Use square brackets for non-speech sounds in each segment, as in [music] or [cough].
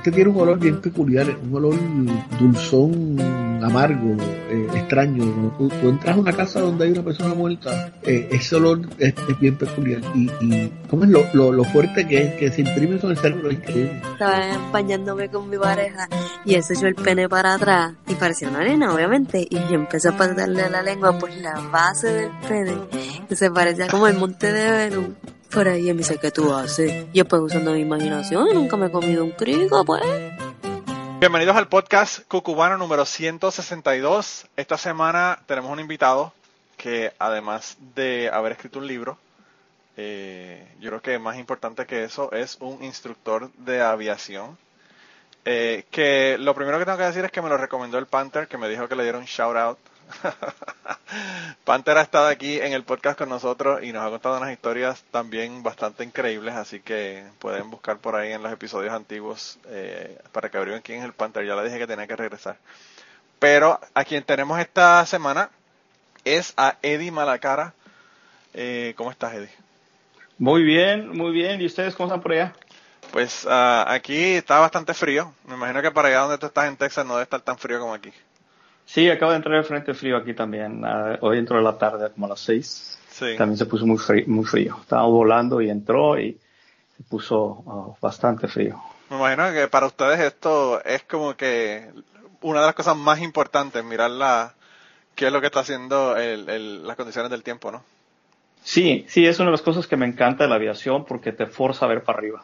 la muerte tiene un olor bien peculiar, un olor dulzón, amargo, eh, extraño. Tú, entras a una casa donde hay una persona muerta, eh, ese olor es, bien peculiar. Y, y ¿cómo es lo, lo, fuerte que es, que se imprime sobre el cerebro? Estaba bañándome con mi pareja y él se echó el pene para atrás y parecía una arena, obviamente. Y yo empecé a pasarle la lengua por la base del pene, que se parecía como el monte de Venus por ahí me dice, ¿qué tú haces? Yo pues usando mi imaginación, nunca me he comido un crico, pues. Bienvenidos al podcast Cucubano número 162. Esta semana tenemos un invitado que además de haber escrito un libro, eh, yo creo que más importante que eso es un instructor de aviación. Eh, que lo primero que tengo que decir es que me lo recomendó el Panther, que me dijo que le dieron shout out [laughs] Panther ha estado aquí en el podcast con nosotros y nos ha contado unas historias también bastante increíbles, así que pueden buscar por ahí en los episodios antiguos eh, para que averigüen quién es el Panther. Ya le dije que tenía que regresar. Pero a quien tenemos esta semana es a Eddie Malacara. Eh, ¿Cómo estás, Eddie? Muy bien, muy bien. ¿Y ustedes cómo están por allá? Pues uh, aquí está bastante frío. Me imagino que para allá donde tú estás en Texas no debe estar tan frío como aquí. Sí, acaba de entrar el frente frío aquí también. Uh, hoy entró en la tarde, como a las seis. Sí. También se puso muy frío, muy frío. Estaba volando y entró y se puso uh, bastante frío. Me imagino que para ustedes esto es como que una de las cosas más importantes, mirar la, qué es lo que está haciendo el, el, las condiciones del tiempo, ¿no? Sí, sí, es una de las cosas que me encanta de la aviación porque te forza a ver para arriba.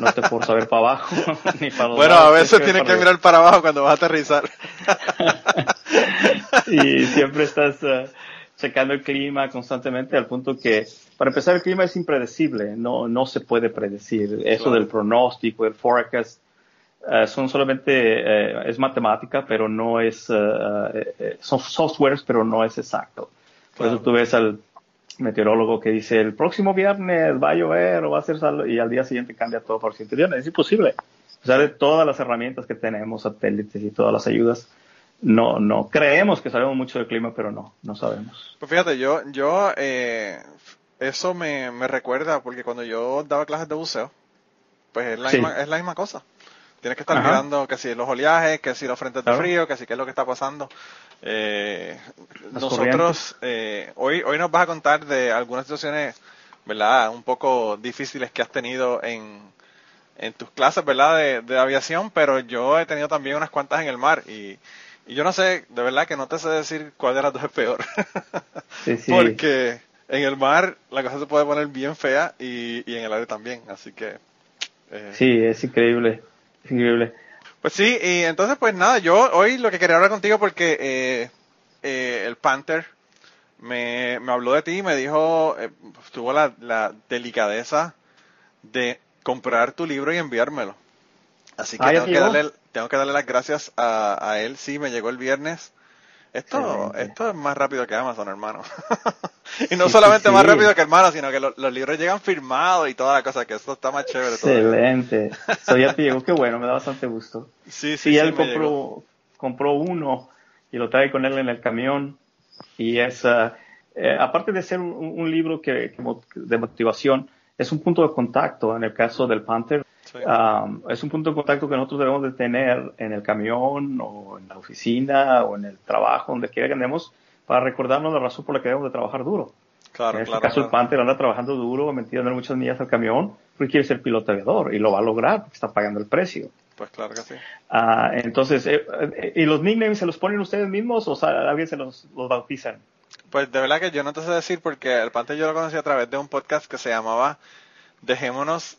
No te forza a ver para abajo [laughs] ni para Bueno, a veces tienes que, mirar para abajo cuando vas a aterrizar. [laughs] y siempre estás uh, checando el clima constantemente al punto que, para empezar, el clima es impredecible, no, no se puede predecir. Eso del pronóstico, el forecast, uh, son solamente, uh, es matemática, pero no es, son softwares, pero no es exacto. Por eso tú ves al meteorólogo que dice el próximo viernes va a llover o va a ser salvo y al día siguiente cambia todo por ciento Es imposible. A pesar de todas las herramientas que tenemos, satélites y todas las ayudas, no, no. Creemos que sabemos mucho del clima, pero no, no sabemos. Pues fíjate, yo, yo, eh, eso me, me recuerda porque cuando yo daba clases de buceo, pues es la, misma, es la misma cosa. Tienes que estar mirando que si los oleajes, que si los frentes de frío, que si qué es lo que está pasando. Eh, nosotros, eh, hoy, hoy nos vas a contar de algunas situaciones, ¿verdad? Un poco difíciles que has tenido en, en tus clases, ¿verdad? De, de aviación, pero yo he tenido también unas cuantas en el mar y, y yo no sé, de verdad que no te sé decir cuál de las dos es peor. [laughs] Porque en el mar la cosa se puede poner bien fea y, y en el aire también, así que... Eh, sí, es increíble, es increíble. Pues sí, y entonces pues nada, yo hoy lo que quería hablar contigo porque eh, eh, el Panther me, me, habló de ti y me dijo, eh, tuvo la, la, delicadeza de comprar tu libro y enviármelo. Así que ah, tengo, que darle, tengo que darle las gracias a, a él, sí, me llegó el viernes. Esto, esto es más rápido que Amazon, hermano. [laughs] y no solamente más rápido que hermano, sino que los libros llegan firmados y toda la cosa, que esto está más chévere. Excelente. [laughs] Soy ya te llegó, qué bueno, me da bastante gusto. Sí, sí, y él compró, compró uno y lo trae con él en el camión. Y es, uh, eh, aparte de ser un, libro que, de motivación, es un punto de contacto en el caso del Panther. Um, es un punto de contacto que nosotros debemos de tener en el camión o en la oficina o en el trabajo, donde quiera que andemos, para recordarnos la razón por la que debemos de trabajar duro. Claro, en este caso el Panther anda trabajando duro, metiendo muchas millas al camión, porque quiere ser piloto aviador y lo va a lograr porque está pagando el precio. Pues claro que sí. Uh, entonces, eh, eh, ¿y los nicknames se los ponen ustedes mismos o sea, alguien se los, los bautizan? Pues de verdad que yo no te sé decir porque el Panther yo lo conocí a través de un podcast que se llamaba Dejémonos,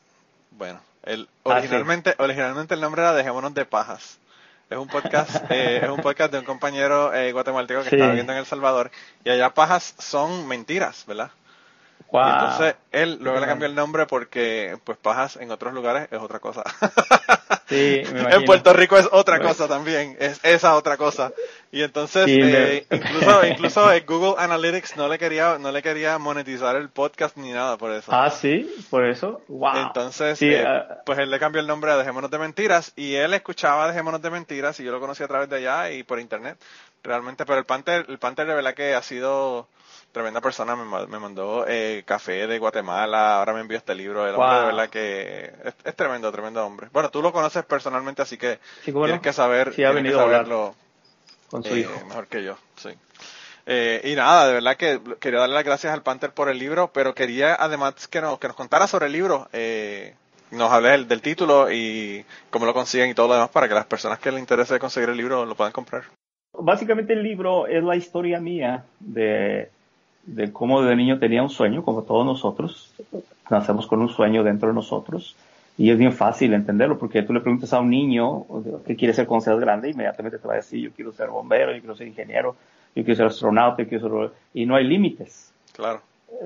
bueno, el, ah, originalmente, originalmente el nombre era Dejémonos de Pajas. Es un podcast, [laughs] eh, es un podcast de un compañero eh, guatemalteco que está viviendo en El Salvador. Y allá pajas son mentiras, ¿verdad? Entonces él luego le cambió el nombre porque pues pajas en otros lugares es otra cosa. [laughs] Sí, me [laughs] en Puerto Rico es otra cosa también, es esa otra cosa. Y entonces, eh, incluso, incluso Google Analytics no le quería, no le quería monetizar el podcast ni nada por eso. Ah, sí, por eso. Wow. Entonces, eh, ah. pues él le cambió el nombre a Dejémonos de Mentiras y él escuchaba Dejémonos de Mentiras y yo lo conocí a través de allá y por internet. Realmente, pero el Panther, el Panther de verdad que ha sido tremenda persona, me, mandó eh, café de Guatemala, ahora me envió este libro, el hombre de verdad que es, tremendo, tremendo hombre. Bueno, tú lo conoces personalmente, así que tienes que saber, sí, ha venido a saberlo con su hijo. Mejor que yo, sí. Eh, y nada, de verdad que quería darle las gracias al Panther por el libro, pero quería además que nos, que nos contara sobre el libro, eh, nos hable del, del, título y cómo lo consiguen y todo lo demás para que las personas que les interese conseguir el libro lo puedan comprar. Básicamente el libro es la historia mía de, de cómo de niño tenía un sueño, como todos nosotros. Nacemos con un sueño dentro de nosotros y es bien fácil entenderlo porque tú le preguntas a un niño qué quiere ser cuando seas grande, inmediatamente te va a decir yo quiero ser bombero, yo quiero ser ingeniero, yo quiero ser astronauta, yo quiero ser... y no hay límites. Claro.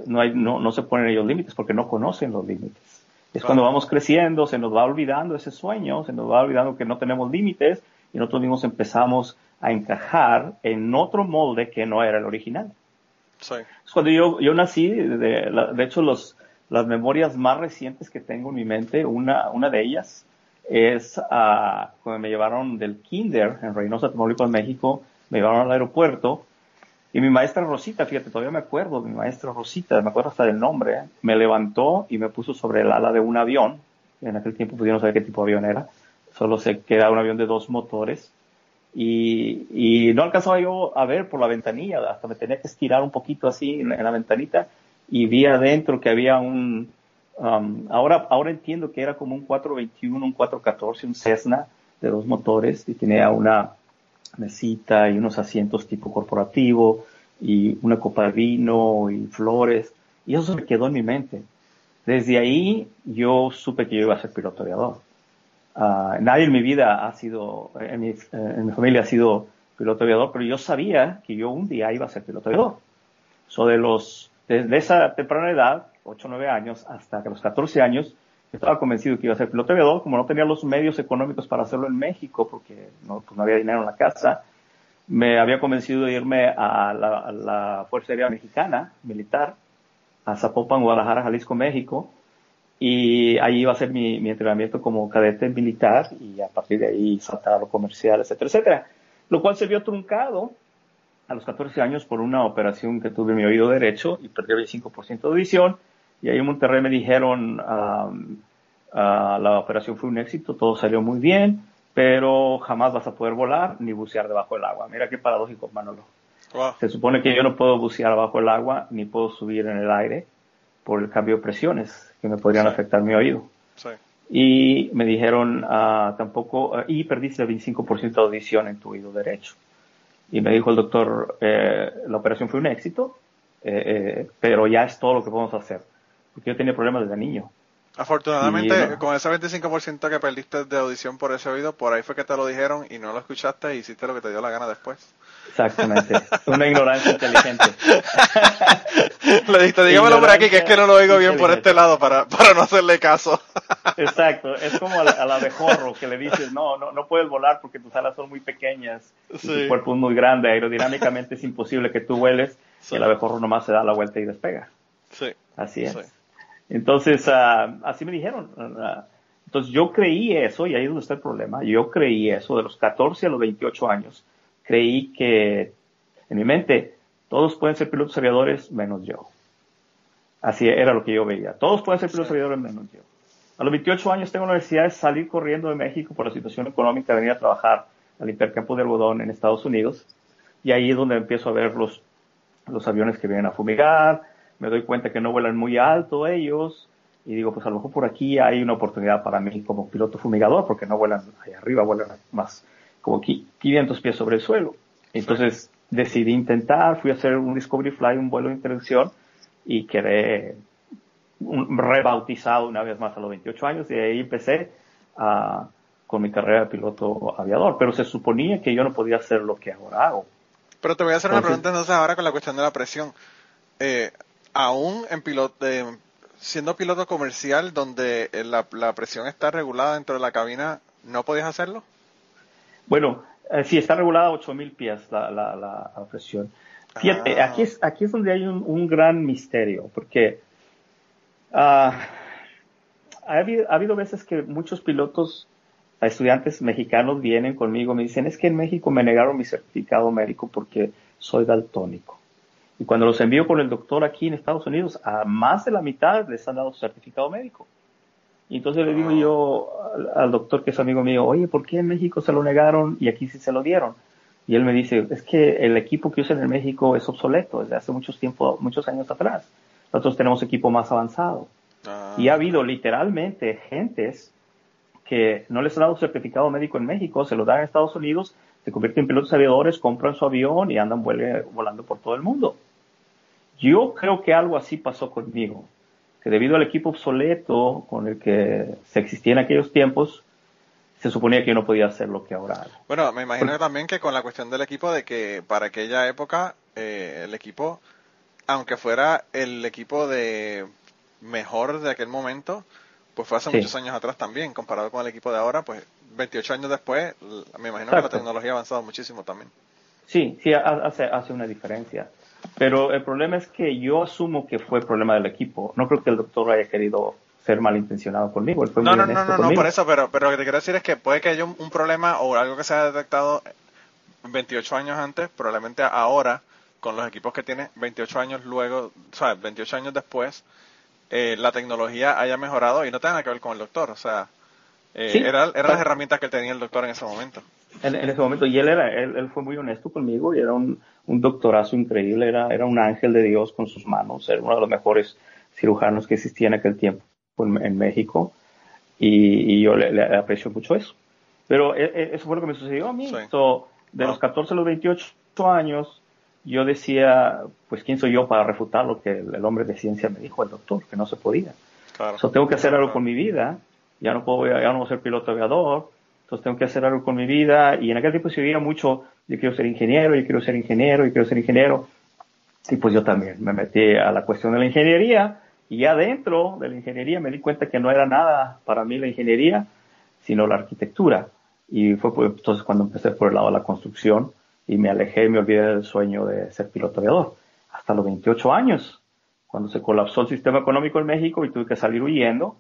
No, hay, no, no se ponen ellos límites porque no conocen los límites. Es cuando vamos creciendo, se nos va olvidando ese sueño, se nos va olvidando que no tenemos límites y nosotros mismos empezamos a encajar en otro molde que no era el original. Sí. Cuando yo, yo nací, de, de hecho los, las memorias más recientes que tengo en mi mente, una, una de ellas es uh, cuando me llevaron del kinder en Reynosa, Tamaulipas, México, me llevaron al aeropuerto y mi maestra Rosita, fíjate, todavía me acuerdo, mi maestra Rosita, me acuerdo hasta del nombre, me levantó y me puso sobre el ala de un avión. En aquel tiempo no sabía qué tipo de avión era, solo sé que era un avión de dos motores. Y, y no alcanzaba yo a ver por la ventanilla, hasta me tenía que estirar un poquito así en, en la ventanita y vi adentro que había un, um, ahora, ahora entiendo que era como un 421, un 414, un Cessna de dos motores y tenía una mesita y unos asientos tipo corporativo y una copa de vino y flores y eso se me quedó en mi mente. Desde ahí yo supe que yo iba a ser piloto aviador. Uh, nadie en mi vida ha sido, en mi, en mi, familia ha sido piloto aviador, pero yo sabía que yo un día iba a ser piloto aviador. So de los desde esa temprana edad, 8 o 9 años, hasta que los 14 años, estaba convencido que iba a ser piloto aviador, como no tenía los medios económicos para hacerlo en México, porque no, pues no había dinero en la casa, me había convencido de irme a la, Fuerza Aérea Mexicana, militar, a Zapopan, Guadalajara, Jalisco, México, y ahí iba a ser mi, mi, entrenamiento como cadete militar y a partir de ahí saltar a lo comercial, etcétera, etcétera. Lo cual se vio truncado a los 14 años por una operación que tuve en mi oído derecho y perdí el 25% de visión. Y ahí en Monterrey me dijeron, uh, la operación fue un éxito, todo salió muy bien, pero jamás vas a poder volar ni bucear debajo del agua. Mira qué paradójico, Manolo. Se supone que yo no puedo bucear bajo el agua ni puedo subir en el aire por el cambio de presiones que me podrían afectar mi oído. Sí. Y me dijeron uh, tampoco, uh, y perdiste el 25% de audición en tu oído derecho. Y me dijo el doctor, eh, la operación fue un éxito, eh, eh, pero ya es todo lo que podemos hacer. Porque yo tenía problemas desde niño. Afortunadamente, con ese 25% que perdiste de audición por ese oído, por ahí fue que te lo dijeron y no lo escuchaste y hiciste lo que te dio la gana después. Exactamente. [laughs] Una ignorancia inteligente. Le dijiste, dígamelo por aquí, que es que no lo oigo bien por este lado para, para no hacerle caso. [laughs] Exacto. Es como al, abejorro que le dices, no, no, no puedes volar porque tus alas son muy pequeñas y tu cuerpo es muy grande. Aerodinámicamente es imposible que tú vueles y el abejorro nomás se da la vuelta y despega. Sí. Así es. Entonces, uh, así me dijeron. Uh, entonces yo creí eso, y ahí es donde está el problema. Yo creí eso de los 14 a los 28 años. Creí que, en mi mente, todos pueden ser pilotos aviadores menos yo. Así era lo que yo veía. Todos pueden ser pilotos aviadores menos yo. A los 28 años tengo la necesidad de salir corriendo de México por la situación económica, venir a trabajar al intercampo de algodón en Estados Unidos. Y ahí es donde empiezo a ver los, los aviones que vienen a fumigar, me doy cuenta que no vuelan muy alto ellos y digo, pues a lo mejor por aquí hay una oportunidad para mí como piloto fumigador, porque no vuelan ahí arriba, vuelan más como 500 pies sobre el suelo. Entonces decidí intentar, fui a hacer un Discovery Fly, un vuelo de intervención y quedé rebautizado una vez más a los 28 años y ahí empecé a, con mi carrera de piloto aviador, pero se suponía que yo no podía hacer lo que ahora hago. Pero te voy a hacer una pregunta entonces ahora con la cuestión de la presión. Eh, aún en piloto, siendo piloto comercial donde la, presión está regulada dentro de la cabina, ¿no podías hacerlo? Bueno, Eh, sí, está regulada a 8000 pies la, la, la, presión. Fíjate, ah. aquí, es, aquí es donde hay un, un gran misterio, porque uh, ha, habido, ha habido veces que muchos pilotos estudiantes mexicanos vienen conmigo, me dicen, es que en México me negaron mi certificado médico porque soy daltónico. Y cuando los envío con el doctor aquí en Estados Unidos, a más de la mitad les han dado certificado médico. Y entonces le digo yo al, doctor que es amigo mío, oye, ¿por qué en México se lo negaron y aquí sí se lo dieron? Y él me dice, es que el equipo que usan en México es obsoleto desde hace muchos tiempo, muchos años atrás. Nosotros tenemos equipo más avanzado. Ah. Y ha habido literalmente gentes que no les han dado certificado médico en México, se lo dan en Estados Unidos, se convierten en pilotos aviadores, compran su avión y andan volando por todo el mundo. Yo creo que algo así pasó conmigo, que debido al equipo obsoleto con el que se existía en aquellos tiempos, se suponía que yo no podía hacer lo que ahora hago. Bueno, me imagino también que con la cuestión del equipo, de que para aquella época eh, el equipo, aunque fuera el equipo de mejor de aquel momento, pues fue hace muchos años atrás también, comparado con el equipo de ahora, pues 28 años después, me imagino que la tecnología ha avanzado muchísimo también. Sí, sí, hace, hace una diferencia. Pero el problema es que yo asumo que fue problema del equipo. No creo que el doctor haya querido ser malintencionado conmigo. no, no, no, no, no, por eso, pero, pero lo que te quiero decir es que puede que haya un, problema o algo que se haya detectado 28 años antes, probablemente ahora, con los equipos que tiene 28 años luego, o sea, 28 años después, eh, la tecnología haya mejorado y no tenga que ver con el doctor. O sea, eh, eran las herramientas que tenía el doctor en ese momento. En, ese momento, y él, era, él, fue muy honesto conmigo y era un, un, doctorazo increíble, era, era un ángel de Dios con sus manos, era uno de los mejores cirujanos que existía en aquel tiempo en, México. Y, yo le, aprecio mucho eso. Pero e, e, eso fue lo que me sucedió a mí. de los 14 a los 28 años, yo decía, pues, ¿quién soy yo para refutar lo que el, hombre de ciencia me dijo, el doctor, que no se podía? Claro. tengo que hacer algo con mi vida, ya no puedo, ya no voy a ser piloto aviador, entonces tengo que hacer algo con mi vida, y en aquel tiempo se veía mucho, yo quiero ser ingeniero, yo quiero ser ingeniero, yo quiero ser ingeniero, y pues yo también me metí a la cuestión de la ingeniería, y ya dentro de la ingeniería me di cuenta que no era nada para mí la ingeniería, sino la arquitectura, y fue pues, entonces cuando empecé por el lado de la construcción, y me alejé me olvidé del sueño de ser piloto aviador. Hasta los 28 años, cuando se colapsó el sistema económico en México y tuve que salir huyendo,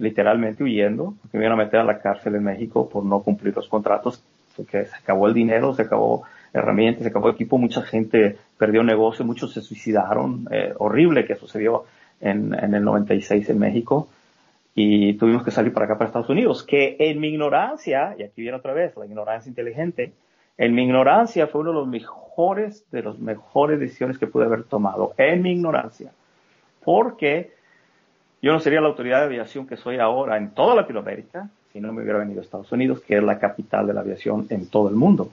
literalmente huyendo, porque me iban a meter a la cárcel en México por no cumplir los contratos, porque se acabó el dinero, se acabó herramientas, se acabó equipo, mucha gente perdió negocio, muchos se suicidaron, eh, horrible que sucedió en, en el 96 en México y tuvimos que salir para acá, para Estados Unidos, que en mi ignorancia, y aquí viene otra vez la ignorancia inteligente, en mi ignorancia fue uno de los mejores, de las mejores decisiones que pude haber tomado. En mi ignorancia. Porque yo no sería la autoridad de aviación que soy ahora en toda Latinoamérica si no me hubiera venido a Estados Unidos, que es la capital de la aviación en todo el mundo.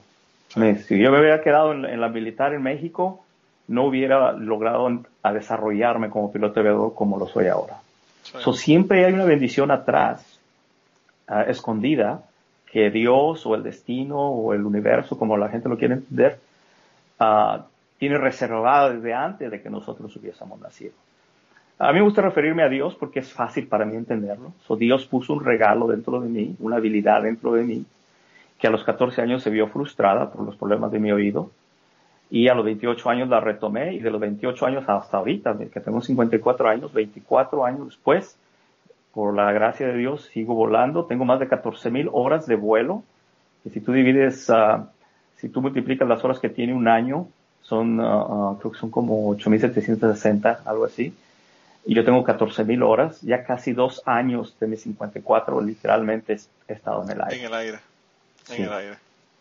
Si yo me hubiera quedado en, la militar en México, no hubiera logrado a desarrollarme como piloto aviador como lo soy ahora. siempre hay una bendición atrás, ah, escondida, que Dios o el destino o el universo, como la gente lo quiere entender, uh, tiene reservado desde antes de que nosotros hubiésemos nacido. A mí me gusta referirme a Dios porque es fácil para mí entenderlo. So, Dios puso un regalo dentro de mí, una habilidad dentro de mí, que a los 14 años se vio frustrada por los problemas de mi oído. Y a los 28 años la retomé y de los 28 años hasta ahorita, que tengo 54 años, 24 años después, por la gracia de Dios, sigo volando. Tengo más de 14 mil horas de vuelo. Y si tú divides, uh, si tú multiplicas las horas que tiene un año, son, uh, creo que son como 8.760, algo así. Y yo tengo 14 mil horas, ya casi dos años de mis 54, literalmente he estado en el aire. En el aire. En el aire.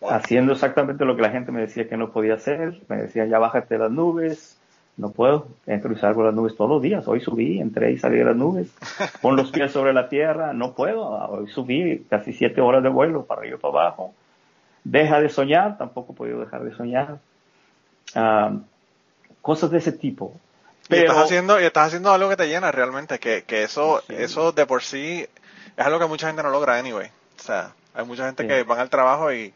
Haciendo exactamente lo que la gente me decía que no podía hacer. Me decían, ya bájate de las nubes, no puedo, entro y salgo de las nubes todos los días. Hoy subí, entré y salí de las nubes. [laughs] Pon los pies sobre la tierra, no puedo. Hoy subí casi siete horas de vuelo para arriba y para abajo. Deja de soñar, tampoco he podido dejar de soñar. cosas de ese tipo. Pero, y estás haciendo, y estás haciendo algo que te llena realmente, que, que eso, eso de por sí es algo que mucha gente no logra anyway. O sea, hay mucha gente que van al trabajo y,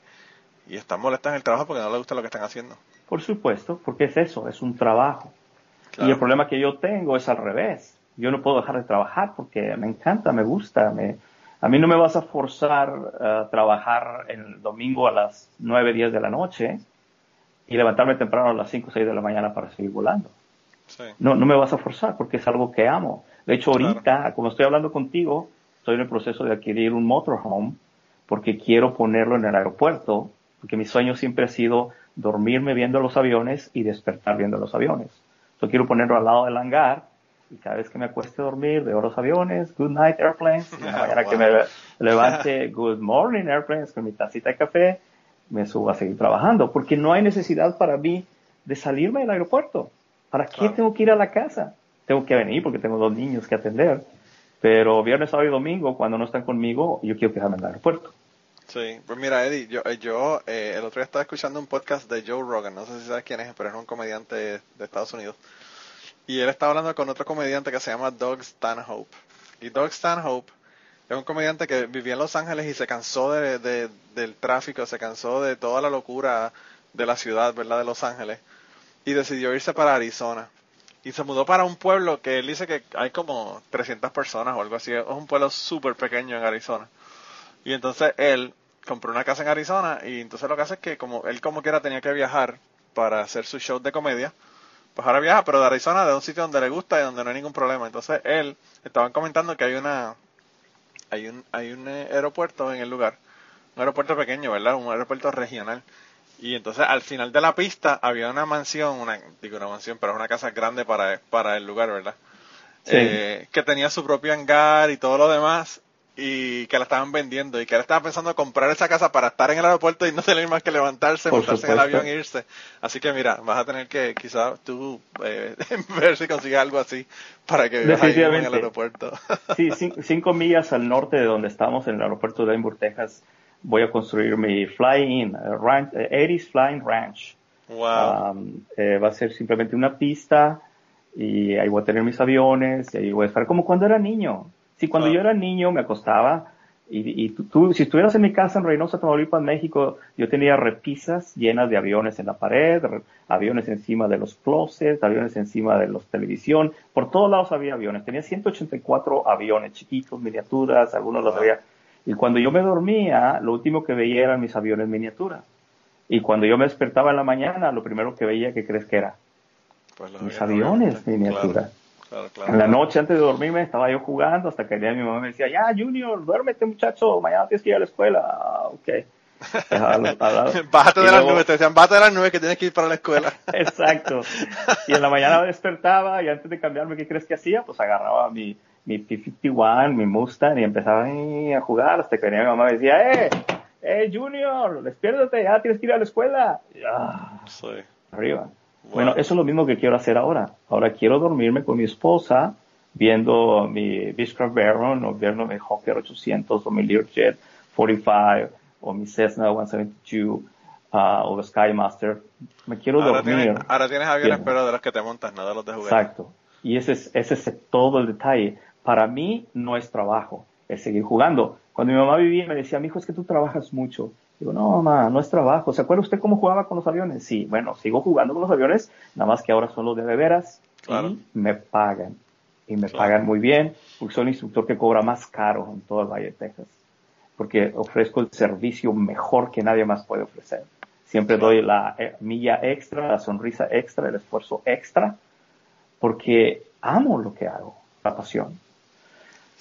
y están molestas en el trabajo porque no les gusta lo que están haciendo. Por supuesto, porque es eso, es un trabajo. Y el problema que yo tengo es al revés. Yo no puedo dejar de trabajar porque me encanta, me gusta, me, A mí no me vas a forzar a trabajar el domingo a las 9, 10 de la noche y levantarme temprano a las 5, 6 de la mañana para seguir volando. No, no me vas a forzar porque es algo que amo. De hecho, ahorita, como estoy hablando contigo, estoy en el proceso de adquirir un motorhome porque quiero ponerlo en el aeropuerto, porque mi sueño siempre ha sido dormirme viendo los aviones y despertar viendo los aviones. Yo quiero ponerlo al lado del hangar y cada vez que me acueste a dormir veo los aviones, good night airplanes, y la [laughs] mañana que me levante [laughs] good morning airplanes con mi tacita de café, me subo a seguir trabajando, porque no hay necesidad para mí de salirme del aeropuerto. ¿Para qué tengo que ir a la casa? Tengo que venir porque tengo dos niños que atender, pero viernes, sábado y domingo, cuando no están conmigo, yo quiero quedarme en el aeropuerto. Sí, pues mira, Eddie, yo, eh, yo eh, el otro día estaba escuchando un podcast de Joe Rogan, no sé si sabes quién es, pero es un comediante de Estados Unidos. Y él está hablando con otro comediante que se llama Doug Stanhope. Y Doug Stanhope es un comediante que vivía en Los Ángeles y se cansó de, del tráfico, se cansó de toda la locura de la ciudad, ¿verdad? De Los Ángeles. Y decidió irse para Arizona. Y se mudó para un pueblo que él dice que hay como 300 personas o algo así. Es un pueblo súper pequeño en Arizona. Y entonces él compró una casa en Arizona y entonces lo que hace es que como él como quiera tenía que viajar para hacer su show de comedia, pues ahora viaja, pero de Arizona, de un sitio donde le gusta y donde no hay ningún problema. Entonces él, estaban comentando que hay una, hay un, hay un eh, aeropuerto en el lugar, un aeropuerto pequeño, ¿verdad? Un aeropuerto regional. Y entonces al final de la pista había una mansión, una, digo una mansión, pero es una casa grande para, para el lugar, ¿verdad? Eh, que tenía su propio hangar y todo lo demás y que la estaban vendiendo y que él estaba pensando comprar esa casa para estar en el aeropuerto y no tener más que levantarse, montarse en el avión e irse. Así que mira, vas a tener que quizás tú eh, [laughs] ver si consigues algo así para que vivas ahí en el aeropuerto. [laughs] sí, cinco, millas al norte de donde estamos, en el aeropuerto de Denver, Texas, voy a construir mi Fly-In, eh, ranch, eh, Flying Ranch. Wow. Um, va a ser simplemente una pista y ahí voy a tener mis aviones y ahí voy a estar como cuando era niño si cuando yo era niño me acostaba y, tú, si estuvieras en mi casa en Reynosa, Tamaulipas, México, yo tenía repisas llenas de aviones en la pared, aviones encima de los closets, aviones encima de los televisión, por todos lados había aviones. Tenía 184 aviones chiquitos, miniaturas, algunos los había. Y cuando yo me dormía, lo último que veía eran mis aviones miniatura. Y cuando yo me despertaba en la mañana, lo primero que veía, ¿qué crees que era? Pues mis aviones miniatura. En la noche antes de dormirme estaba yo jugando hasta que el día mi mamá me decía, ya Junior, duérmete muchacho, mañana tienes que ir a la escuela. Ah, ok. [laughs] bájate de las nubes, te decían, bájate de las nubes que tienes que ir para la escuela. [laughs] Exacto. Y en la mañana despertaba y antes de cambiarme, ¿qué crees que hacía? Pues agarraba mi, mi P-51, mi Mustang y empezaba a jugar hasta que venía mi mamá me decía, eh, eh, Junior, despiértate, ya tienes que ir a la escuela. Ya, sí. Arriba. Bueno, eso es lo mismo que quiero hacer ahora. Ahora quiero dormirme con mi esposa viendo mi Beechcraft Baron o viendo mi Hawker 800 o mi Learjet 45 o mi Cessna 172 uh, o el Skymaster. Me quiero dormir. ahora tienes aviones, pero de los que te montas, no de los de juguete. Exacto. Y ese es, ese es todo el detalle. Para mí no es trabajo, es seguir jugando. Cuando mi mamá vivía me decía, mi hijo, es que tú trabajas mucho. Digo, no, mamá, no es trabajo. ¿Se acuerda usted cómo jugaba con los aviones? Sí, bueno, sigo jugando con los aviones, nada más que ahora son los de de veras y me pagan. Y me pagan muy bien, porque soy el instructor que cobra más caro en todo el Valle de Texas. Porque ofrezco el servicio mejor que nadie más puede ofrecer. Siempre doy la eh, milla extra, la sonrisa extra, el esfuerzo extra, porque amo lo que hago, la pasión.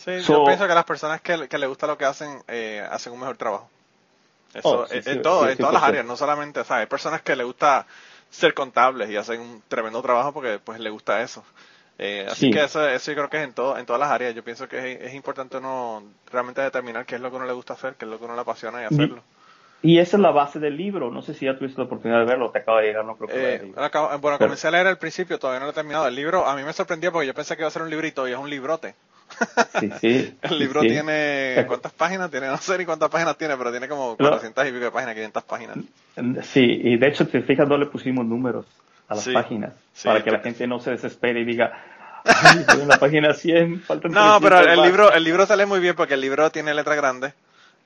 Sí, yo pienso que las personas que, que le gusta lo que hacen, eh, hacen un mejor trabajo. Eso, oh, en, todo, en todas las áreas, no solamente, o hay personas que le gusta ser contables y hacen un tremendo trabajo porque pues le gusta eso. Eh, así que eso, eso yo creo que es en todo, en todas las áreas. Yo pienso que es, importante uno realmente determinar qué es lo que uno le gusta hacer, qué es lo que uno le apasiona y hacerlo. Y esa es la base del libro. No sé si ya tuviste la oportunidad de verlo, te acaba de llegar, no creo que eh, Bueno, comencé a leer al principio, todavía no lo he terminado. El libro a mí me sorprendió porque yo pensé que iba a ser un librito y es un librote. Sí, sí. [laughs] el libro tiene, ¿cuántas páginas tiene? No sé ni cuántas páginas tiene, pero tiene como 400 y pico de páginas, 500 páginas. Sí, y de hecho, te fijas, no le pusimos números a las páginas, para que la gente no se desespere y diga, Ay, en la página 100, [laughs] faltan No, pero el libro, el libro sale muy bien porque el libro tiene letra grande.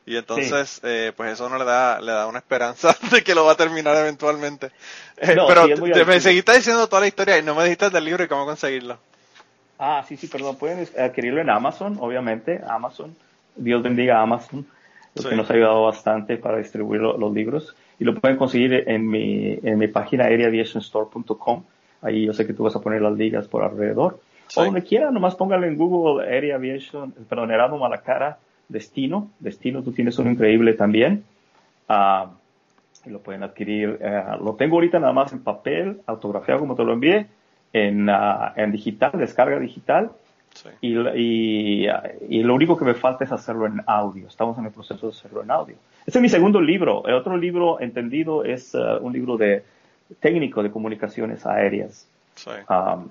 Y entonces, eh, pues eso no le da, le da una esperanza [laughs] de que lo va a terminar eventualmente. Eh, pero me seguiste diciendo toda la historia y no me dijiste del libro y cómo conseguirlo. Ah, sí, sí, perdón. Pueden adquirirlo en Amazon, obviamente. Amazon. Dios bendiga a Amazon, que nos ha ayudado bastante para distribuir los libros. Y lo pueden conseguir en mi, en mi página areaviationstore.com. Ahí yo sé que tú vas a poner las ligas por alrededor. O donde quiera, nomás póngale en Google Area Aviation, perdón, Erasmo Malacara, Destino. Destino, tú tienes uno increíble también. Uh, y lo pueden adquirir. Eh, lo tengo ahorita nada más en papel, autografiado como te lo envié, en, uh, en digital, descarga digital. Y, y, y, lo único que me falta es hacerlo en audio. Estamos en el proceso de hacerlo en audio. Este es mi segundo libro. El otro libro entendido es uh, un libro de técnico de comunicaciones aéreas. Sí. Um,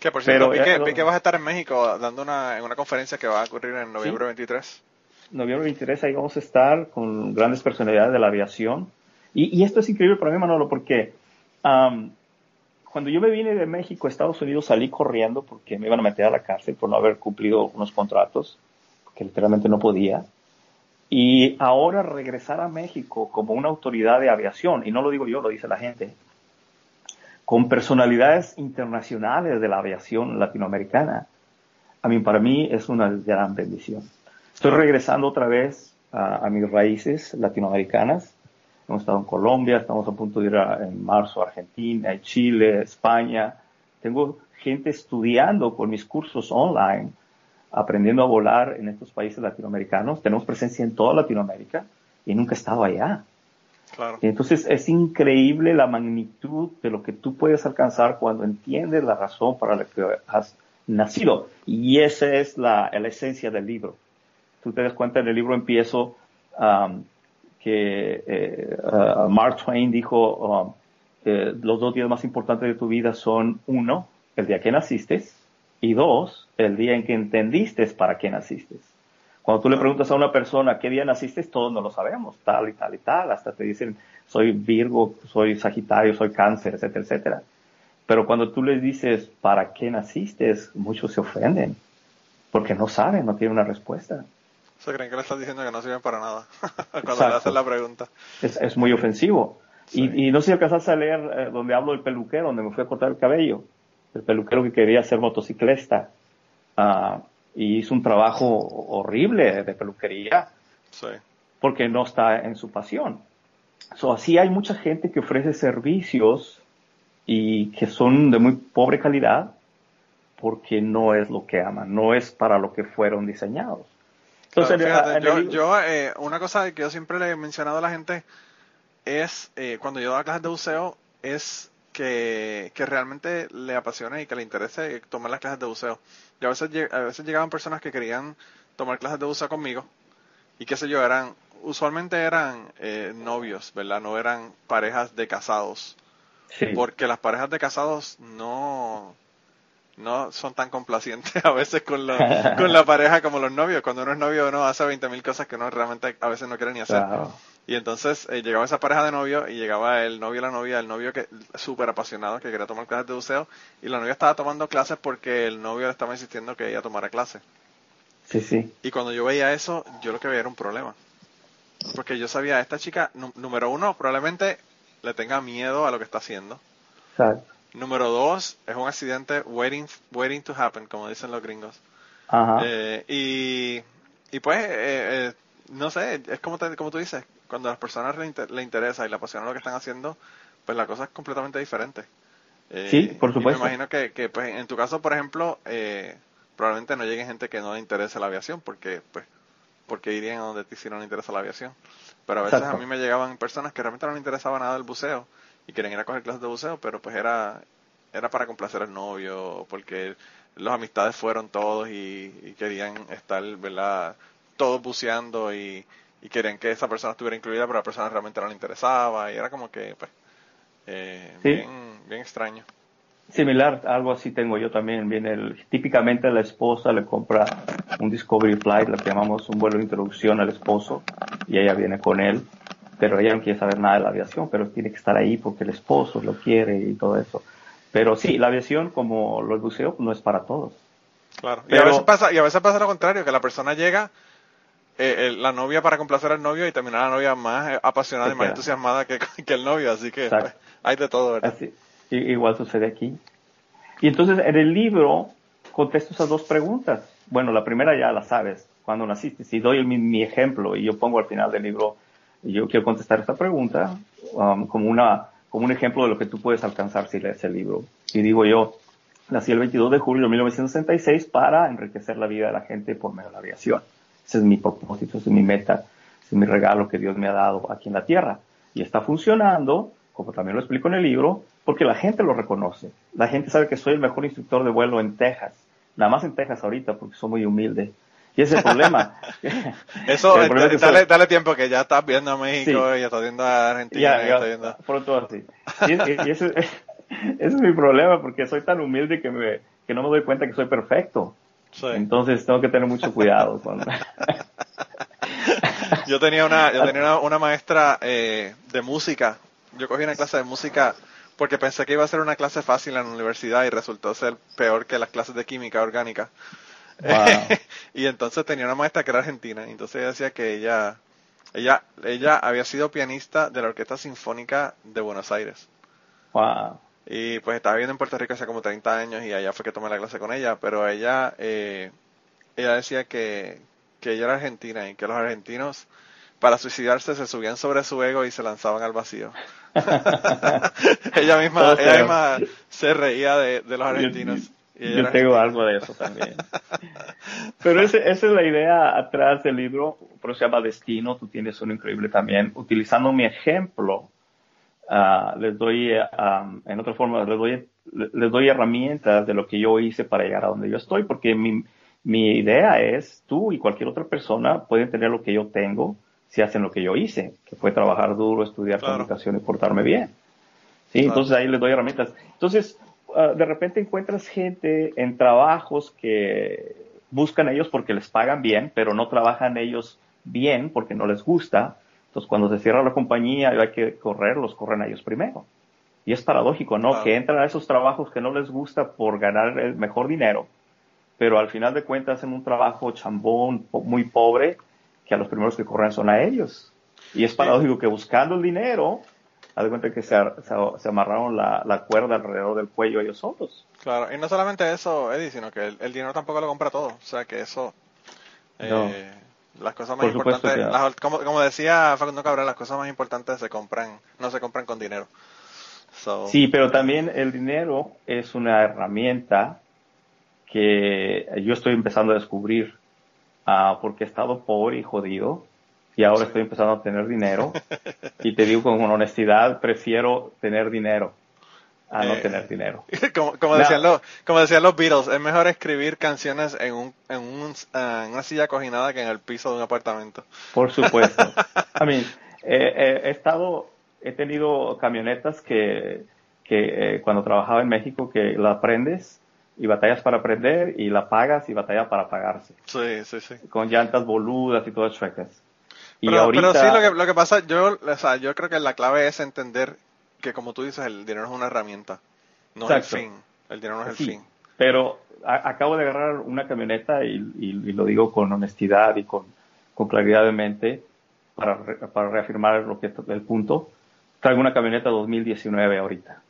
que por cierto, pero, vi, que, vas a estar en México dando una, en una conferencia que va a ocurrir en noviembre 23. Noviembre 23, ahí vamos a estar con grandes personalidades de la aviación. Y, y esto es increíble para mí, Manolo, porque um, cuando yo me vine de México a Estados Unidos salí corriendo porque me iban a meter a la cárcel por no haber cumplido unos contratos que literalmente no podía. Y ahora regresar a México como una autoridad de aviación, y no lo digo yo, lo dice la gente, con personalidades internacionales de la aviación latinoamericana, a mí, para mí es una gran bendición. Estoy regresando otra vez a, mis raíces latinoamericanas. Hemos estado en Colombia, estamos a punto de ir en marzo a Argentina, Chile, España. Tengo gente estudiando con mis cursos online, aprendiendo a volar en estos países latinoamericanos. Tenemos presencia en toda Latinoamérica y nunca he estado allá. Entonces es increíble la magnitud de lo que tú puedes alcanzar cuando entiendes la razón para la que has nacido. Y esa es la, esencia del libro. Tú te das cuenta, en el libro empiezo um, que eh, uh, Mark Twain dijo, um, los dos días más importantes de tu vida son uno, el día que naciste, y dos, el día en que entendiste para qué naciste. Cuando tú le preguntas a una persona qué día naciste, todos no lo sabemos, tal y tal y tal, hasta te dicen soy Virgo, soy Sagitario, soy Cáncer, etcétera, etcétera. Pero cuando tú les dices para qué naciste, muchos se ofenden, porque no saben, no tienen una respuesta. Se creen que le estás diciendo que no sirven para nada [laughs] cuando le haces la pregunta. Es, muy ofensivo. Y, no sé si alcanzaste a leer eh, donde hablo del peluquero, donde me fui a cortar el cabello. El peluquero que quería ser motociclista. Uh, y hizo un trabajo horrible de peluquería porque no está en su pasión. So, así hay mucha gente que ofrece servicios y que son de muy pobre calidad porque no es lo que aman, no es para lo que fueron diseñados. Entonces, yo, eh, una cosa que yo siempre le he mencionado a la gente es, eh, cuando yo doy clases de buceo, es que, que realmente le apasione y que le interese tomar las clases de buceo. Y a veces, a veces llegaban personas que querían tomar clases de buceo conmigo y qué sé yo, eran, usualmente eran eh, novios, ¿verdad? No eran parejas de casados. Porque las parejas de casados no, no son tan complacientes [laughs] a veces con la, con la pareja como los novios. Cuando uno es novio uno hace 20.000 cosas que uno realmente a veces no quiere ni hacer. Y entonces eh, llegaba esa pareja de novio y llegaba el novio y la novia, el novio que súper apasionado que quería tomar clases de buceo y la novia estaba tomando clases porque el novio le estaba insistiendo que ella tomara clases. Sí, sí. Y cuando yo veía eso, yo lo que veía era un problema. Porque yo sabía, esta chica, número uno, probablemente le tenga miedo a lo que está haciendo. Número dos, es un accidente waiting, waiting to happen, como dicen los gringos. Ajá. Eh, y, y pues, eh, eh, no sé, es como, como tú dices, cuando a las personas le, interesa y le apasiona lo que están haciendo, pues la cosa es completamente diferente. Eh, sí, por supuesto. me imagino que, que pues, en tu caso, por ejemplo, eh, probablemente no llegue gente que no le interese la aviación, porque pues porque irían a donde si no le interesa la aviación. Pero a veces a mí me llegaban personas que realmente no les interesaba nada el buceo y querían ir a coger clases de buceo, pero pues era era para complacer al novio, porque los amistades fueron todos y, y querían estar, ¿verdad? Todos buceando y, y querían que esa persona estuviera incluida, pero a la persona realmente no le interesaba y era como que, pues, eh, bien, bien extraño. Similar, algo así tengo yo también. Viene el, típicamente la esposa le compra un Discovery Flight, lo que llamamos un vuelo de introducción al esposo, y ella viene con él, pero ella no quiere saber nada de la aviación, pero tiene que estar ahí porque el esposo lo quiere y todo eso. Pero sí, la aviación, como lo buceo, no es para todos. Claro. y, a veces pasa, y a veces pasa lo contrario, que la persona llega eh, la novia para complacer al novio y terminar la novia más apasionada y más entusiasmada [laughs] que, el novio, así que pues, hay de todo, ¿verdad? igual sucede aquí. Y entonces en el libro contesto esas dos preguntas. Bueno, la primera ya la sabes. cuando naciste. Si doy mi, ejemplo y yo pongo al final del libro, yo quiero contestar esta pregunta um, como, una, como un ejemplo de lo que tú puedes alcanzar si lees el libro. Y digo yo, nací el 22 de julio de 1966 para enriquecer la vida de la gente por medio de la aviación. Ese es mi propósito, ese es mi meta, ese es mi regalo que Dios me ha dado aquí en la tierra. Y está funcionando, como también lo explico en el libro, porque la gente lo reconoce. La gente sabe que soy el mejor instructor de vuelo en Texas. Nada más en Texas ahorita, porque soy muy humilde. Y ese es el problema. [laughs] Eso, [laughs] eh, dale, dale, tiempo que ya estás viendo a México y ya estás viendo a Argentina. Ya, ya, viendo... Pronto así. [laughs] Y, ese, es mi problema, porque soy tan humilde que, me, que no me doy cuenta que soy perfecto. Entonces tengo que tener mucho cuidado. yo tenía una, yo tenía una, maestra eh, de música. Yo cogí una clase de música porque pensé que iba a ser una clase fácil en la universidad y resultó ser peor que las clases de química orgánica. [laughs] y entonces tenía una maestra que era argentina, y entonces ella decía que ella, ella, ella había sido pianista de la Orquesta Sinfónica de Buenos Aires. Wow. Y pues estaba viviendo en Puerto Rico hace como 30 años y allá fue que tomé la clase con ella, pero ella, eh, ella decía que, que ella era argentina y que los argentinos para suicidarse se subían sobre su ego y se lanzaban al vacío. [laughs] [laughs] ella misma, ella misma se reía de, los argentinos. Yo, tengo algo de eso también. [laughs] Pero esa es la idea atrás del libro, pero se llama Destino, tú tienes uno increíble también. Utilizando mi ejemplo, uh, les doy, um, en otra forma, les doy, les doy herramientas de lo que yo hice para llegar a donde yo estoy, porque mi, mi idea es, tú y cualquier otra persona pueden tener lo que yo tengo, si hacen lo que yo hice, que fue trabajar duro, estudiar comunicación y portarme bien. Sí, entonces ahí les doy herramientas. Entonces, uh, de repente encuentras gente en trabajos que buscan ellos porque les pagan bien, pero no trabajan ellos bien porque no les gusta. Entonces, cuando se cierra la compañía y hay que correr, los corren a ellos primero. Y es paradójico, ¿no? Que entran a esos trabajos que no les gusta por ganar el mejor dinero, pero al final de cuentas hacen un trabajo chambón, muy pobre, que a los primeros que corren son a ellos. Y es paradójico que buscando el dinero, haz de cuenta que se, se, amarraron la, la, cuerda alrededor del cuello ellos solos. Claro, y no solamente eso, Eddie, sino que el, dinero tampoco lo compra todo. O sea que eso, eh, las cosas más importantes, como, como, decía Facundo Cabral, las cosas más importantes se compran, no se compran con dinero. Sí, pero también el dinero es una herramienta que yo estoy empezando a descubrir Ah, porque he estado pobre y jodido y ahora estoy empezando a tener dinero [laughs] y te digo con honestidad, prefiero tener dinero a no eh, tener dinero. [laughs] Como, decían los, como decían los Beatles, es mejor escribir canciones en, un, en, un, en una silla coginada que en el piso de un apartamento. Por supuesto. [laughs] I mean, he estado, he tenido camionetas que, que eh, cuando trabajaba en México que la aprendes y batallas para aprender y la pagas y batallas para pagarse. Sí, sí, sí. Con llantas boludas y todas chuecas. Y pero, ahorita... pero sí, lo que, lo que pasa, yo, o sea, yo creo que la clave es entender que, como tú dices, el dinero es una herramienta, no es el fin. El dinero no es el fin. Pero acabo de agarrar una camioneta y, y, lo digo con honestidad y con, con claridad de mente para, para reafirmar lo que, el punto. Traigo una camioneta 2019 ahorita.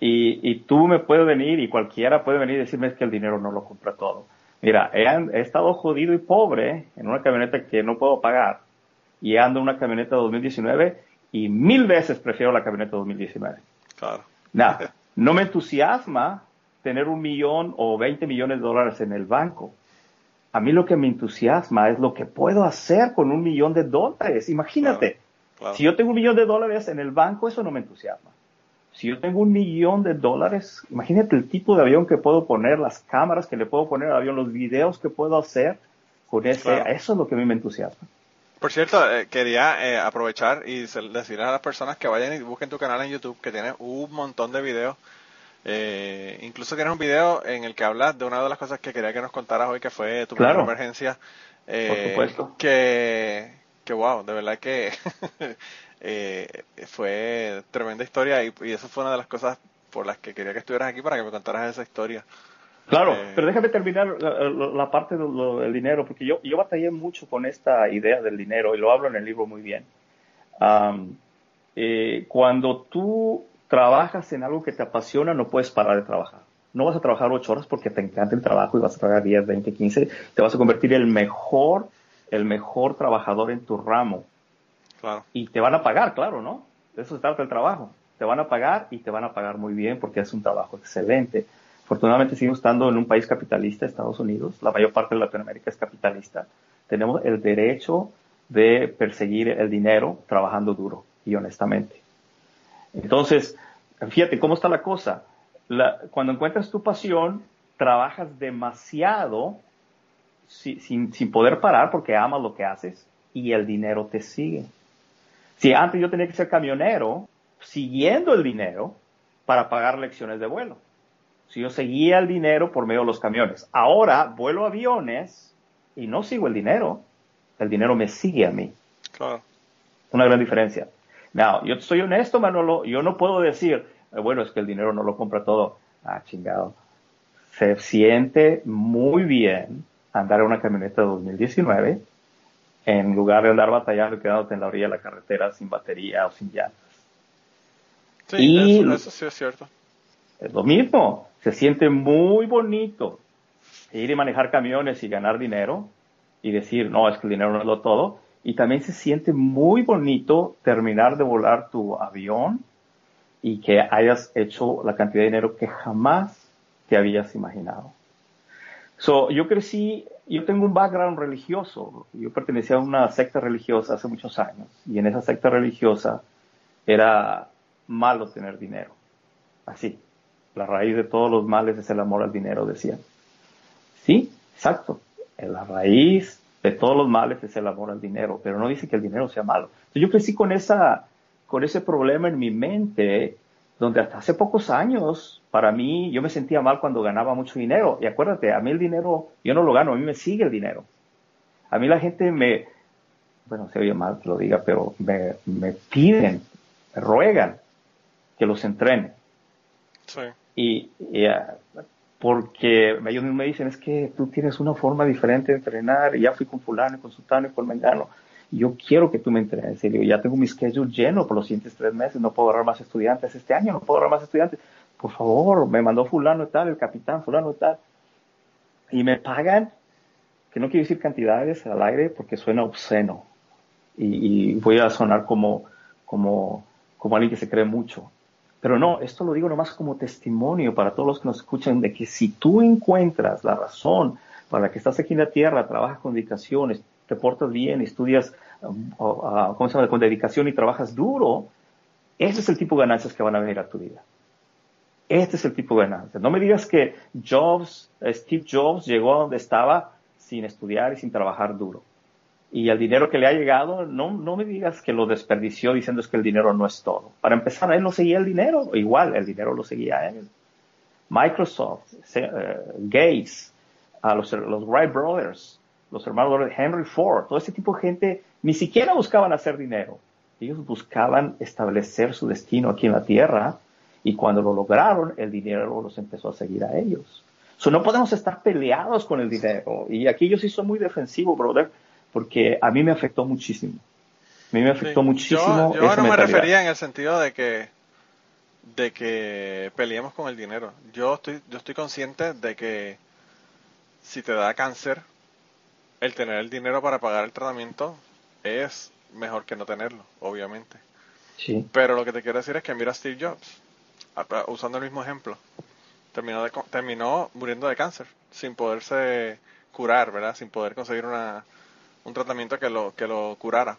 Y, y tú me puedes venir y cualquiera puede venir y decirme que el dinero no lo compra todo. Mira, he, estado jodido y pobre en una camioneta que no puedo pagar y ando en una camioneta 2019 y mil veces prefiero la camioneta 2019. Claro. Nada, [laughs] no me entusiasma tener un millón o 20 millones de dólares en el banco. A mí lo que me entusiasma es lo que puedo hacer con un millón de dólares. Imagínate, si yo tengo un millón de dólares en el banco, eso no me entusiasma si yo tengo un millón de dólares, imagínate el tipo de avión que puedo poner, las cámaras que le puedo poner al avión, los videos que puedo hacer con ese. Eso es lo que a mí me entusiasma. Por cierto, eh, quería eh, aprovechar y decirle a las personas que vayan y busquen tu canal en YouTube, que tiene un montón de videos. Eh, incluso tienes un video en el que hablas de una de las cosas que quería que nos contaras hoy, que fue tu primera emergencia. Por supuesto. Que, que wow, de verdad que [laughs] eh, fue tremenda historia y, y, eso fue una de las cosas por las que quería que estuvieras aquí para que me contaras esa historia. Claro, eh, pero déjame terminar la, parte del dinero, porque yo, yo batallé mucho con esta idea del dinero y lo hablo en el libro muy bien. Eh, cuando tú trabajas en algo que te apasiona, no puedes parar de trabajar. no vas a trabajar ocho horas porque te encanta el trabajo y vas a trabajar 10, 20, 15, te vas a convertir en el mejor, el mejor trabajador en tu ramo. Claro. Y te van a pagar, claro, ¿no? De eso se trata el trabajo. Te van a pagar y te van a pagar muy bien porque es un trabajo excelente. Afortunadamente seguimos estando en un país capitalista, Estados Unidos. La mayor parte de Latinoamérica es capitalista. Tenemos el derecho de perseguir el dinero trabajando duro y honestamente. Entonces, fíjate cómo está la cosa. cuando encuentras tu pasión, trabajas demasiado sin, sin, poder parar porque amas lo que haces y el dinero te sigue. Si antes yo tenía que ser camionero, siguiendo el dinero para pagar lecciones de vuelo. Si yo seguía el dinero por medio de los camiones. Ahora vuelo aviones y no sigo el dinero. El dinero me sigue a mí. Claro. Una gran diferencia. Now, yo soy honesto, Manolo, yo no puedo decir, eh, bueno, es que el dinero no lo compra todo. Ah, chingado. Se siente muy bien andar en una camioneta de 2019 en lugar de andar batallando y quedándote en la orilla de la carretera sin batería o sin llantas. Sí, eso, sí es cierto. Es lo mismo. Se siente muy bonito ir y manejar camiones y ganar dinero y decir, no, es que el dinero no es lo todo y también se siente muy bonito terminar de volar tu avión y que hayas hecho la cantidad de dinero que jamás te habías imaginado. So, yo crecí, yo tengo un background religioso. Yo pertenecía a una secta religiosa hace muchos años y en esa secta religiosa era malo tener dinero. Así. La raíz de todos los males es el amor al dinero, decían. Sí, exacto. La raíz de todos los males es el amor al dinero, pero no dice que el dinero sea malo. yo crecí con, esa, con ese problema en mi mente, donde hasta hace pocos años, para mí, yo me sentía mal cuando ganaba mucho dinero. Y acuérdate, a mí el dinero, yo no lo gano, a mí me sigue el dinero. A mí la gente me, bueno, se oye mal que lo diga, pero me, me piden, me ruegan que los entrene. Sí. Y, y, ah, porque ellos me dicen, es que tú tienes una forma diferente de entrenar, y ya fui con fulano, con sultano y con mengano, yo quiero que tú me entrenes, y digo, ya tengo mi schedule lleno por los siguientes tres meses, no puedo agarrar más estudiantes este año, no puedo agarrar más estudiantes, por favor, me mandó fulano y tal, el capitán fulano y tal, y me pagan, que no quiero decir cantidades al aire porque suena obsceno, y, y voy a sonar como, como, como alguien que se cree mucho, pero no, esto lo digo nomás como testimonio para todos los que nos escuchan de que si tú encuentras la razón para que estás aquí en la tierra, trabajas con dedicación, te portas bien, estudias um, uh, ¿cómo se llama? con dedicación y trabajas duro, ese es el tipo de ganancias que van a venir a tu vida. Este es el tipo de ganancias. No me digas que Jobs, Steve Jobs llegó a donde estaba sin estudiar y sin trabajar duro y el dinero que le ha llegado, no, no me digas que lo desperdició diciendo es que el dinero no es todo. Para empezar, él no seguía el dinero, igual el dinero lo seguía a él. Microsoft, eh, Gates, a los, los, Wright Brothers, los hermanos Henry Ford, todo ese tipo de gente ni siquiera buscaban hacer dinero. Ellos buscaban establecer su destino aquí en la tierra y cuando lo lograron, el dinero los empezó a seguir a ellos. So, no podemos estar peleados con el dinero. Y aquí yo sí soy muy defensivo, brother porque a mí me afectó muchísimo. A mí me afectó muchísimo. Yo, no me refería en el sentido de que de que peleemos con el dinero. Yo estoy yo estoy consciente de que si te da cáncer, el tener el dinero para pagar el tratamiento es mejor que no tenerlo, obviamente. Sí. Pero lo que te quiero decir es que mira a Steve Jobs, usando el mismo ejemplo, terminó, de, terminó muriendo de cáncer sin poderse curar, ¿verdad? Sin poder conseguir una, un tratamiento que lo, que lo curara.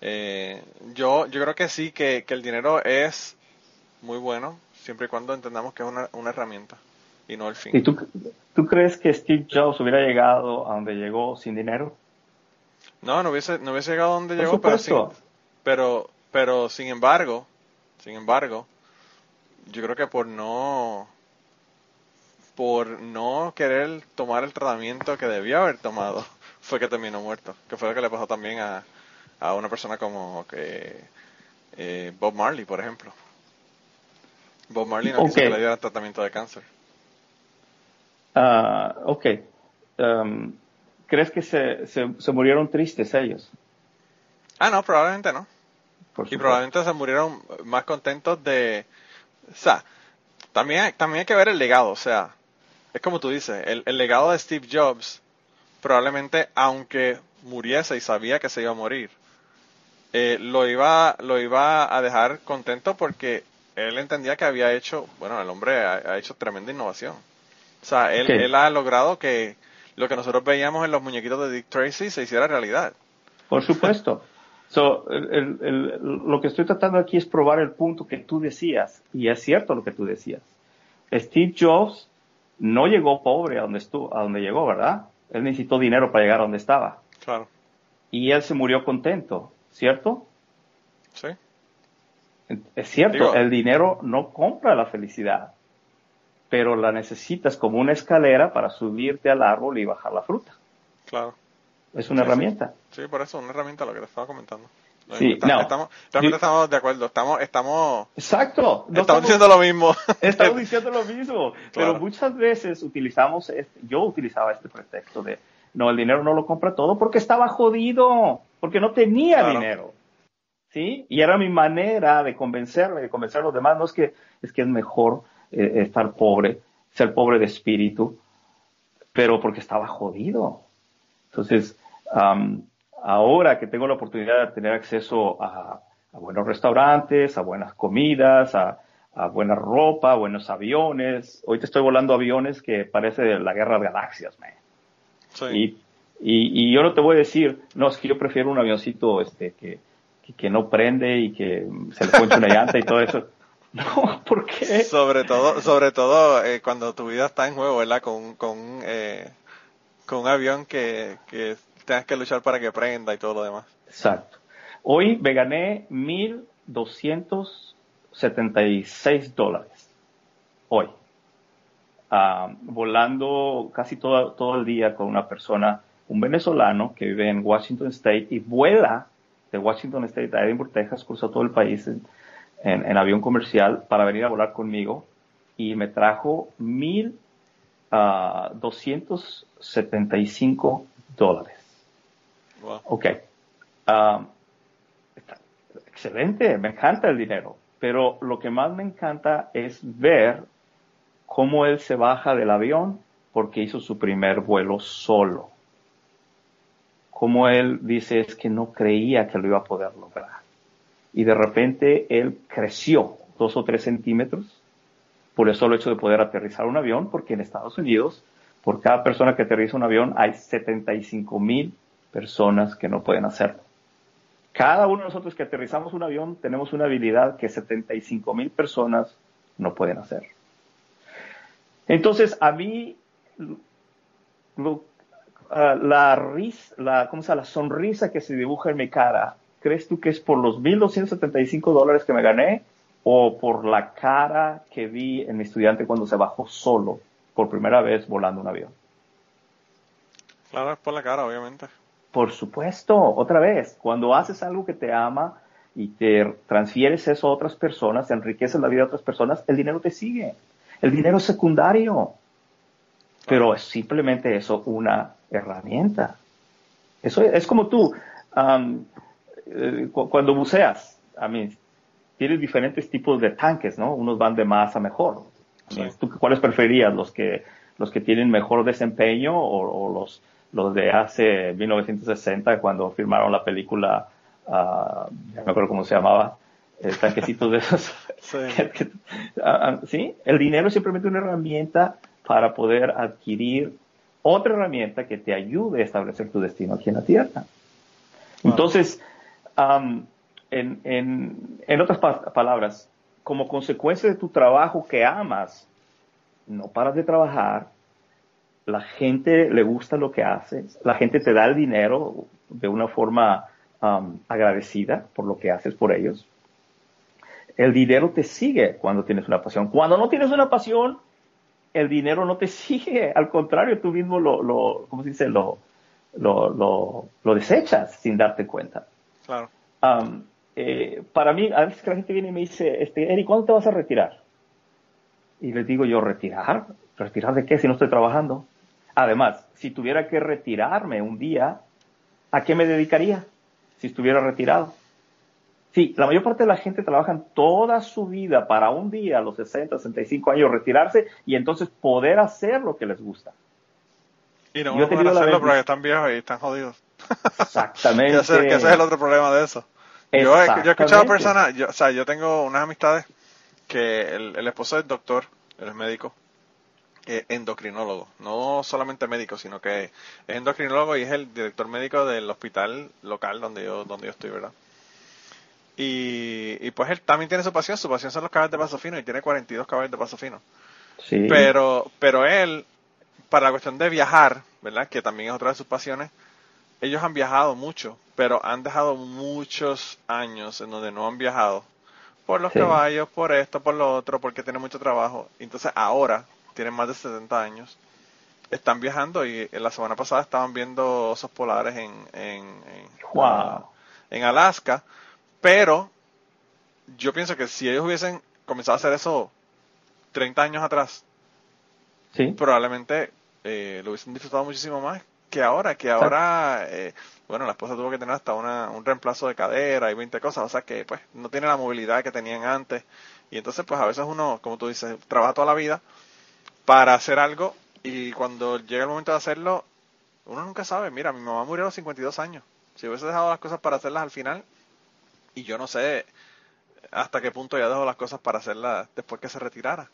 Eh, yo, yo creo que sí, que, el dinero es muy bueno, siempre y cuando entendamos que es una, una herramienta y no el fin. ¿Y tú, tú crees que Steve Jobs hubiera llegado a donde llegó sin dinero? No, no hubiese, no hubiese llegado a donde llegó, pero, sin, pero, pero sin embargo, sin embargo, yo creo que por no por no querer tomar el tratamiento que debía haber tomado fue que terminó muerto, que fue lo que le pasó también a, a una persona como que eh, Bob Marley, por ejemplo. Bob Marley no quiso que le diera tratamiento de cáncer. Ah, ok. Um, ¿Crees que se, se, murieron tristes ellos? Ah, no, probablemente no. y probablemente se murieron más contentos de... O sea, También, también hay que ver el legado, o sea, es como tú dices, el, el legado de Steve Jobs, probablemente, aunque muriese y sabía que se iba a morir, eh, lo, iba, lo iba a dejar contento porque él entendía que había hecho, bueno, el hombre ha, hecho tremenda innovación. O sea, él, él, ha logrado que lo que nosotros veíamos en los muñequitos de Dick Tracy se hiciera realidad. Por supuesto. So, lo que estoy tratando aquí es probar el punto que tú decías, y es cierto lo que tú decías. Steve Jobs no llegó pobre a donde, estuvo, a donde llegó, ¿verdad? Él necesitó dinero para llegar a donde estaba. Claro. Y él se murió contento, ¿cierto? Sí. Es cierto, el dinero no compra la felicidad, pero la necesitas como una escalera para subirte al árbol y bajar la fruta. Claro. Es una herramienta. Sí. por eso, una herramienta lo que te estaba comentando. Sí, estamos, estamos, realmente estamos de acuerdo, estamos, estamos, exacto, estamos, diciendo lo mismo. [laughs] Estamos [laughs] diciendo lo mismo, pero muchas veces utilizamos, este, yo utilizaba este pretexto de, no, el dinero no lo compra todo porque estaba jodido, porque no tenía dinero. ¿Sí? Y era mi manera de convencerme, de convencer a los demás, no es que es, que es mejor eh, estar pobre, ser pobre de espíritu, pero porque estaba jodido. Entonces, ahora que tengo la oportunidad de tener acceso a, buenos restaurantes, a buenas comidas, a, buena ropa, a buenos aviones. Hoy te estoy volando aviones que parece la guerra de galaxias, man. Y, y, yo no te voy a decir, no, es que yo prefiero un avioncito este, que, que, no prende y que se le ponche una llanta y todo eso. [laughs] No, ¿por qué? Sobre todo, sobre todo eh, cuando tu vida está en juego, ¿verdad? Con, con, eh, con un avión que, que tengas que luchar para que prenda y todo lo demás. Exacto. Hoy me gané 1.276 dólares. Hoy. Ah, volando casi todo, todo el día con una persona, un venezolano que vive en Washington State y vuela de Washington State a Edinburgh, Texas, cruza todo el país en, avión comercial para venir a volar conmigo y me trajo 1.275 dólares. Ok. Um, excelente, me encanta el dinero, pero lo que más me encanta es ver cómo él se baja del avión porque hizo su primer vuelo solo. Cómo él dice es que no creía que lo iba a poder lograr. Y de repente él creció dos o tres centímetros por el solo hecho de poder aterrizar un avión, porque en Estados Unidos, por cada persona que aterriza un avión, hay 75 mil personas que no pueden hacerlo. Cada uno de nosotros que aterrizamos un avión tenemos una habilidad que 75 mil personas no pueden hacer. Entonces, a mí, ah, la, risa, la, ¿cómo se la sonrisa que se dibuja en mi cara, ¿crees tú que es por los 1.275 dólares que me gané o por la cara que vi en mi estudiante cuando se bajó solo por primera vez volando un avión? Claro, es por la cara, obviamente. Por supuesto, otra vez, cuando haces algo que te ama y te transfieres eso a otras personas, enriqueces la vida de otras personas, el dinero te sigue. El dinero es secundario, pero es simplemente eso una herramienta. Eso es, como tú, eh, cuando buceas, a mí, tienes diferentes tipos de tanques, ¿no? Unos van de más a mejor. ¿Tú cuáles preferirías? ¿Los que, los que tienen mejor desempeño o los los de hace 1960 cuando firmaron la película, uh, ya me acuerdo cómo se llamaba, el tanquecito de esos. [laughs] Ah, ah, sí. el dinero es simplemente una herramienta para poder adquirir otra herramienta que te ayude a establecer tu destino aquí en la Tierra. Entonces, en, en, en otras palabras, como consecuencia de tu trabajo que amas, no paras de trabajar, la gente le gusta lo que haces, la gente te da el dinero de una forma um, agradecida por lo que haces por ellos. El dinero te sigue cuando tienes una pasión. Cuando no tienes una pasión, el dinero no te [laughs] sigue. Al contrario, tú mismo lo, lo ¿cómo se dice? Lo, lo, lo, desechas sin darte cuenta. Claro. Um, eh, para mí, a veces que la gente viene y me dice, este, Eric, ¿cuándo te vas a retirar? Y les digo yo, ¿retirar? ¿Retirar de qué si no estoy trabajando? Además, si tuviera que retirarme un día, ¿a qué me dedicaría si estuviera retirado? Sí, la mayor parte de la gente trabaja toda su vida para un día, a los 60, 65 años, retirarse y entonces poder hacer lo que les gusta. Y no van a hacerlo porque están viejos y están jodidos. [laughs] Exactamente. ese, es el otro problema de eso. Yo he, yo he escuchado personas, yo, o sea, yo tengo unas amistades que el, el esposo es doctor, él es médico, endocrinólogo, no solamente médico, sino que es endocrinólogo y es el director médico del hospital local donde yo, donde yo estoy, ¿verdad? Y, y pues él también tiene su pasión, su pasión son los caballos de paso fino y tiene 42 caballos de paso fino. Sí. Pero, pero él, para la cuestión de viajar, ¿verdad? Que también es otra de sus pasiones, ellos han viajado mucho, pero han dejado muchos años en donde no han viajado por los caballos, por esto, por lo otro, porque tienen mucho trabajo. Entonces ahora, tienen más de 70 años, están viajando y la semana pasada estaban viendo osos polares en, en, en, Alaska, pero yo pienso que si ellos hubiesen comenzado a hacer eso 30 años atrás, probablemente eh, lo hubiesen disfrutado muchísimo más que ahora, que ahora, eh, bueno, la esposa tuvo que tener hasta una, un reemplazo de cadera y 20 cosas, o sea que pues no tiene la movilidad que tenían antes. Y entonces pues a veces uno, como tú dices, trabaja toda la vida para hacer algo y cuando llega el momento de hacerlo, uno nunca sabe, mira, mi mamá murió a los 52 años. Si hubiese dejado las cosas para hacerlas al final, y yo no sé hasta qué punto ya dejó las cosas para hacerlas después que se retirara.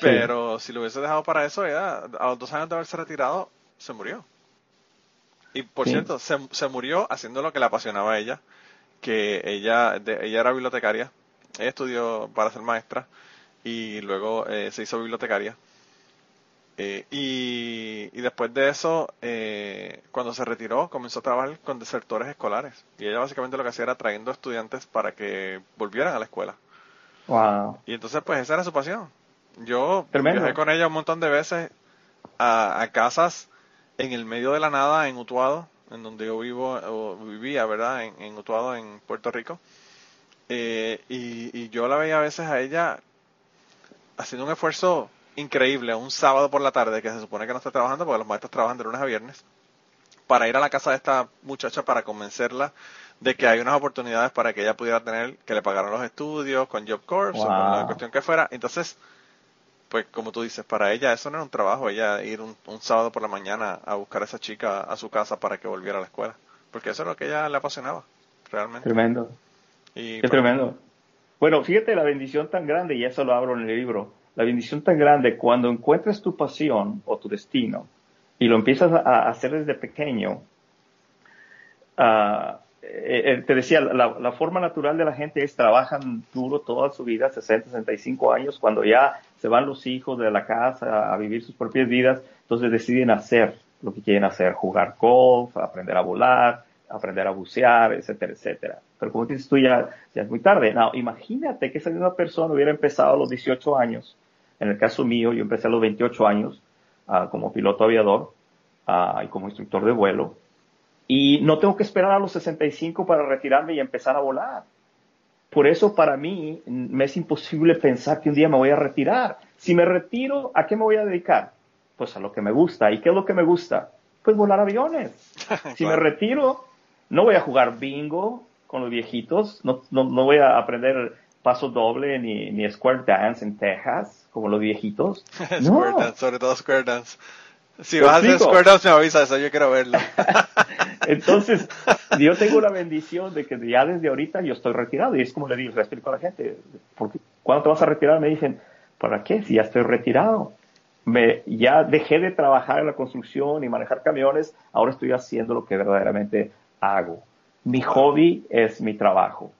Pero si lo hubiese dejado para eso, ya a los dos años de haberse retirado, se murió. Y por cierto, se, se, murió haciendo lo que le apasionaba a ella, que ella, ella era bibliotecaria, ella estudió para ser maestra y luego eh, se hizo bibliotecaria. Eh, y, y, después de eso, eh, cuando se retiró, comenzó a trabajar con desertores escolares. Y ella básicamente lo que hacía era trayendo estudiantes para que volvieran a la escuela. Wow. Y entonces, pues esa era su pasión. Yo viajé con ella un montón de veces a, a casas en el medio de la nada en Utuado, en donde yo vivo o vivía, ¿verdad? En, en Utuado, en Puerto Rico. Eh, y, y, yo la veía a veces a ella haciendo un esfuerzo increíble, un sábado por la tarde, que se supone que no está trabajando, porque los maestros trabajan de lunes a viernes, para ir a la casa de esta muchacha para convencerla de que hay unas oportunidades para que ella pudiera tener, que le pagaran los estudios con Job Corps o con la cuestión que fuera. Entonces, pues como tú dices, para ella eso no era un trabajo, ella ir un, sábado por la mañana a buscar a esa chica a su casa para que volviera a la escuela, porque eso es lo que ella le apasionaba, realmente. Tremendo. Y, Qué tremendo. Bueno, fíjate la bendición tan grande, y eso lo abro en el libro, la bendición tan grande cuando encuentres tu pasión o tu destino y lo empiezas a hacer desde pequeño, uh, te decía, la, forma natural de la gente es trabajan duro toda su vida, 60, 65 años, cuando ya se van los hijos de la casa a vivir sus propias vidas, entonces deciden hacer lo que quieren hacer, jugar golf, aprender a volar, aprender a bucear, etcétera, etcétera. Pero como dices tú, ya, ya es muy tarde. No, imagínate que esa misma persona hubiera empezado a los 18 años. En el caso mío, yo empecé a los 28 años uh, como piloto aviador uh, y como instructor de vuelo y no tengo que esperar a los 65 para retirarme y empezar a volar. Por eso para mí me es imposible pensar que un día me voy a retirar. Si me retiro, ¿a qué me voy a dedicar? Pues a lo que me gusta. ¿Y qué es lo que me gusta? Pues volar aviones. [laughs] Si me retiro, no voy a jugar bingo con los viejitos, no, no, no voy a aprender paso doble ni, ni square dance en Texas como los viejitos. [laughs] square dance, sobre todo square dance. Si vas a hacer Square Dance, me avisa eso, yo quiero verlo. [laughs] Entonces, [laughs] yo tengo la bendición de que ya desde ahorita yo estoy retirado y es como le digo, le explico a la gente, porque cuando te vas a retirar me dicen, ¿para qué? Si ya estoy retirado. Me, ya dejé de trabajar en la construcción y manejar camiones, ahora estoy haciendo lo que verdaderamente hago. Mi hobby es mi trabajo.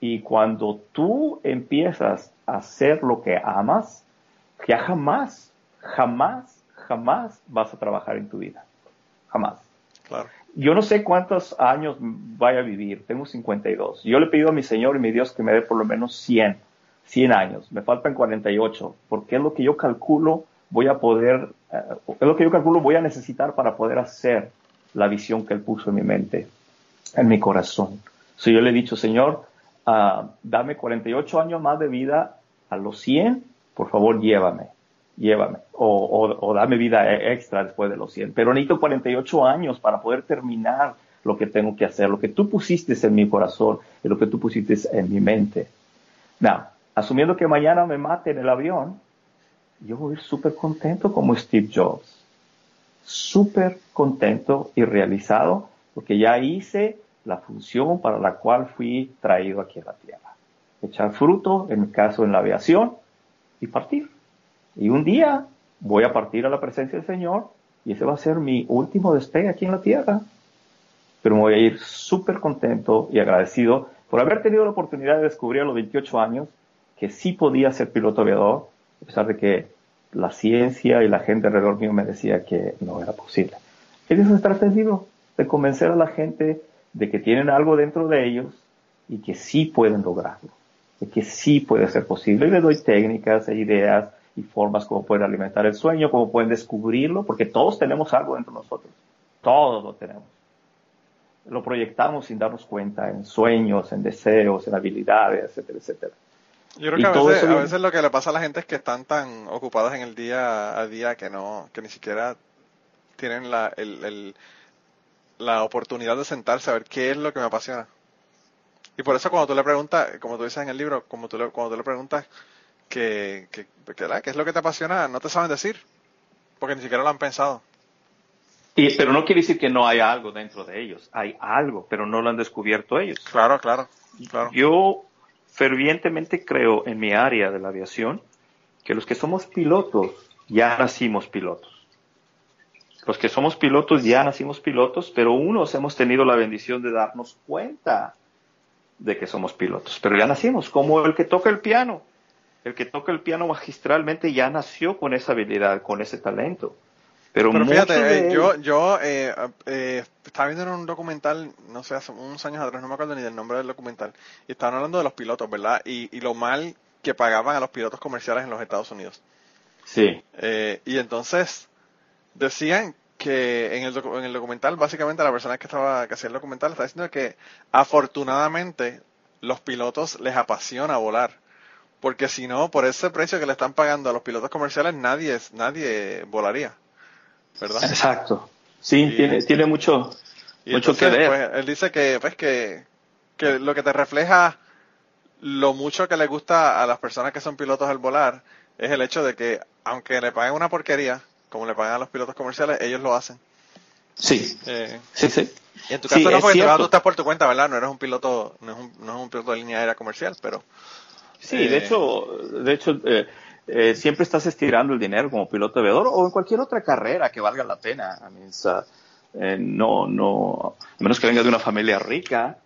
Y cuando tú empiezas a hacer lo que amas, ya jamás, jamás jamás vas a trabajar en tu vida. Jamás. Claro. Yo no sé cuántos años vaya a vivir. Tengo 52. Yo le pido a mi Señor y mi Dios que me dé por lo menos 100. 100 años. Me faltan 48. Porque es lo que yo calculo voy a poder, eh, es lo que yo calculo voy a necesitar para poder hacer la visión que Él puso en mi mente, en mi corazón. Si yo le he dicho, Señor, uh, dame 48 años más de vida a los 100, por favor llévame llévame, o, o, dame vida e, extra después de los 100. Pero necesito 48 años para poder terminar lo que tengo que hacer, lo que tú pusiste en mi corazón y lo que tú pusiste en mi mente. Now, asumiendo que mañana me mate en el avión, yo voy a ir súper contento como Steve Jobs. Súper contento y realizado porque ya hice la función para la cual fui traído aquí a la Tierra. Echar fruto, en mi caso en la aviación, y partir. Y un día voy a partir a la presencia del Señor y ese va a ser mi último despegue aquí en la Tierra. Pero me voy a ir súper contento y agradecido por haber tenido la oportunidad de descubrir a los 28 años que sí podía ser piloto aviador, a pesar de que la ciencia y la gente alrededor mío me decía que no era posible. Y eso se trata libro, de convencer a la gente de que tienen algo dentro de ellos y que sí pueden lograrlo, de que sí puede ser posible. Y le doy técnicas e ideas y formas como pueden alimentar el sueño, como pueden descubrirlo, porque todos tenemos algo dentro de nosotros, todos lo tenemos. Lo proyectamos sin darnos cuenta en sueños, en deseos, en habilidades, etcétera, etcétera. Yo creo que a veces, a veces, lo que le pasa a la gente es que están tan ocupados en el día a día que no, que ni siquiera tienen la, el, la oportunidad de sentarse a ver qué es lo que me apasiona. Y por eso cuando tú le preguntas, como tú dices en el libro, como tú le, cuando tú le preguntas que, que, qué es lo que te apasiona, no te saben decir, porque ni siquiera lo han pensado. Y, pero no quiere decir que no haya algo dentro de ellos, hay algo, pero no lo han descubierto ellos. Claro, claro, claro. Yo fervientemente creo en mi área de la aviación que los que somos pilotos ya nacimos pilotos. Los que somos pilotos ya nacimos pilotos, pero unos hemos tenido la bendición de darnos cuenta de que somos pilotos. Pero ya nacimos, como el que toca el piano. El que toca el piano magistralmente ya nació con esa habilidad, con ese talento. Pero, fíjate, eh, yo, yo eh, eh, estaba viendo en un documental, no sé, hace unos años atrás, no me acuerdo ni del nombre del documental, y estaban hablando de los pilotos, ¿verdad? Y, y lo mal que pagaban a los pilotos comerciales en los Estados Unidos. Sí. y entonces, decían que en el, en el documental, básicamente la persona que estaba que hacía el documental está diciendo que afortunadamente los pilotos les apasiona volar. Porque si no, por ese precio que le están pagando a los pilotos comerciales, nadie, nadie volaría. ¿Verdad? Exacto. Sí, tiene, tiene mucho, mucho que ver. Pues, él dice que, pues, que, que lo que te refleja lo mucho que le gusta a las personas que son pilotos al volar es el hecho de que, aunque le paguen una porquería, como le pagan a los pilotos comerciales, ellos lo hacen. Sí. Eh, sí, sí. Y en tu caso no, porque tú estás por tu cuenta, ¿verdad? No eres un piloto, no es un, no es un piloto de línea aérea comercial, pero... Sí, de eh, hecho, de hecho eh, siempre estás estirando el dinero como piloto aviador o en cualquier otra carrera que valga la pena. no, no, a menos que vengas de una familia rica,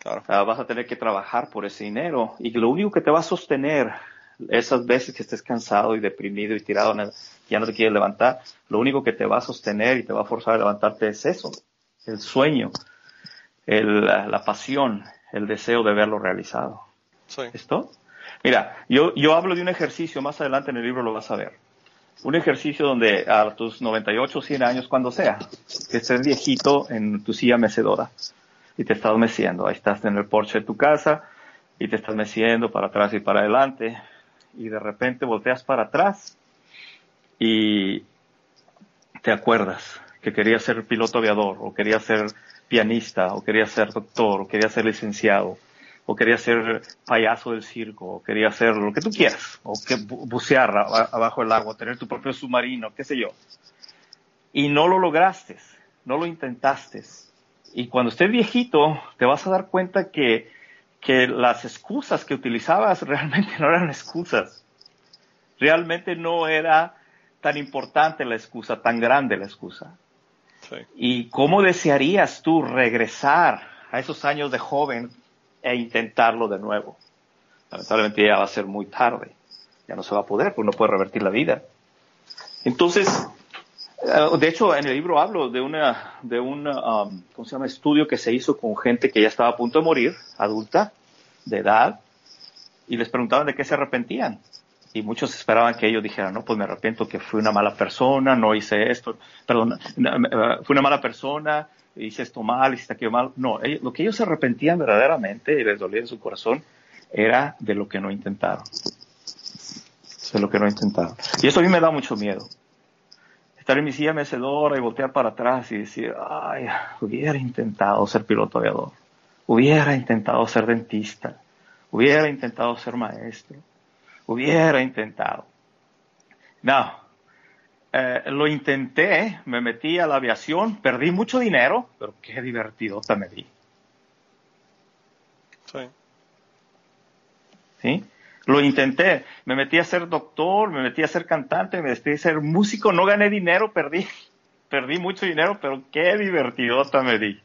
claro. Ah, vas a tener que trabajar por ese dinero y lo único que te va a sostener esas veces que estés cansado y deprimido y tirado, en ya no te quieres levantar, lo único que te va a sostener y te va a forzar a levantarte es eso, el sueño, la, pasión, el deseo de verlo realizado. ¿Esto? Mira, yo, yo hablo de un ejercicio, más adelante en el libro lo vas a ver. Un ejercicio donde a tus 98, 100 años, cuando sea, que estés viejito en tu silla mecedora y te estás meciendo. Ahí estás en el porche de tu casa y te estás meciendo para atrás y para adelante y de repente volteas para atrás y te acuerdas que querías ser piloto aviador o querías ser pianista o querías ser doctor o querías ser licenciado o querías ser payaso del circo o querías ser lo que tú quieras o que bucear abajo del agua, tener tu propio submarino, qué sé yo. Y no lo lograste, no lo intentaste. Y cuando estés viejito te vas a dar cuenta que que las excusas que utilizabas [laughs] realmente no eran excusas. Realmente no era tan importante la excusa, tan grande la excusa. ¿Y cómo desearías tú regresar a esos años de joven e intentarlo de nuevo? Lamentablemente ya va a ser muy tarde. Ya no se va a poder, porque no puede revertir la vida. Entonces, eh, de hecho, en el libro hablo de una, de un, um, ¿cómo se llama? Estudio que se hizo con gente que ya estaba a punto de morir, adulta, de edad, y les preguntaban de qué se arrepentían. Y muchos esperaban que ellos dijeran, no, pues me arrepiento que fui una mala persona, no hice esto, perdón, eh, fui una mala persona, hice esto mal, hice aquello mal. No, lo que ellos se arrepentían verdaderamente y les dolía en su corazón era de lo que no intentaron. De lo que no intentaron. Y eso a mí me da mucho miedo estar en mi silla mecedora y voltear para atrás y decir, ay, hubiera intentado ser piloto aviador, hubiera intentado ser dentista, hubiera intentado ser maestro, hubiera intentado. No, eh, lo intenté, me metí a la aviación, perdí mucho dinero, pero qué divertido me di. Sí. ¿Sí? Lo intenté, me metí a ser doctor, me metí a ser cantante, me metí a ser músico, no gané dinero, perdí, [laughs] perdí mucho dinero, pero qué divertidota me di.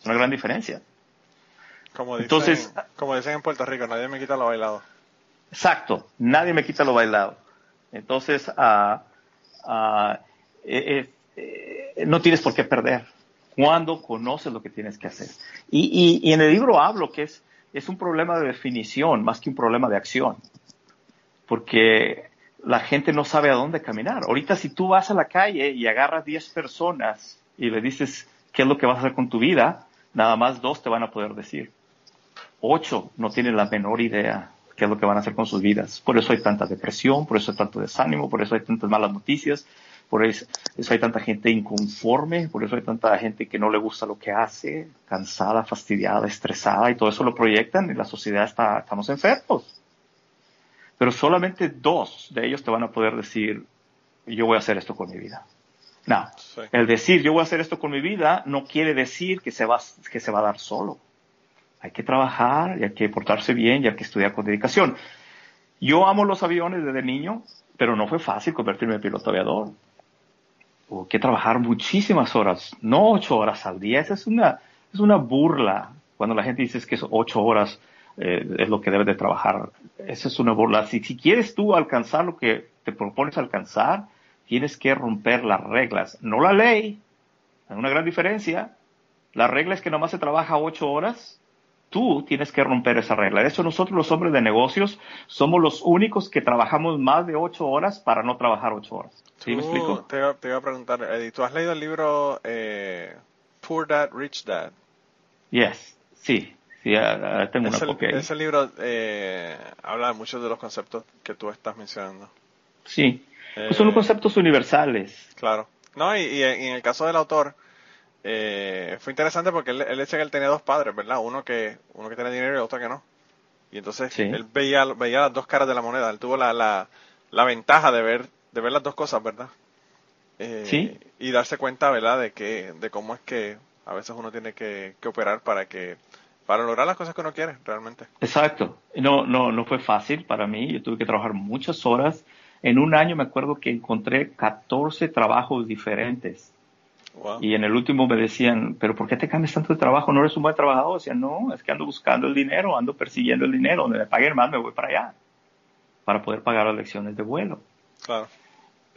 Es una gran diferencia. Como dicen, Entonces, como dicen en Puerto Rico, nadie me quita lo bailado. Exacto, nadie me quita lo bailado. Entonces, uh, no tienes por qué perder cuando conoces lo que tienes que hacer. Y, y en el libro hablo que es es un problema de definición más que un problema de acción. Porque la gente no sabe a dónde caminar. Ahorita si tú vas a la calle y agarras 10 personas y le dices qué es lo que vas a hacer con tu vida, nada más dos te van a poder decir. Ocho no tienen la menor idea qué es lo que van a hacer con sus vidas. Por eso hay tanta depresión, por eso hay tanto desánimo, por eso hay tantas malas noticias, por eso, hay tanta gente inconforme, por eso hay tanta gente que no le gusta lo que hace, cansada, fastidiada, estresada, y todo eso lo proyectan y la sociedad está, estamos enfermos. Pero solamente dos de ellos te van a poder decir, yo voy a hacer esto con mi vida. No, el decir yo voy a hacer esto con mi vida no quiere decir que se, va, que se va a dar solo. Hay que trabajar hay que portarse bien hay que estudiar con dedicación. Yo amo los aviones desde niño, pero no fue fácil convertirme en piloto aviador o que trabajar muchísimas horas, no ocho horas al día. Esa es una, es una burla cuando la gente dice que es ocho horas eh, es lo que debes de trabajar. Esa es una burla. Si, si quieres tú alcanzar lo que te propones alcanzar, tienes que romper las reglas, no la ley. Hay una gran diferencia. La regla es que nomás se trabaja ocho horas tú tienes que romper esa regla. De hecho, nosotros los hombres de negocios somos los únicos que trabajamos más de ocho horas para no trabajar ocho horas. ¿Sí me explico? Te, iba a preguntar, Eddie, ¿tú has leído el libro eh, Poor Dad, Rich Dad? Yes, sí. Sí, tengo una copia Ese libro eh, habla de muchos de los conceptos que tú estás mencionando. Sí, pues son eh, conceptos universales. Claro. No, y en el caso del autor, eh, fue interesante porque él, él decía que él tenía dos padres, ¿verdad? Uno que, uno que tenía dinero y otro que no. Y entonces él veía, veía las dos caras de la moneda, él tuvo la, la, la ventaja de ver, de ver las dos cosas, ¿verdad? Eh, sí. Y darse cuenta, ¿verdad? De que, de cómo es que a veces uno tiene que, que operar para que, para lograr las cosas que uno quiere, realmente. Exacto. No, no, no fue fácil para mí. Yo tuve que trabajar muchas horas. En un año me acuerdo que encontré 14 trabajos diferentes y en el último me decían, pero ¿por qué te cambias tanto de trabajo? ¿No eres un buen trabajador? Decían, no, es que ando buscando el dinero, ando persiguiendo el dinero, donde me paguen más me voy para allá, para poder pagar las lecciones de vuelo. Claro.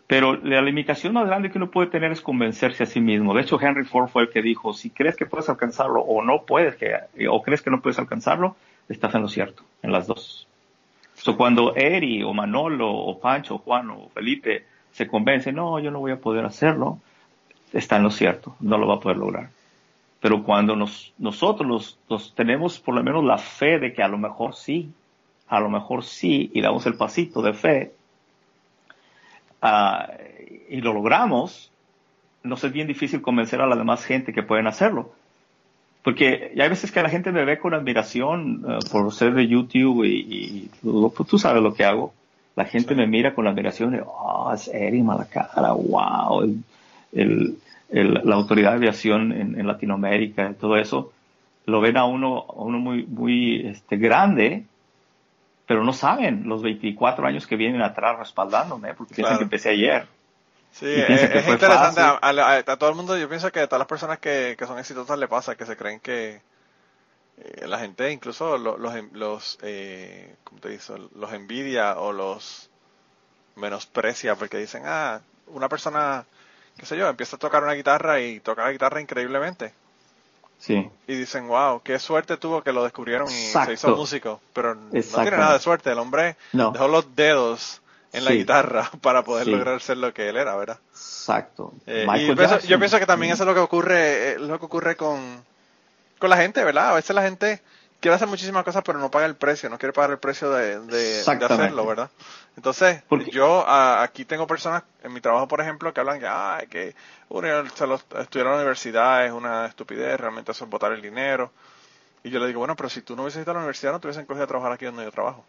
Pero la limitación más grande que uno puede tener es convencerse a sí mismo. De hecho, Henry Ford fue el que dijo, si crees que puedes alcanzarlo o no puedes, que, o crees que no puedes alcanzarlo, estás en lo cierto, en las dos. So, cuando Eri o Manolo o Pancho o Juan o Felipe se convencen, no, yo no voy a poder hacerlo, está en lo cierto, no lo va a poder lograr. Pero cuando nos, nosotros los, tenemos por lo menos la fe de que a lo mejor sí, a lo mejor sí, y damos el pasito de fe, uh, y lo logramos, nos es bien difícil convencer a la demás gente que pueden hacerlo. Porque hay veces que la gente me ve con admiración uh, por ser de YouTube y, tú sabes lo que hago. La gente me mira con admiración de, oh, es Eri Malacara, wow, el, la autoridad de aviación en, Latinoamérica y todo eso, lo ven a uno, a uno muy, muy este, grande, pero no saben los 24 años que vienen atrás respaldándome, porque piensan que empecé ayer. Sí, es, interesante. A, todo el mundo, yo pienso que a todas las personas que, son exitosas le pasa, que se creen que eh, la gente incluso los, los, los eh, te dice? Los envidia o los menosprecia porque dicen, ah, una persona qué sé yo, empieza a tocar una guitarra y toca la guitarra increíblemente. Sí. Y dicen, wow, qué suerte tuvo que lo descubrieron y se hizo músico. Pero no tiene nada de suerte. El hombre dejó los dedos en la guitarra [laughs] para poder lograr ser lo que él era, ¿verdad? Exacto. Eh, y yo pienso que también eso es lo que ocurre, eh, lo que ocurre con, con la gente, ¿verdad? A veces la gente quiere hacer muchísimas cosas, pero no paga el precio, no quiere pagar el precio de, de, hacerlo, ¿verdad? Entonces, yo aquí tengo personas en mi trabajo, por ejemplo, que hablan que, ay, que estudiar en la universidad es una estupidez, realmente eso es botar el dinero. Y yo le digo, bueno, pero si tú no hubieses ido a la universidad, no te hubiesen cogido a trabajar aquí donde yo trabajo.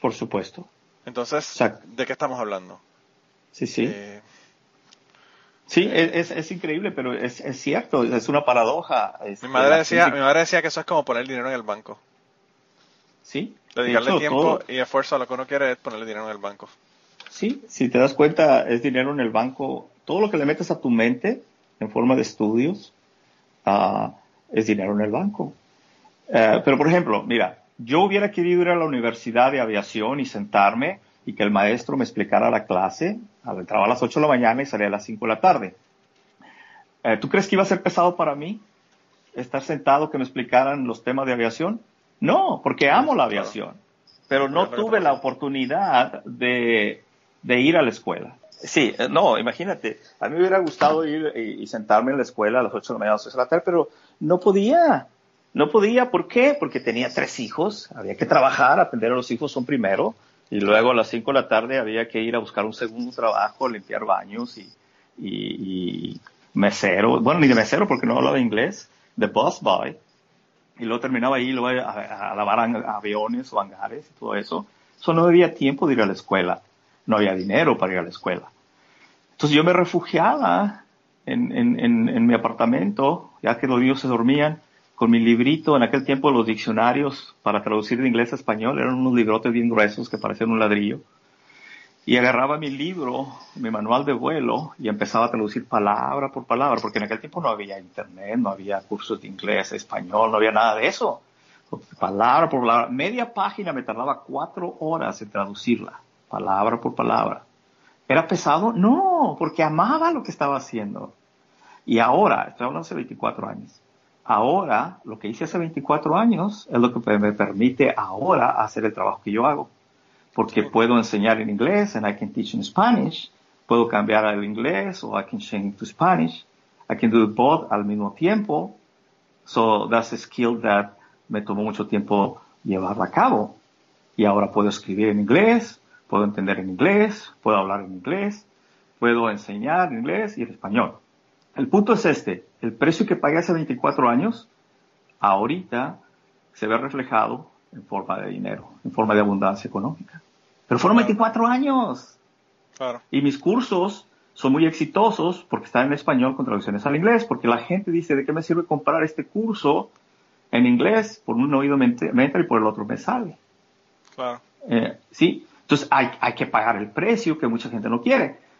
Por supuesto. Entonces, ¿de qué estamos hablando? Sí, sí. Eh, sí, es, es, increíble, pero es, es, cierto, es una paradoja. mi, madre decía, mi madre decía que eso es como poner dinero en el banco. Sí. Dedicarle tiempo y esfuerzo a lo que uno quiere es ponerle dinero en el banco. Sí, si te das cuenta, es dinero en el banco. Todo lo que le metes a tu mente en forma de estudios uh, es dinero en el banco. Uh, pero, por ejemplo, mira, yo hubiera querido ir a la universidad de aviación y sentarme y que el maestro me explicara la clase. Entraba a las 8 de la mañana y salía a las 5 de la tarde. Uh, ¿Tú crees que iba a ser pesado para mí estar sentado que me explicaran los temas de aviación? No, porque amo la aviación, pero no tuve la oportunidad de, ir a la escuela. Sí, eh, no, imagínate, a mí me hubiera gustado ir y, sentarme en la escuela a las 8 de la mañana, a las 6 de la tarde, pero no podía. No podía, ¿por qué? Porque tenía tres hijos, había que trabajar, atender a los hijos son primero, y luego a las 5 de la tarde había que ir a buscar un segundo trabajo, limpiar baños y, y mesero, bueno, ni de mesero porque no hablaba inglés, de bus boy, y luego terminaba ahí, luego a, lavar aviones o hangares y todo eso. Eso no había tiempo de ir a la escuela, no había dinero para ir a la escuela. Entonces yo me refugiaba en, en, en, mi apartamento, ya que los niños se dormían, con mi librito, en aquel tiempo los diccionarios para traducir de inglés a español eran unos librotes bien gruesos que parecían un ladrillo y agarraba mi libro, mi manual de vuelo y empezaba a traducir palabra por palabra, porque en aquel tiempo no había internet, no había cursos de inglés, español, no había nada de eso. Palabra por palabra. Media página me tardaba cuatro horas en traducirla, palabra por palabra. ¿Era pesado? No, porque amaba lo que estaba haciendo. Y ahora, estoy hablando hace 24 años, ahora lo que hice hace 24 años es lo que me permite ahora hacer el trabajo que yo hago porque puedo enseñar en inglés and I can teach in Spanish. Puedo cambiar al inglés o I can change to Spanish. I can do both al mismo tiempo. So that's a skill that me tomó mucho tiempo llevarla a cabo. Y ahora puedo escribir en inglés, puedo entender en inglés, puedo hablar en inglés, puedo enseñar en inglés y en español. El punto es este, el precio que pagué hace 24 años, ahorita se ve reflejado en forma de dinero, en forma de abundancia económica. Pero fueron 24 años. Claro. Y mis cursos son muy exitosos porque están en español con traducciones al inglés, porque la gente dice, ¿de qué me sirve comprar este curso en inglés? Por un oído me entra y por el otro me sale. Claro. Eh, sí, entonces hay, hay que pagar el precio que mucha gente no quiere.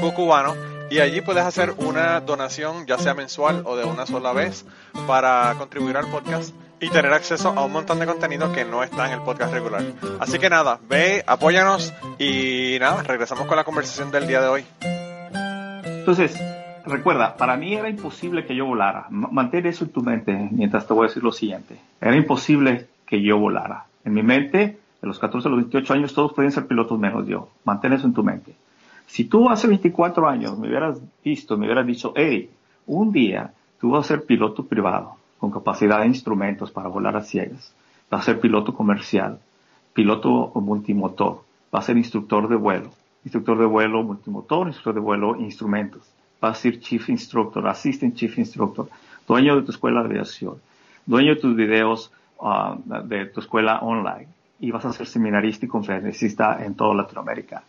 cucubano y allí puedes hacer una donación ya sea mensual o de una sola vez para contribuir al podcast y tener acceso a un montón de contenido que no está en el podcast regular. Así que nada, ve, apóyanos y nada, regresamos con la conversación del día de hoy. Entonces, recuerda, para mí era imposible que yo volara. Mantén eso en tu mente mientras te voy a decir lo siguiente. Era imposible que yo volara. En mi mente, de los 14 a los 28 años, todos podían ser pilotos menos yo. Mantén eso en tu mente. Si tú hace 24 años me hubieras visto, me hubieras dicho, hey, un día tú vas a ser piloto privado con capacidad de instrumentos para volar a ciegas, vas a ser piloto comercial, piloto multimotor, vas a ser instructor de vuelo, instructor de vuelo multimotor, instructor de vuelo instrumentos, vas a ser chief instructor, assistant chief instructor, dueño de tu escuela de aviación, dueño de tus videos ah, de tu escuela online y vas a ser seminarista y conferencista en toda Latinoamérica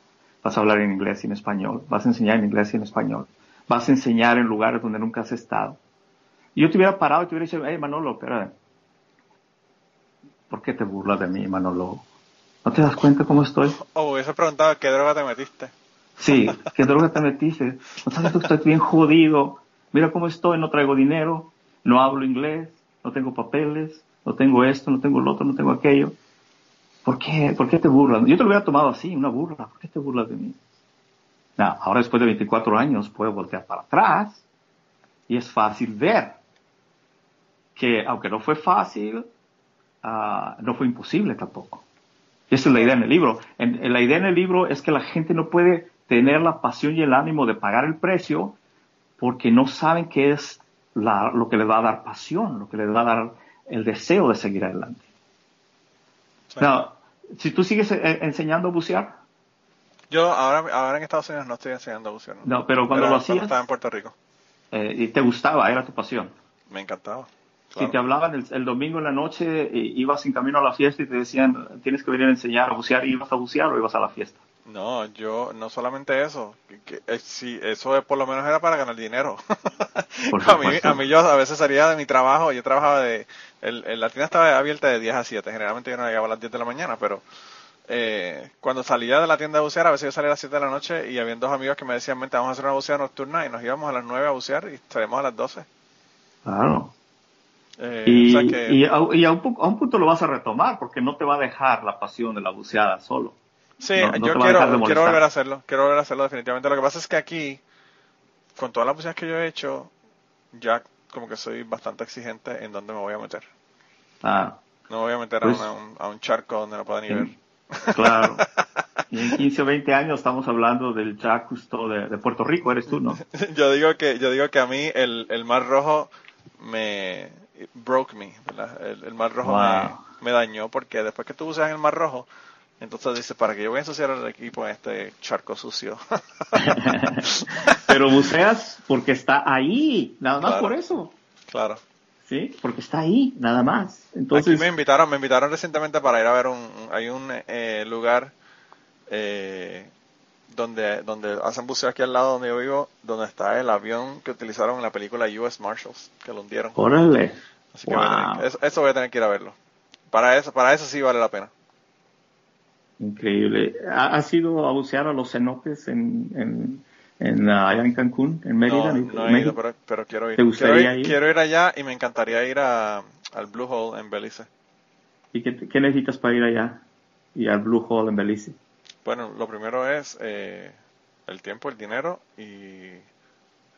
vas a hablar en inglés y en español, vas a enseñar en inglés y en español, vas a enseñar en lugares donde nunca has estado. Y yo te hubiera parado y te hubiera dicho, hey Manolo, espera, ¿por qué te burlas de mí, Manolo? ¿No te das cuenta cómo estoy? Oh, eso preguntaba, ¿qué droga te metiste? Sí, ¿qué droga te metiste? ¿No sabes que estoy bien jodido? Mira cómo estoy, no traigo dinero, no hablo inglés, no tengo papeles, no tengo esto, no tengo lo otro, no tengo aquello. ¿Por qué? ¿Por qué te burlas? Yo te lo hubiera tomado así, una burla. ¿Por qué te burlas de mí? ahora después de 24 años puedo voltear para atrás y es fácil ver que aunque no fue fácil, ah, no fue imposible tampoco. Esa es la idea en el libro. En, la idea en el libro es que la gente no puede tener la pasión y el ánimo de pagar el precio porque no saben qué es lo que les va a dar pasión, lo que les va a dar el deseo de seguir adelante. Si tú sigues eh, enseñando a bucear. Yo ahora, ahora en Estados Unidos no estoy enseñando a bucear. No, pero cuando lo hacías. Estaba en Puerto Rico. Eh, y te gustaba, era tu pasión. Me encantaba. Si te hablaban el, domingo en la noche, ibas en camino a la fiesta y te decían, tienes que venir a enseñar a bucear, ¿ibas a bucear o ibas a la fiesta? No, yo, no solamente eso, que, eh, si eso por lo menos era para ganar dinero. [laughs] a, mí, a mí yo a veces salía de mi trabajo, yo trabajaba de, el, la tienda estaba abierta de 10 a 7, generalmente yo no llegaba a las 10 de la mañana, pero eh, cuando salía de la tienda a bucear, a veces yo salía a las 7 de la noche y había dos amigos que me decían, vente, vamos a hacer una buceada nocturna y nos íbamos a las 9 a bucear y salimos a las 12. Claro. Eh, y, a, un, punto lo vas a retomar porque no te va a dejar la pasión de la buceada solo. Sí, yo quiero, volver a hacerlo, quiero volver a hacerlo definitivamente. Lo que pasa es que aquí, con todas las buceadas que yo he hecho, ya como que soy bastante exigente en dónde me voy a meter. Ah. No me voy a meter a, pues un, a, un, charco donde no pueda ni ver. Claro. [laughs] Y en 15 o 20 años estamos hablando del Jack Cousteau de, Puerto Rico, eres tú, ¿no? [laughs] yo digo que yo digo que a mí el, el mar rojo me broke me, El, mar rojo me, dañó porque después que tú usas el mar rojo, entonces dices, ¿para que yo voy a ensuciar el equipo en este charco sucio? [laughs] Pero buceas porque está ahí, nada más por eso. Claro. Sí, porque está ahí, nada más. Entonces... Aquí me invitaron, me invitaron recientemente para ir a ver un, hay un eh, lugar eh, donde, donde hacen buceo aquí al lado donde yo vivo, donde está el avión que utilizaron en la película US Marshals, que lo hundieron. Órale. Así que eso, voy a tener que ir a verlo. Para eso, para eso sí vale la pena. Increíble. ¿Has ido a bucear a los cenotes en, en, allá en Cancún, en Mérida? No, he ido, pero, quiero ir. ¿Te gustaría ir, quiero ir? allá y me encantaría ir a, al Blue Hole en Belice. ¿Y qué, qué necesitas para ir allá y al Blue Hole en Belice? Bueno, lo primero es eh, el tiempo, el dinero y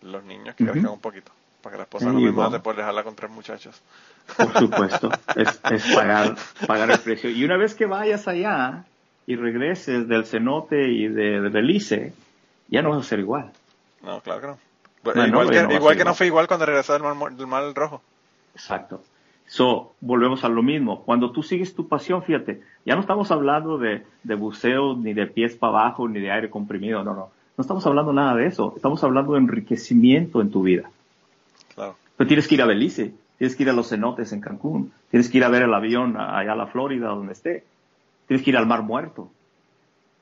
los niños que uh un poquito. Para que la esposa no me mate por dejarla con tres muchachos. Por supuesto, es, [laughs] pagar, pagar el precio. Y una vez que vayas allá y regreses del cenote y de, de Belice, ya no vas a ser igual. No, claro que no. igual, que, no, igual que no fue igual cuando regresé del mar, del Rojo. Exacto. So, volvemos a lo mismo. Cuando tú sigues tu pasión, fíjate, ya no estamos hablando de, de buceo, ni de pies para abajo, ni de aire comprimido, no, no. No estamos hablando nada de eso. Estamos hablando de enriquecimiento en tu vida. Claro. Pero tienes que ir a Belice, tienes que ir a los cenotes en Cancún, tienes que ir a ver el avión allá a la Florida, donde esté. Tienes que ir al Mar Muerto.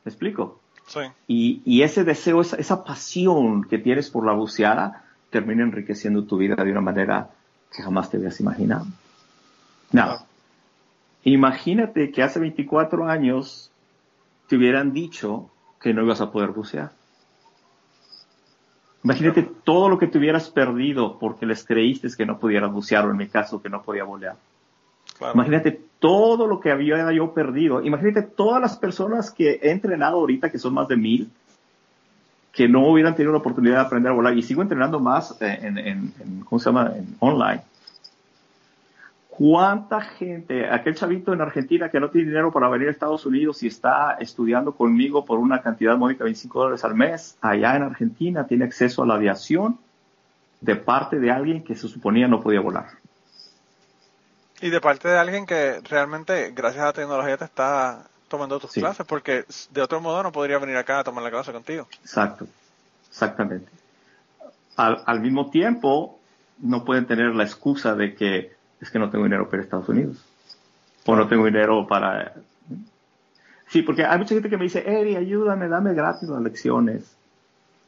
¿Me explico? Sí. Y, y ese deseo, esa, esa pasión que tienes por la buceada, termina enriqueciendo tu vida de una manera que jamás te habías imaginado. No. Imagínate que hace 24 años te hubieran dicho que no ibas a poder bucear. Imagínate todo lo que te hubieras perdido porque les creíste que no pudieras bucear o en mi caso que no podía volear. Imagínate todo lo que había yo perdido. Imagínate todas las personas que he entrenado ahorita, que son más de mil, que no hubieran tenido la oportunidad de aprender a volar. Y sigo entrenando más en, en ¿cómo se llama? En online. ¿Cuánta gente, aquel chavito en Argentina que no tiene dinero para venir a Estados Unidos y está estudiando conmigo por una cantidad módica de 25 dólares al mes, allá en Argentina tiene acceso a la aviación de parte de alguien que se suponía no podía volar? Y de parte de alguien que realmente, gracias a la tecnología, te está tomando tus clases, porque de otro modo no podría venir acá a tomar la clase contigo. Exacto, exactamente. Al, al mismo tiempo, no pueden tener la excusa de que es que no tengo dinero para Estados Unidos. O no tengo dinero para... Sí, porque hay mucha gente que me dice, Eri, ayúdame, dame gratis las lecciones.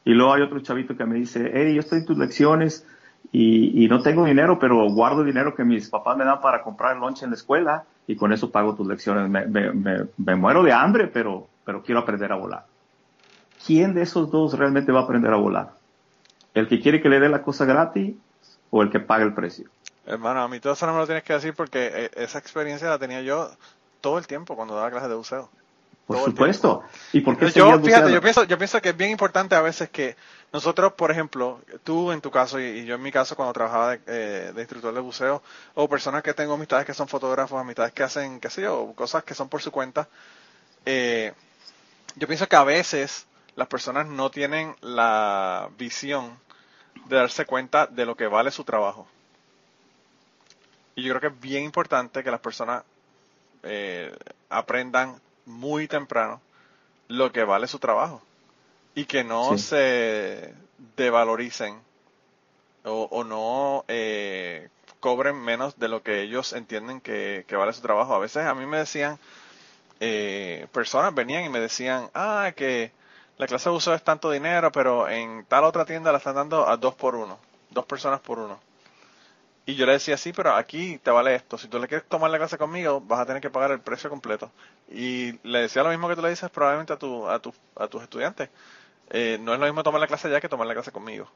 Y luego hay otro chavito que me dice, Eri, yo estoy en tus lecciones y, no tengo dinero, pero guardo dinero que mis papás me dan para comprar el lunch en la escuela y con eso pago tus lecciones. Me, muero de hambre, pero, pero quiero aprender a volar. ¿Quién de esos dos realmente va a aprender a volar? ¿El que quiere que le dé la cosa gratis o el que paga el precio? Hermano, a mí todo eso no me lo tienes que decir porque eh, esa experiencia la tenía yo todo el tiempo cuando daba clases de buceo. Por supuesto. ¿Y por qué yo, fíjate, yo pienso, yo pienso que es bien importante a veces que nosotros, por ejemplo, tú en tu caso y, yo en mi caso cuando trabajaba eh, de, instructor de buceo, o personas que tengo amistades que son fotógrafos, amistades que hacen, qué sé yo, cosas que son por su cuenta, eh, yo pienso que a veces las personas no tienen la visión de darse cuenta de lo que vale su trabajo. Y yo creo que es bien importante que las personas eh, aprendan muy temprano lo que vale su trabajo y que no se devaloricen o, no eh, cobren menos de lo que ellos entienden que, vale su trabajo. A veces a mí me decían, eh, personas venían y me decían, ah, que la clase de uso es tanto dinero, pero en tal otra tienda la están dando a dos por uno, dos personas por uno. Y yo le decía, sí, pero aquí te vale esto. Si tú le quieres tomar la clase conmigo, vas a tener que pagar el precio completo. Y le decía lo mismo que tú le dices probablemente a, tu, a, tu, a tus estudiantes. Eh, no es lo mismo tomar la clase allá que tomar la clase conmigo.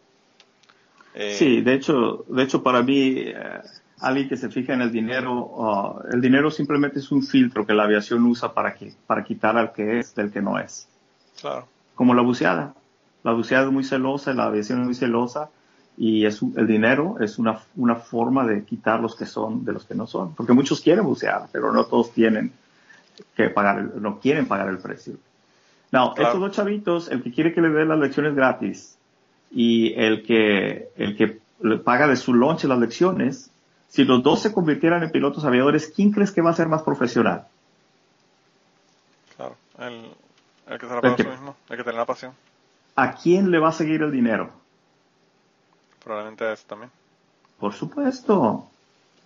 Eh, sí, de hecho, de hecho para mí, eh, alguien que se fija en el dinero, uh, el dinero simplemente es un filtro que la aviación usa para, que, para quitar al que es del que no es. Claro. Como la buceada. La buceada es muy celosa, la aviación es muy celosa y es, el dinero es una, una forma de quitar los que son de los que no son, porque muchos quieren bucear, pero no todos tienen que pagar, no quieren pagar el precio. No, estos dos chavitos, el que quiere que le dé las lecciones gratis y el que, el que le paga de su lonche las lecciones, si los dos se convirtieran en pilotos aviadores, ¿quién crees que va a ser más profesional? Claro, el, el que se la mismo, el que tiene la pasión. ¿A quién le va a seguir el dinero? Probablemente eso también. Por supuesto.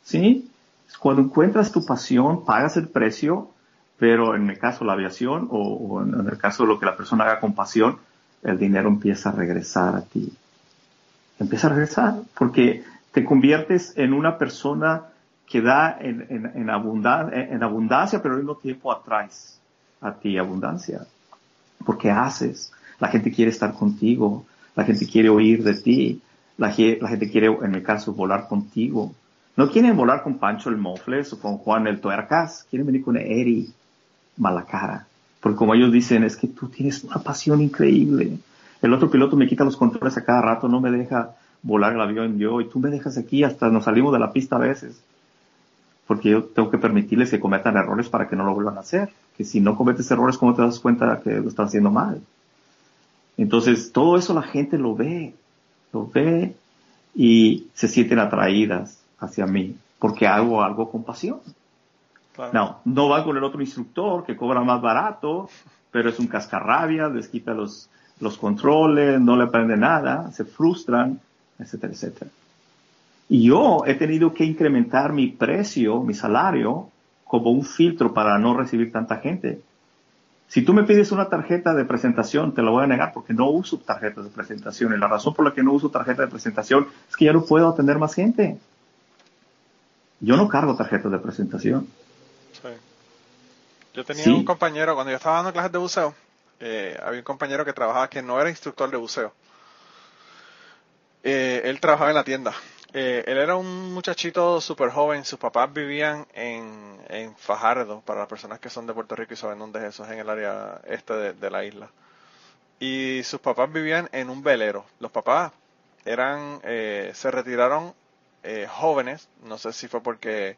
¿Sí? Cuando encuentras tu pasión, pagas el precio, pero en el caso de la aviación o, en el caso de lo que la persona haga con pasión, el dinero empieza a regresar a ti. Empieza a regresar porque te conviertes en una persona que da en, en, en, en abundancia, pero al mismo tiempo atraes a ti abundancia. Porque haces. La gente quiere estar contigo. La gente quiere oír de ti. La, gente quiere, en mi caso, volar contigo. No quieren volar con Pancho el Mofles o con Juan el Tuercas, quieren venir con Eri Malacara. Porque como ellos dicen, es que tú tienes una pasión increíble. El otro piloto me quita los controles a cada rato, no me deja volar el avión yo, y tú me dejas aquí hasta nos salimos de la pista a veces. Porque yo tengo que permitirles que cometan errores para que no lo vuelvan a hacer. Que si no cometes errores, ¿cómo te das cuenta que lo están haciendo mal? Entonces, todo eso la gente lo ve lo ve y se sienten atraídas hacia mí porque hago algo con pasión. No, no van con el otro instructor que cobra más barato, pero es un cascarrabia, les quita los, los controles, no le aprende nada, se frustran, etcétera, etcétera. Y yo he tenido que incrementar mi precio, mi salario, como un filtro para no recibir tanta gente. Si tú me pides una tarjeta de presentación, te la voy a negar porque no uso tarjetas de presentación. Y la razón por la que no uso tarjeta de presentación es que ya no puedo atender más gente. Yo no cargo tarjetas de presentación. Sí. Yo tenía un compañero, cuando yo estaba dando clases de buceo, eh, había un compañero que trabajaba que no era instructor de buceo. Eh, él trabajaba en la tienda eh, él era un muchachito súper joven, sus papás vivían en, en, Fajardo, para las personas que son de Puerto Rico y saben dónde es eso, es en el área este de, la isla. Y sus papás vivían en un velero. Los papás eran, eh, se retiraron eh, jóvenes, no sé si fue porque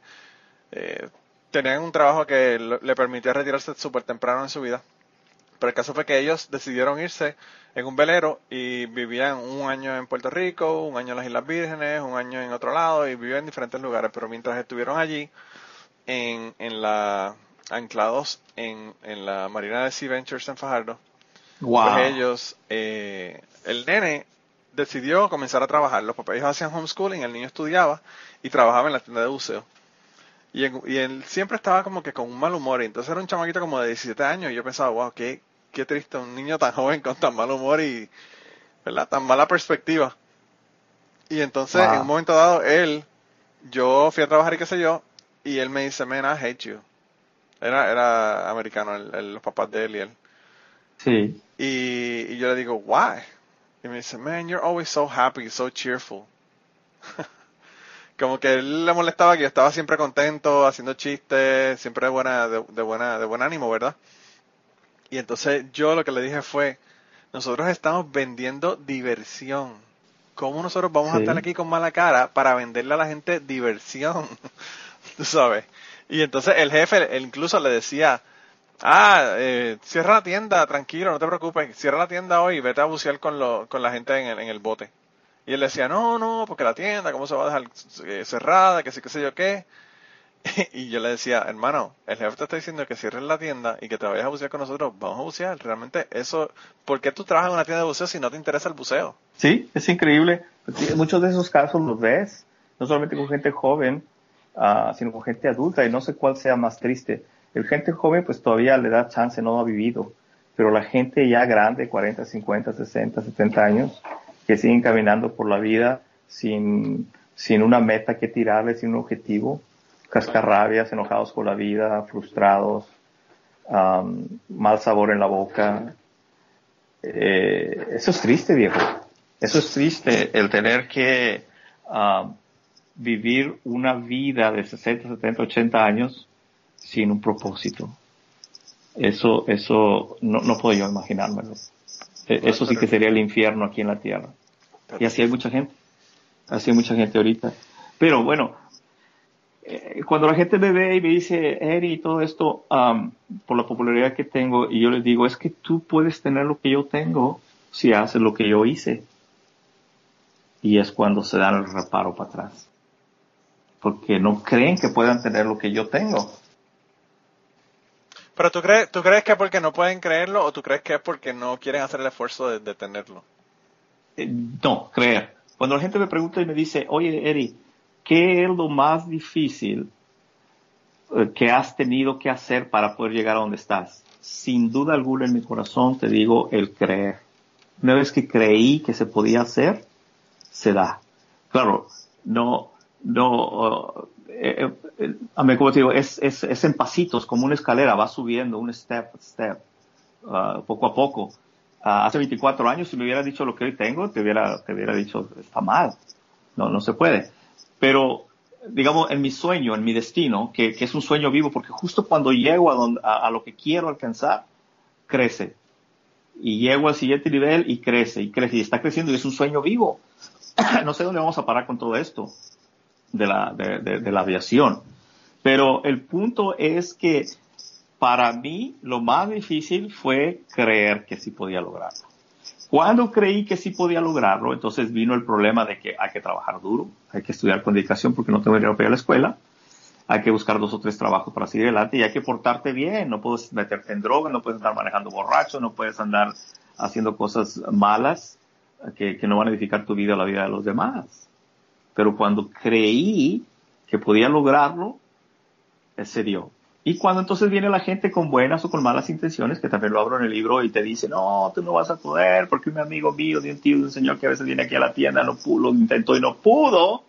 tenían un trabajo que le permitía retirarse súper temprano en su vida pero el caso fue que ellos decidieron irse en un velero y vivían un año en Puerto Rico, un año en las Islas Vírgenes, un año en otro lado y vivían en diferentes lugares. Pero mientras estuvieron allí, en, en la, anclados en, en la Marina de Sea Ventures en Fajardo, pues ellos, eh, el nene decidió comenzar a trabajar. Los papás hacían homeschooling, el niño estudiaba y trabajaba en la tienda de buceo. Y, y, él siempre estaba como que con un mal humor. Y entonces era un chamaquito como de 17 años. Y yo pensaba, wow, qué, qué triste, un niño tan [laughs] joven con tan mal humor y, ¿verdad? Tan mala perspectiva. Y entonces, en un momento dado, él, yo fui a trabajar y qué sé yo, y él me dice, man, I hate you. Era, era americano, los papás de él y él. Sí. Y, y yo le digo, why? Y me dice, man, you're always so happy, so cheerful. [laughs] como que él le molestaba que yo estaba siempre contento, haciendo chistes, siempre de buena, de, buena, de buen ánimo, ¿verdad? Y entonces yo lo que le dije fue, nosotros estamos vendiendo diversión. ¿Cómo nosotros vamos a estar aquí con mala cara para venderle a la gente diversión? [laughs] Tú sabes. Y entonces el jefe él incluso le decía, ah, eh, cierra la tienda, tranquilo, no te preocupes, cierra la tienda hoy y vete a bucear con, lo, con la gente en el, en el bote. Y él decía, no, no, porque la tienda, ¿cómo se va a dejar eh, cerrada? Que sí, qué sé yo qué. [laughs] y yo le decía, hermano, el jefe te está diciendo que cierres la tienda y que te vayas a bucear con nosotros, vamos a bucear. Realmente eso, ¿por qué tú trabajas en una tienda de buceo si no te interesa el buceo? Sí, es increíble. Muchos de esos casos los ves, no solamente con gente joven, uh, sino con gente adulta y no sé cuál sea más triste. El gente joven pues todavía le da chance, no ha vivido, pero la gente ya grande, 40, 50, 60, 70 años, que siguen caminando por la vida sin, sin una meta que tirarle, sin un objetivo, cascarrabias, enojados con la vida, frustrados, mal sabor en la boca. Eh, eso es triste, viejo. Eso es triste, el tener que vivir una vida de 60, 70, 80 años sin un propósito. Eso, eso no, no puedo yo imaginármelo. E, eso sí que sería el infierno aquí en la tierra. Y así hay mucha gente. Así hay mucha gente ahorita. Pero bueno, eh, cuando la gente me ve y me dice, Eri, todo esto, por la popularidad que tengo, y yo les digo, es que tú puedes tener lo que yo tengo si haces lo que yo hice. Y es cuando se dan el reparo para atrás. Porque no creen que puedan tener lo que yo tengo. Pero tú crees, tú crees que es porque no pueden creerlo o tú crees que es porque no quieren hacer el esfuerzo de, tenerlo? Eh, no, creer. Cuando la gente me pregunta y me dice, oye, Eri, ¿qué es lo más difícil eh, que has tenido que hacer para poder llegar a donde estás? Sin duda alguna en mi corazón te digo el creer. Una vez que creí que se podía hacer, se da. Claro, no, no, eh, eh, como te digo, es, es, es, en pasitos, como una escalera, va subiendo, un step, step, uh, poco a poco. Uh, hace 24 años, si me hubiera dicho lo que hoy tengo, te hubiera, te hubiera dicho, está mal. No, no se puede. Pero, digamos, en mi sueño, en mi destino, que, que es un sueño vivo, porque justo cuando llego a, donde, a, lo que quiero alcanzar, crece. Y llego al siguiente nivel y crece, y crece, y está creciendo, y es un sueño vivo. [clears throat] no sé dónde vamos a parar con todo esto de la, de, de la aviación. Pero el punto es que para mí lo más difícil fue creer que sí podía lograrlo. Cuando creí que sí podía lograrlo, entonces vino el problema de que hay que trabajar duro, hay que estudiar con dedicación porque no tengo dinero para ir a la escuela, hay que buscar dos o tres trabajos para seguir adelante y hay que portarte bien, no puedes meterte en droga, no puedes andar manejando borracho, no puedes andar haciendo cosas malas que, que no van a edificar tu vida o la vida de los demás. Pero cuando creí que podía lograrlo, se dio. Y cuando entonces viene la gente con buenas o con malas intenciones, que también lo abro en el libro y te dice, no, tú no vas a poder, porque un amigo mío, de un tío, un señor que a veces viene aquí a la tienda, no pudo, lo intentó y no pudo,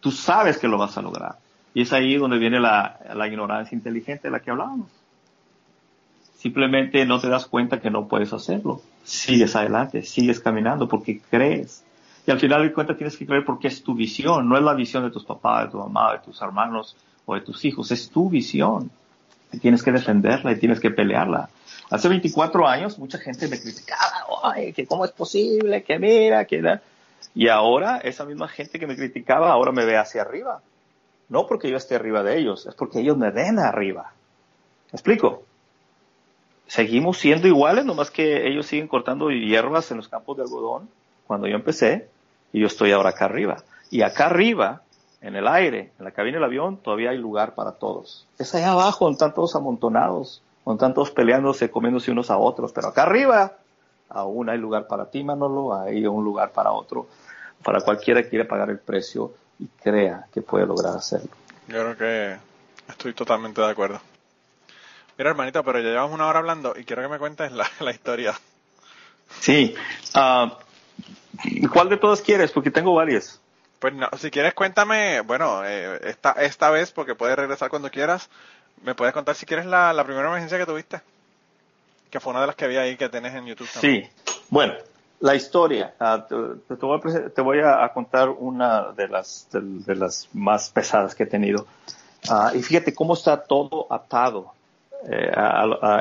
tú sabes que lo vas a lograr. Y es ahí donde viene la, la ignorancia inteligente de la que hablábamos. Simplemente no te das cuenta que no puedes hacerlo. Sigues adelante, sigues caminando porque crees. Y al final de cuentas tienes que creer porque es tu visión, no es la visión de tus papás, de tu mamá, de tus hermanos, de tus hijos, es tu visión. Y tienes que defenderla y tienes que pelearla. Hace 24 años mucha gente me criticaba, ay, que cómo es posible, que mira, que da. Y ahora esa misma gente que me criticaba ahora me ve hacia arriba. No porque yo esté arriba de ellos, es porque ellos me ven arriba. ¿Me explico? Seguimos siendo iguales, nomás que ellos siguen cortando hierbas en los campos de algodón cuando yo empecé y yo estoy ahora acá arriba. Y acá arriba en el aire, en la cabina del avión, todavía hay lugar para todos. Es allá abajo, donde están todos amontonados, donde están todos peleándose, comiéndose unos a otros, pero acá arriba aún hay lugar para ti, Manolo, hay un lugar para otro, para cualquiera que quiera pagar el precio y crea que puede lograr hacerlo. Yo creo que estoy totalmente de acuerdo. Mira, hermanito, pero ya llevamos una hora hablando y quiero que me cuentes la, [laughs] historia. Sí. Uh, ¿Cuál de todas quieres? Porque tengo varias. Pues no, si quieres cuéntame, bueno, eh, esta, esta vez, porque puedes regresar cuando quieras, me puedes contar si quieres la, la primera emergencia que tuviste, que fue una de las que vi ahí que tenés en YouTube. También. Sí, bueno, La historia. Ah, te, voy a, contar una de las, de, las más pesadas que he tenido. Ah, y fíjate cómo está todo atado, eh,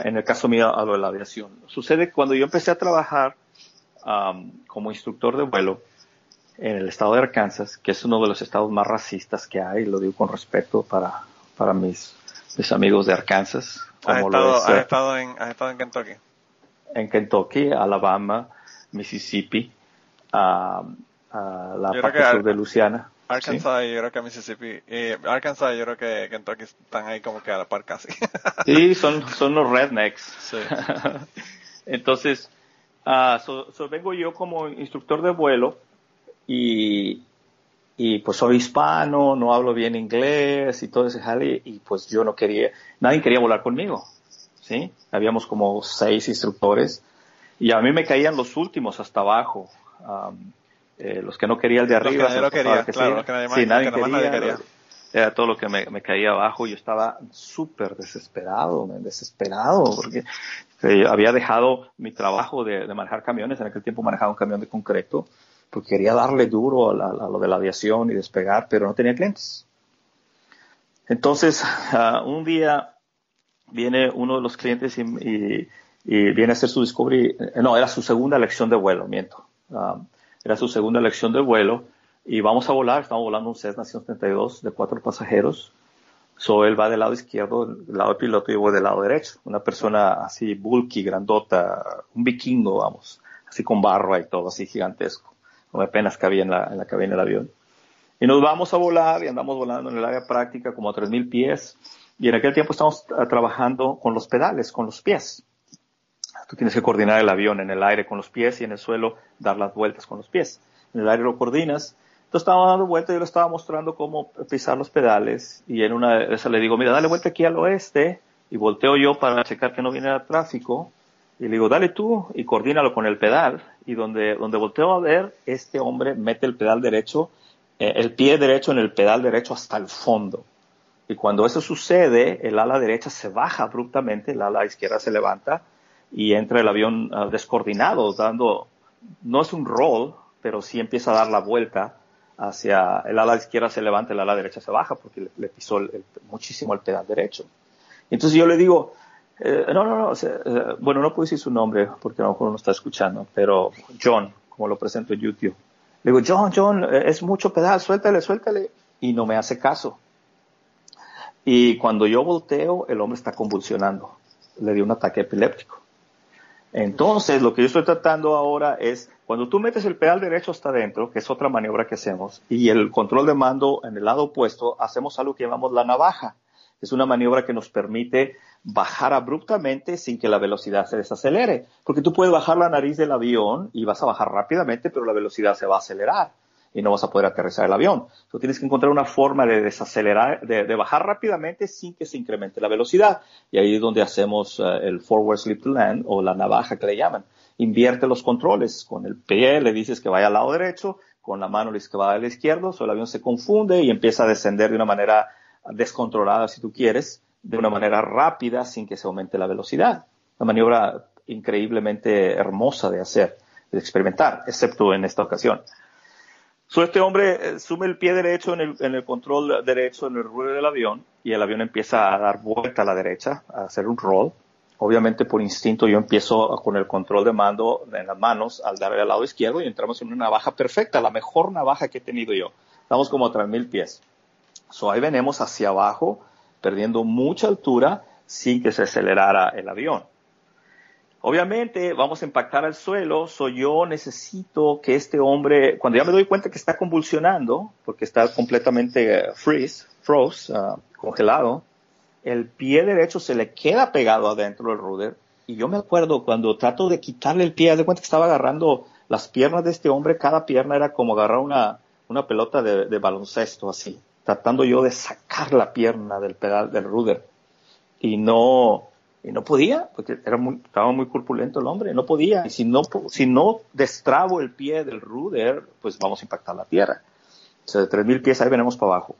en el caso mío, a lo de la aviación. Sucede que cuando yo empecé a trabajar como instructor de vuelo en el estado de Arkansas, que es uno de los estados más racistas que hay, lo digo con respeto para, para mis, mis amigos de Arkansas. Como ¿Has, estado, en, ¿Has estado en Kentucky? En Kentucky, Alabama, Mississippi, a, la parte sur de Luisiana. Arkansas y yo creo que Mississippi, Arkansas y yo creo que Kentucky están ahí como que a la par casi. sí, son, son los rednecks. Sí. [laughs] Entonces, uh, vengo yo como instructor de vuelo y, y pues soy hispano, no hablo bien inglés y todo ese jale y pues yo no quería, nadie quería volar conmigo, ¿sí? Habíamos como seis instructores y a mí me caían los últimos hasta abajo. Eh, los que no quería el de arriba. Los que nadie quería, claro, sí, nadie, quería, Era todo lo que me, caía abajo y yo estaba súper desesperado, desesperado, porque eh, había dejado mi trabajo de, manejar camiones, en aquel tiempo manejaba un camión de concreto, porque quería darle duro a, lo de la aviación y despegar, pero no tenía clientes. Entonces, [laughs] ah, un día viene uno de los clientes y y viene a hacer su discovery, eh, no, era su segunda lección de vuelo, miento. Um, era su segunda lección de vuelo y vamos a volar, estamos volando un Cessna 132 de cuatro pasajeros. So él va del lado izquierdo, del lado del piloto y voy del lado derecho. Una persona así bulky, grandota, un vikingo, vamos, así con barro y todo, así gigantesco. No apenas cabía en la, en la cabina del avión. Y nos vamos a volar y andamos volando en el área práctica como a 3.000 pies. Y en aquel tiempo estamos ah, trabajando con los pedales, con los pies. Tú tienes que coordinar el avión en el aire con los pies y en el suelo dar las vueltas con los pies. En el aire lo coordinas. Entonces estaba dando vueltas yo le estaba mostrando cómo pisar los pedales y en una de esas le digo, mira, dale vuelta aquí al oeste. Y volteo yo para checar que no el tráfico. Y le digo, dale tú y coordínalo con el pedal. Y donde, donde volteo a ver, este hombre mete el pedal derecho, eh, el pie derecho en el pedal derecho hasta el fondo. Y cuando eso sucede, el ala derecha se baja abruptamente, el ala izquierda se levanta y entra el avión ah, descoordinado, dando, no es un roll, pero sí empieza a dar la vuelta hacia el ala izquierda se levanta, el ala derecha se baja porque le, pisó muchísimo el pedal derecho. Entonces yo le digo, eh, no, no, no, eh, bueno, no puedo decir su nombre porque a lo mejor no está escuchando, pero John, como lo presento en YouTube. Le digo, John, John, eh, es mucho pedal, suéltale, suéltale. Y no me hace caso. Y cuando yo volteo, el hombre está convulsionando. Le dio un ataque epiléptico. Entonces, lo que yo estoy tratando ahora es, cuando tú metes el pedal derecho hasta adentro, que es otra maniobra que hacemos, y el control de mando en el lado opuesto, hacemos algo que llamamos la navaja. Es una maniobra que nos permite bajar abruptamente sin que la velocidad se desacelere. Porque tú puedes bajar la nariz del avión y vas a bajar rápidamente, pero la velocidad se va a acelerar y no vas a poder aterrizar el avión. Tú tienes que encontrar una forma de desacelerar, de, bajar rápidamente sin que se incremente la velocidad. Y ahí es donde hacemos eh, el forward slip to land o la navaja que le llaman. Invierte los controles. Con el pie le dices que vaya al lado derecho, con la mano le dices que vaya al izquierdo, el avión se confunde y empieza a descender de una manera descontrolada, si tú quieres, de una manera rápida sin que se aumente la velocidad. Una maniobra increíblemente hermosa de hacer, de experimentar, excepto en esta ocasión. So, este hombre eh, sume el pie derecho en el, en el control derecho en el ruedo del avión y el avión empieza a dar vuelta a la derecha, a hacer un roll. Obviamente por instinto yo empiezo con el control de mando en las manos al darle al lado izquierdo y entramos en una navaja perfecta, la mejor navaja que he tenido yo. Estamos como a 3.000 pies. So, ahí venimos hacia abajo, perdiendo mucha altura sin que se acelerara el avión. Obviamente vamos a impactar al suelo, so yo necesito que este hombre, cuando ya me doy cuenta que está convulsionando, porque está completamente eh, freeze, froze, ah, congelado, el pie derecho se le queda pegado adentro del rudder. Y yo me acuerdo cuando trato de quitarle el pie, de cuenta que estaba agarrando las piernas de este hombre, cada pierna era como agarrar una, una pelota de, baloncesto así, tratando yo de sacar la pierna del pedal del rudder. Y no, y no podía, porque era muy, estaba muy corpulento el hombre, no podía. Y si no, si no destrabo el pie del ruder, pues vamos a impactar la tierra. O sea, de 3.000 pies ahí venimos para abajo.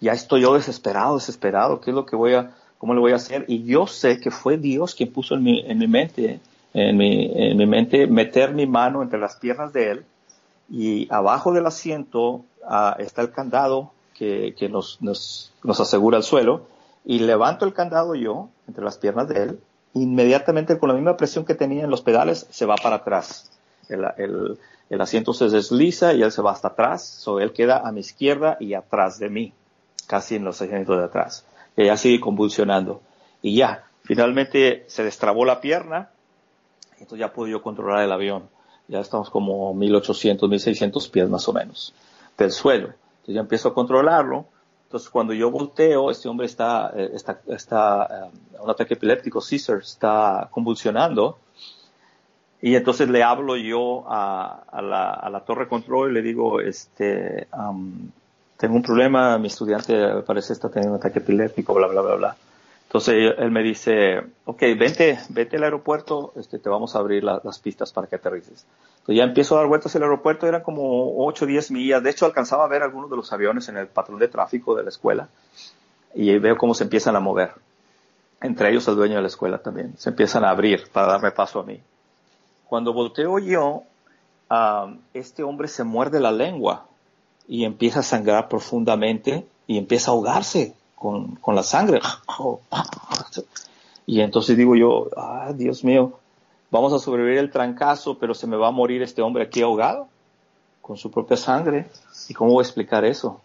Ya estoy yo desesperado, desesperado, ¿qué es lo que voy a, cómo le voy a hacer? Y yo sé que fue Dios quien puso en mi, en mi mente en mi, en mi mente meter mi mano entre las piernas de él y abajo del asiento ah, está el candado que, nos, nos, nos, asegura el suelo y levanto el candado yo entre las piernas de él, inmediatamente con la misma presión que tenía en los pedales se va para atrás. El, asiento se desliza y él se va hasta atrás, so él queda a mi izquierda y atrás de mí, casi en los asientos de atrás. Ella sigue convulsionando. Y ya, finalmente se destrabó la pierna, entonces ya pude yo controlar el avión. Ya estamos como 1800, 1600 pies más o menos del suelo. Entonces ya empiezo a controlarlo. Entonces cuando yo volteo, este hombre está, eh, está, está, eh, un ataque epiléptico, Caesar, está convulsionando y entonces le hablo yo a, a, la, a la, torre control y le digo, este, tengo un problema, mi estudiante parece está teniendo un ataque epiléptico, bla, bla, bla, bla. Entonces él me dice, ok, vente, vete al aeropuerto, este, te vamos a abrir las pistas para que aterrices. Entonces ya empiezo a dar vueltas al aeropuerto, eran como 8 o 10 millas. De hecho, alcanzaba a ver algunos de los aviones en el patrón de tráfico de la escuela y veo cómo se empiezan a mover. Entre ellos el dueño de la escuela también. Se empiezan a abrir para darme paso a mí. Cuando volteo yo, este hombre se muerde la lengua y empieza a sangrar profundamente y empieza a ahogarse con, con la sangre. Y entonces digo yo, ah, Dios mío, vamos a sobrevivir el trancazo, pero se me va a morir este hombre aquí ahogado con su propia sangre. ¿Y cómo voy a explicar eso?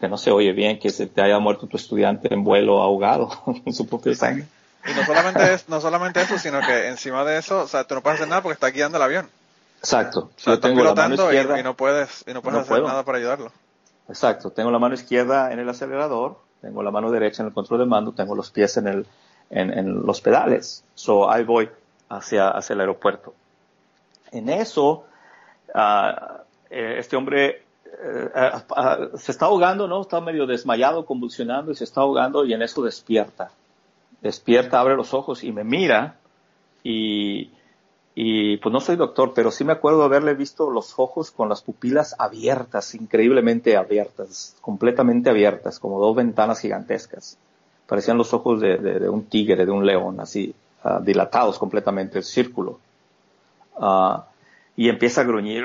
Que no se oye bien que se te haya muerto tu estudiante en vuelo ahogado [laughs] con su propia sangre. Y no solamente, es, no solamente eso, sino que encima de eso, o sea, tú no puedes hacer nada porque está guiando el avión. Exacto. O sea, tengo pilotando y, no puedes, y no puedes hacer nada para ayudarlo. Exacto. Tengo la mano izquierda en el acelerador, tengo la mano derecha en el control de mando, tengo los pies en el, en, en los pedales. So, ahí voy hacia, hacia el aeropuerto. En eso, uh, este hombre uh, se está ahogando, ¿no? Está medio desmayado, convulsionando y se está ahogando y en eso despierta despierta, abre los ojos y me mira y, y pues no soy doctor, pero sí me acuerdo haberle visto los ojos con las pupilas abiertas, increíblemente abiertas, completamente abiertas, como dos ventanas gigantescas. Parecían los ojos de, un tigre, de un león, así, ah, dilatados completamente, el círculo. Uh, y empieza a gruñir.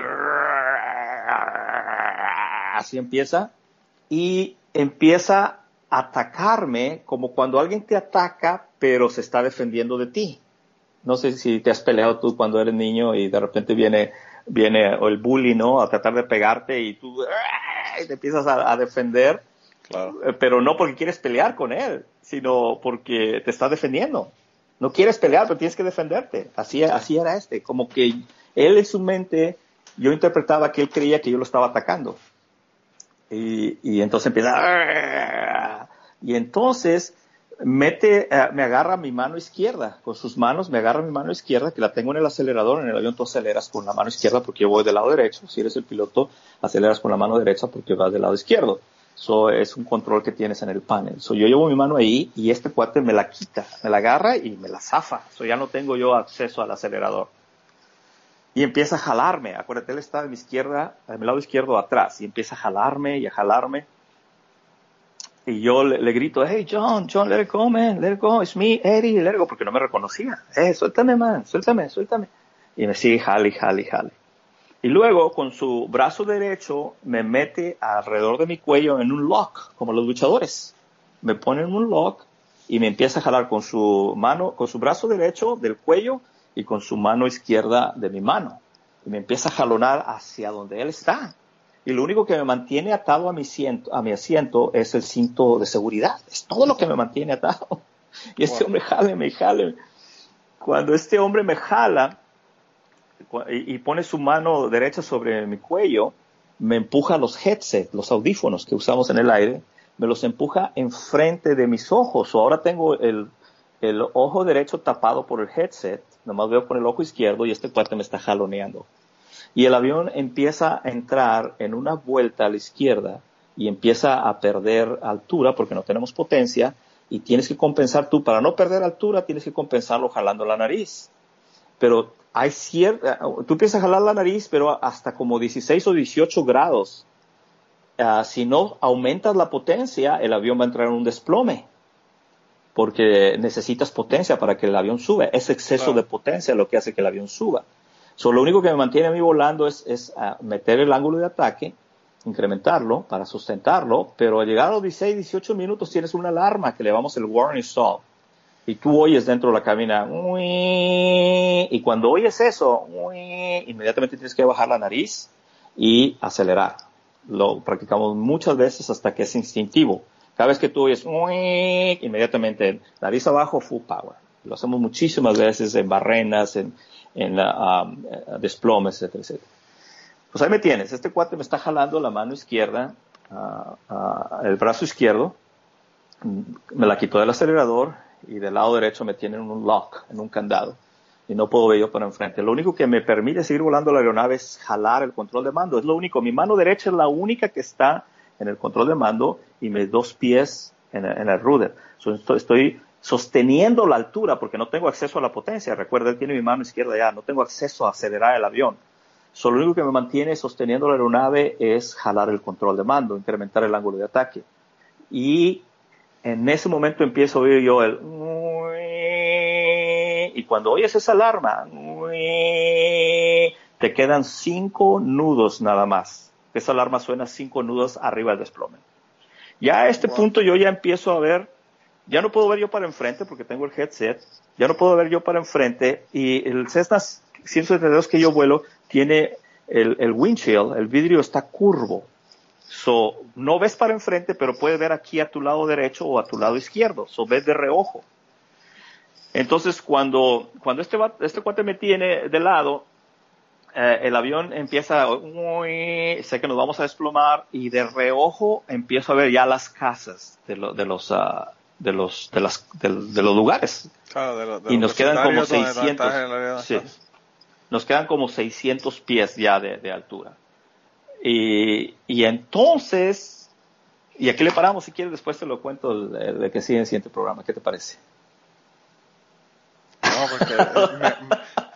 Así empieza. Y empieza atacarme como cuando alguien te ataca, pero se está defendiendo de ti. No sé si te has peleado tú cuando eres niño y de repente viene, viene el bully, ¿no? A tratar de pegarte y tú te empiezas a, defender. Eh, pero no porque quieres pelear con él, sino porque te está defendiendo. No quieres pelear, pero tienes que defenderte. Así, así era este. Como que él en su mente, yo interpretaba que él creía que yo lo estaba atacando. Y, y entonces empieza, ah", y entonces mete, eh, me agarra mi mano izquierda, con sus manos me agarra mi mano izquierda, que la tengo en el acelerador, en el avión tú aceleras con la mano izquierda porque yo voy del lado derecho, si eres el piloto, aceleras con la mano derecha porque vas del lado izquierdo. Eso es un control que tienes en el panel. So, yo llevo mi mano ahí y este cuate me la quita, me la agarra y me la zafa. So, ya no tengo yo acceso al acelerador y empieza a jalarme. Acuérdate, él está de mi izquierda, de mi lado izquierdo atrás, y empieza a jalarme y a jalarme. Y yo le, grito, hey John, John, let it go, man, let it go, it's me, Eddie, let it go, porque no me reconocía. Eh, suéltame, man, suéltame, suéltame. Y me sigue jale, jale, jale. Y luego, con su brazo derecho, me mete alrededor de mi cuello en un lock, como los luchadores. Me pone en un lock y me empieza a jalar con su mano, con su brazo derecho del cuello y con su mano izquierda de mi mano. Y me empieza a jalonar hacia donde él está. Y lo único que me mantiene atado a mi, asiento, a mi asiento es el cinto de seguridad. Es todo lo que me mantiene atado. Y este hombre jale, me jale. Cuando este hombre me jala y, pone su mano derecha sobre mi cuello, me empuja los headsets, los audífonos que usamos en el aire, me los empuja enfrente de mis ojos. O ahora tengo el, el ojo derecho tapado por el headset nomás veo con el ojo izquierdo y este cuate me está jaloneando. Y el avión empieza a entrar en una vuelta a la izquierda y empieza a perder altura porque no tenemos potencia y tienes que compensar tú, para no perder altura, tienes que compensarlo jalando la nariz. Pero hay cierta, tú empiezas a jalar la nariz, pero hasta como 16 o 18 grados. Ah, si no aumentas la potencia, el avión va a entrar en un desplome porque necesitas potencia para que el avión suba. Es exceso de potencia lo que hace que el avión suba. So, lo único que me mantiene a mí volando es, ah, meter el ángulo de ataque, incrementarlo para sustentarlo, pero al llegar a los 16, 18 minutos tienes una alarma que le llamamos el warning stall. Y tú oyes dentro de la cabina, y cuando oyes eso, inmediatamente tienes que bajar la nariz y acelerar. Lo practicamos muchas veces hasta que es instintivo. Cada vez que tú oyes, inmediatamente nariz abajo, full power. Lo hacemos muchísimas veces en barrenas, en, en um, desplomes, etcétera, etcétera. Pues ahí me tienes. Este cuate me está jalando la mano izquierda, uh, uh, el brazo izquierdo, me la quitó del acelerador y del lado derecho me tiene en un lock, en un candado. Y no puedo ver yo para enfrente. Lo único que me permite seguir volando la aeronave es jalar el control de mando. Es lo único. Mi mano derecha es la única que está en el control de mando y mis dos pies en, el rudder. estoy sosteniendo la altura porque no tengo acceso a la potencia. Recuerda, él tiene mi mano izquierda ya, no tengo acceso a acelerar el avión. Solo lo único que me mantiene sosteniendo la aeronave es jalar el control de mando, incrementar el ángulo de ataque. Y en ese momento empiezo a oír yo el y cuando oyes esa alarma, te quedan cinco nudos nada más. Esa alarma suena cinco nudos arriba del desplome. Ya a este punto yo ya empiezo a ver ya no puedo ver yo para enfrente porque tengo el headset, ya no puedo ver yo para enfrente y el Cessna 172 que yo vuelo tiene el, el windshield, el vidrio está curvo. So, no ves para enfrente, pero puedes ver aquí a tu lado derecho o a tu lado izquierdo. So, ves de reojo. Entonces, cuando, cuando este, este cuate me tiene de lado, eh, el avión empieza, sé que nos vamos a desplomar y de reojo empiezo a ver ya las casas de, de los, uh, de los, de las, de, los lugares. y nos quedan como 600, sí, nos quedan como 600 pies ya de, altura. Y, y, entonces, y aquí le paramos si quieres, después te lo cuento de, que sigue en el siguiente programa. ¿Qué te parece? No, porque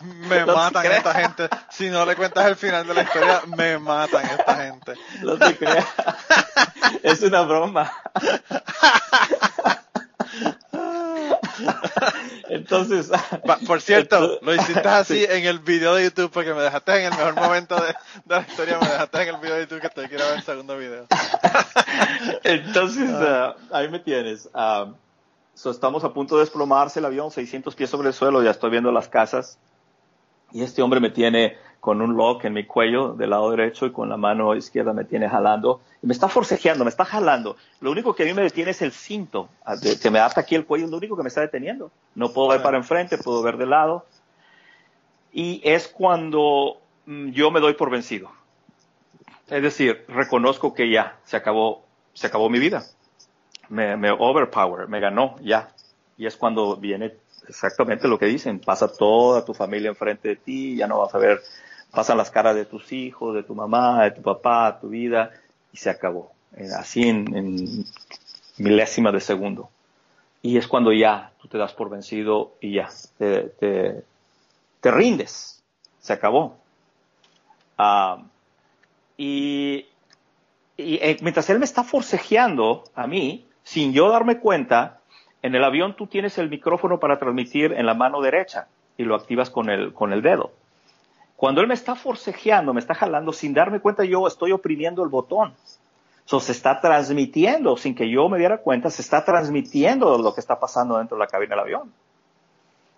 [laughs] me, matan esta gente. Si no le cuentas el final de la historia, me matan esta gente. No te creas. [laughs] Es una broma. [laughs] [laughs] Entonces. [laughs] Por cierto, lo hiciste [laughs] así en el video de YouTube porque me dejaste en el mejor momento de, la historia, me dejaste en el video de YouTube que te quiero ver el segundo video. Entonces, uh, ahí me tienes. Uh, estamos a punto de desplomarse el avión, 600 pies sobre el suelo, ya estoy viendo las casas. Y este hombre me tiene con un lock en mi cuello del lado derecho y con la mano izquierda me tiene jalando. Y me está forcejeando, me está jalando. Lo único que a mí me detiene es el cinto, que me ata aquí el cuello, es lo único que me está deteniendo. No puedo ver para enfrente, puedo ver de lado. Y es cuando mm, yo me doy por vencido. Es decir, reconozco que ya se acabó, se acabó mi vida. Me, me overpower, me ganó ya. Y es cuando viene exactamente lo que dicen, pasa toda tu familia enfrente de ti, ya no vas a ver pasan las caras de tus hijos, de tu mamá, de tu papá, tu vida, y se acabó. Eh, así en, milésimas de segundo. Y es cuando ya tú te das por vencido y ya, te, rindes. Se acabó. Ah, y, eh, mientras él me está forcejeando a mí, sin yo darme cuenta, en el avión tú tienes el micrófono para transmitir en la mano derecha y lo activas con el, con el dedo. Cuando él me está forcejeando, me está jalando, sin darme cuenta yo estoy oprimiendo el botón. So, se está transmitiendo, sin que yo me diera cuenta, se está transmitiendo lo que está pasando dentro de la cabina del avión.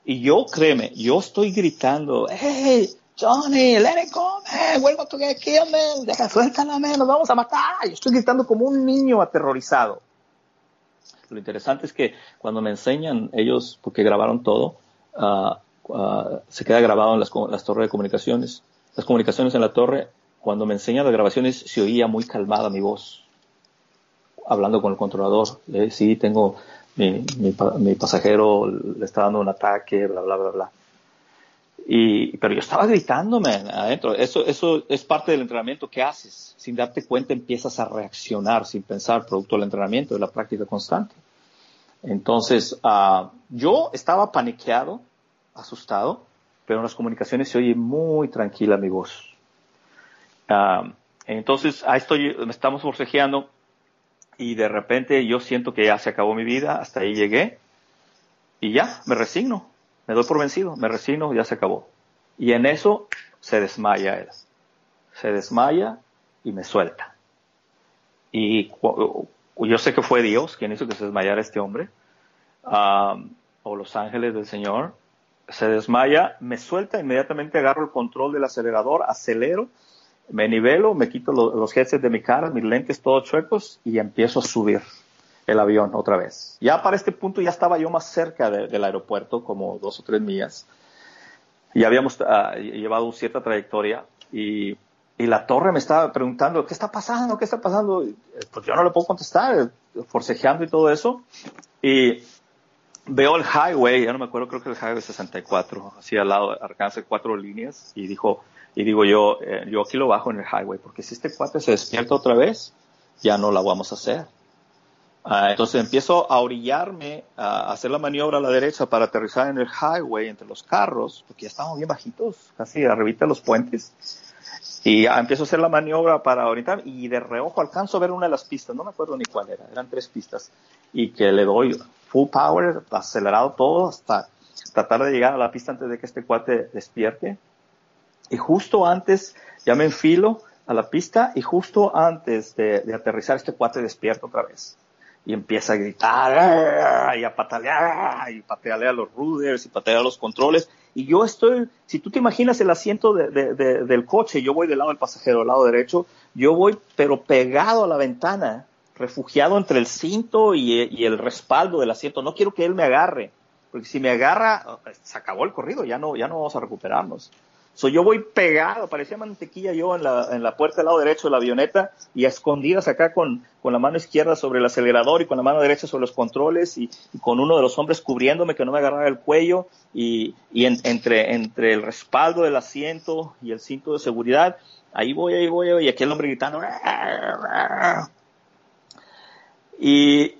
Y yo, créeme, yo estoy gritando, hey, Johnny, let it go, man, vuelvo to get killed, man, deja, suéltala, man, nos vamos a matar. Yo estoy gritando como un niño aterrorizado. Lo interesante es que cuando me enseñan ellos, porque grabaron todo, uh, Ah, se queda grabado en las, torres de comunicaciones. Las comunicaciones en la torre, cuando me enseñan las grabaciones, se oía muy calmada mi voz, hablando con el controlador. Eh, sí, tengo, mi, mi, pasajero le está dando un ataque, bla, bla, bla, bla. Y, pero yo estaba gritándome adentro. Eso, eso es parte del entrenamiento que haces. Sin darte cuenta empiezas a reaccionar sin pensar, producto del entrenamiento, de la práctica constante. Entonces, uh, yo estaba paniqueado, asustado, pero en las comunicaciones se oye muy tranquila mi voz. Ah, entonces, ahí estoy, me estamos forcejeando y de repente yo siento que ya se acabó mi vida, hasta ahí llegué. y ya, me resigno, me doy por vencido, me resigno, ya se acabó. Y en eso se desmaya él. Se desmaya y me suelta. Y yo sé que fue Dios quien hizo que se desmayara este hombre, o los ángeles del Señor. Se desmaya, me suelta, inmediatamente agarro el control del acelerador, acelero, me nivelo, me quito los, los de mi cara, mis lentes todos chuecos y empiezo a subir el avión otra vez. Ya para este punto ya estaba yo más cerca del aeropuerto, como dos o tres millas. Y habíamos uh, llevado cierta trayectoria y, y, la torre me estaba preguntando, ¿qué está pasando? ¿Qué está pasando? Pues yo no le puedo contestar, forcejeando y todo eso. Y veo el highway, ya no me acuerdo, creo que el highway 64, así al lado, alcance cuatro líneas y dijo, y digo yo, eh, yo aquí lo bajo en el highway, porque si este cuate se despierta otra vez, ya no la vamos a hacer. Ah, entonces empiezo a orillarme, a hacer la maniobra a la derecha para aterrizar en el highway entre los carros, porque ya estamos bien bajitos, casi arribita de los puentes. Y empiezo a hacer la maniobra para orientar y de reojo alcanzo a ver una de las pistas, no me acuerdo ni cuál era, eran tres pistas. Y que le doy full power, acelerado todo hasta tratar de llegar a la pista antes de que este cuate despierte. Y justo antes, ya me enfilo a la pista y justo antes de, aterrizar este cuate despierta otra vez y empieza a gritar y a patalear y patearle a los ruders y patear a los controles. Y yo estoy, si tú te imaginas el asiento de, de, del coche, yo voy del lado del pasajero, del lado derecho, yo voy pero pegado a la ventana, refugiado entre el cinto y, el respaldo del asiento. No quiero que él me agarre, porque si me agarra, se acabó el corrido, ya no, ya no vamos a recuperarnos. So, yo voy pegado, parecía mantequilla yo en la, en la puerta del lado derecho de la avioneta y a escondidas acá con, con la mano izquierda sobre el acelerador y con la mano derecha sobre los controles y, con uno de los hombres cubriéndome que no me agarrara el cuello y, y entre, entre el respaldo del asiento y el cinto de seguridad. Ahí voy, ahí voy, y aquí el hombre gritando. Y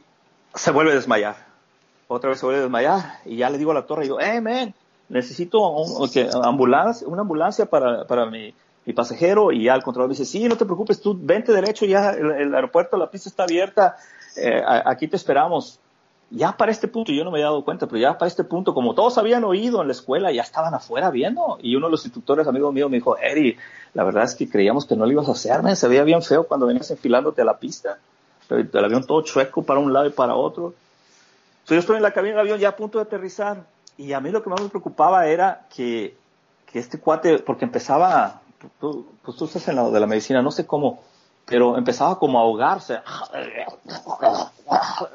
se vuelve a desmayar. Otra vez se vuelve a desmayar y ya le digo a la torre, digo, hey man, necesito ambulancia, una ambulancia para, para mi, mi, pasajero y ya el controlador dice, sí, no te preocupes, tú vente derecho, ya el, aeropuerto, la pista está abierta, eh, aquí te esperamos. Ya para este punto, yo no me había dado cuenta, pero ya para este punto, como todos habían oído en la escuela, ya estaban afuera viendo. Y uno de los instructores, amigo mío, me dijo, Eri, la verdad es que creíamos que no lo ibas a hacer, se veía bien feo cuando venías enfilándote a la pista. El avión todo chueco para un lado y para otro. yo estoy en la cabina del avión ya a punto de aterrizar y a mí lo que más me preocupaba era que, que este cuate, porque empezaba, tú, pues tú estás en la de la medicina, no sé cómo, pero empezaba como a ahogarse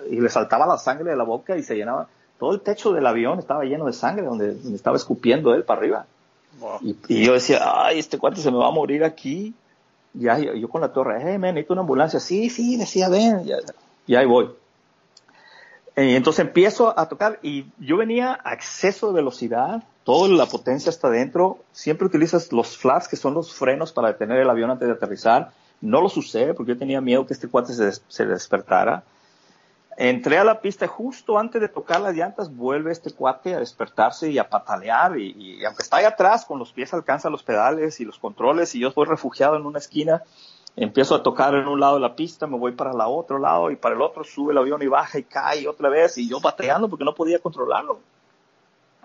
y le saltaba la sangre de la boca y se llenaba. Todo el techo del avión estaba lleno de sangre donde, estaba escupiendo él para arriba. Y, yo decía, ay, este cuate se me va a morir aquí. Y ahí, yo con la torre, hey, man, necesito una ambulancia. Sí, sí, decía, ven. y ahí voy. Y entonces empiezo a tocar y yo venía a exceso de velocidad, toda la potencia está dentro, siempre utilizas los flaps que son los frenos para detener el avión antes de aterrizar. No los usé porque yo tenía miedo que este cuate se, despertara. Entré a la pista justo antes de tocar las llantas, vuelve este cuate a despertarse y a patalear y, aunque está ahí atrás con los pies alcanza los pedales y los controles y yo estoy refugiado en una esquina, empiezo a tocar en un lado de la pista, me voy para el otro lado y para el otro sube el avión y baja y cae otra vez y yo bateando porque no podía controlarlo.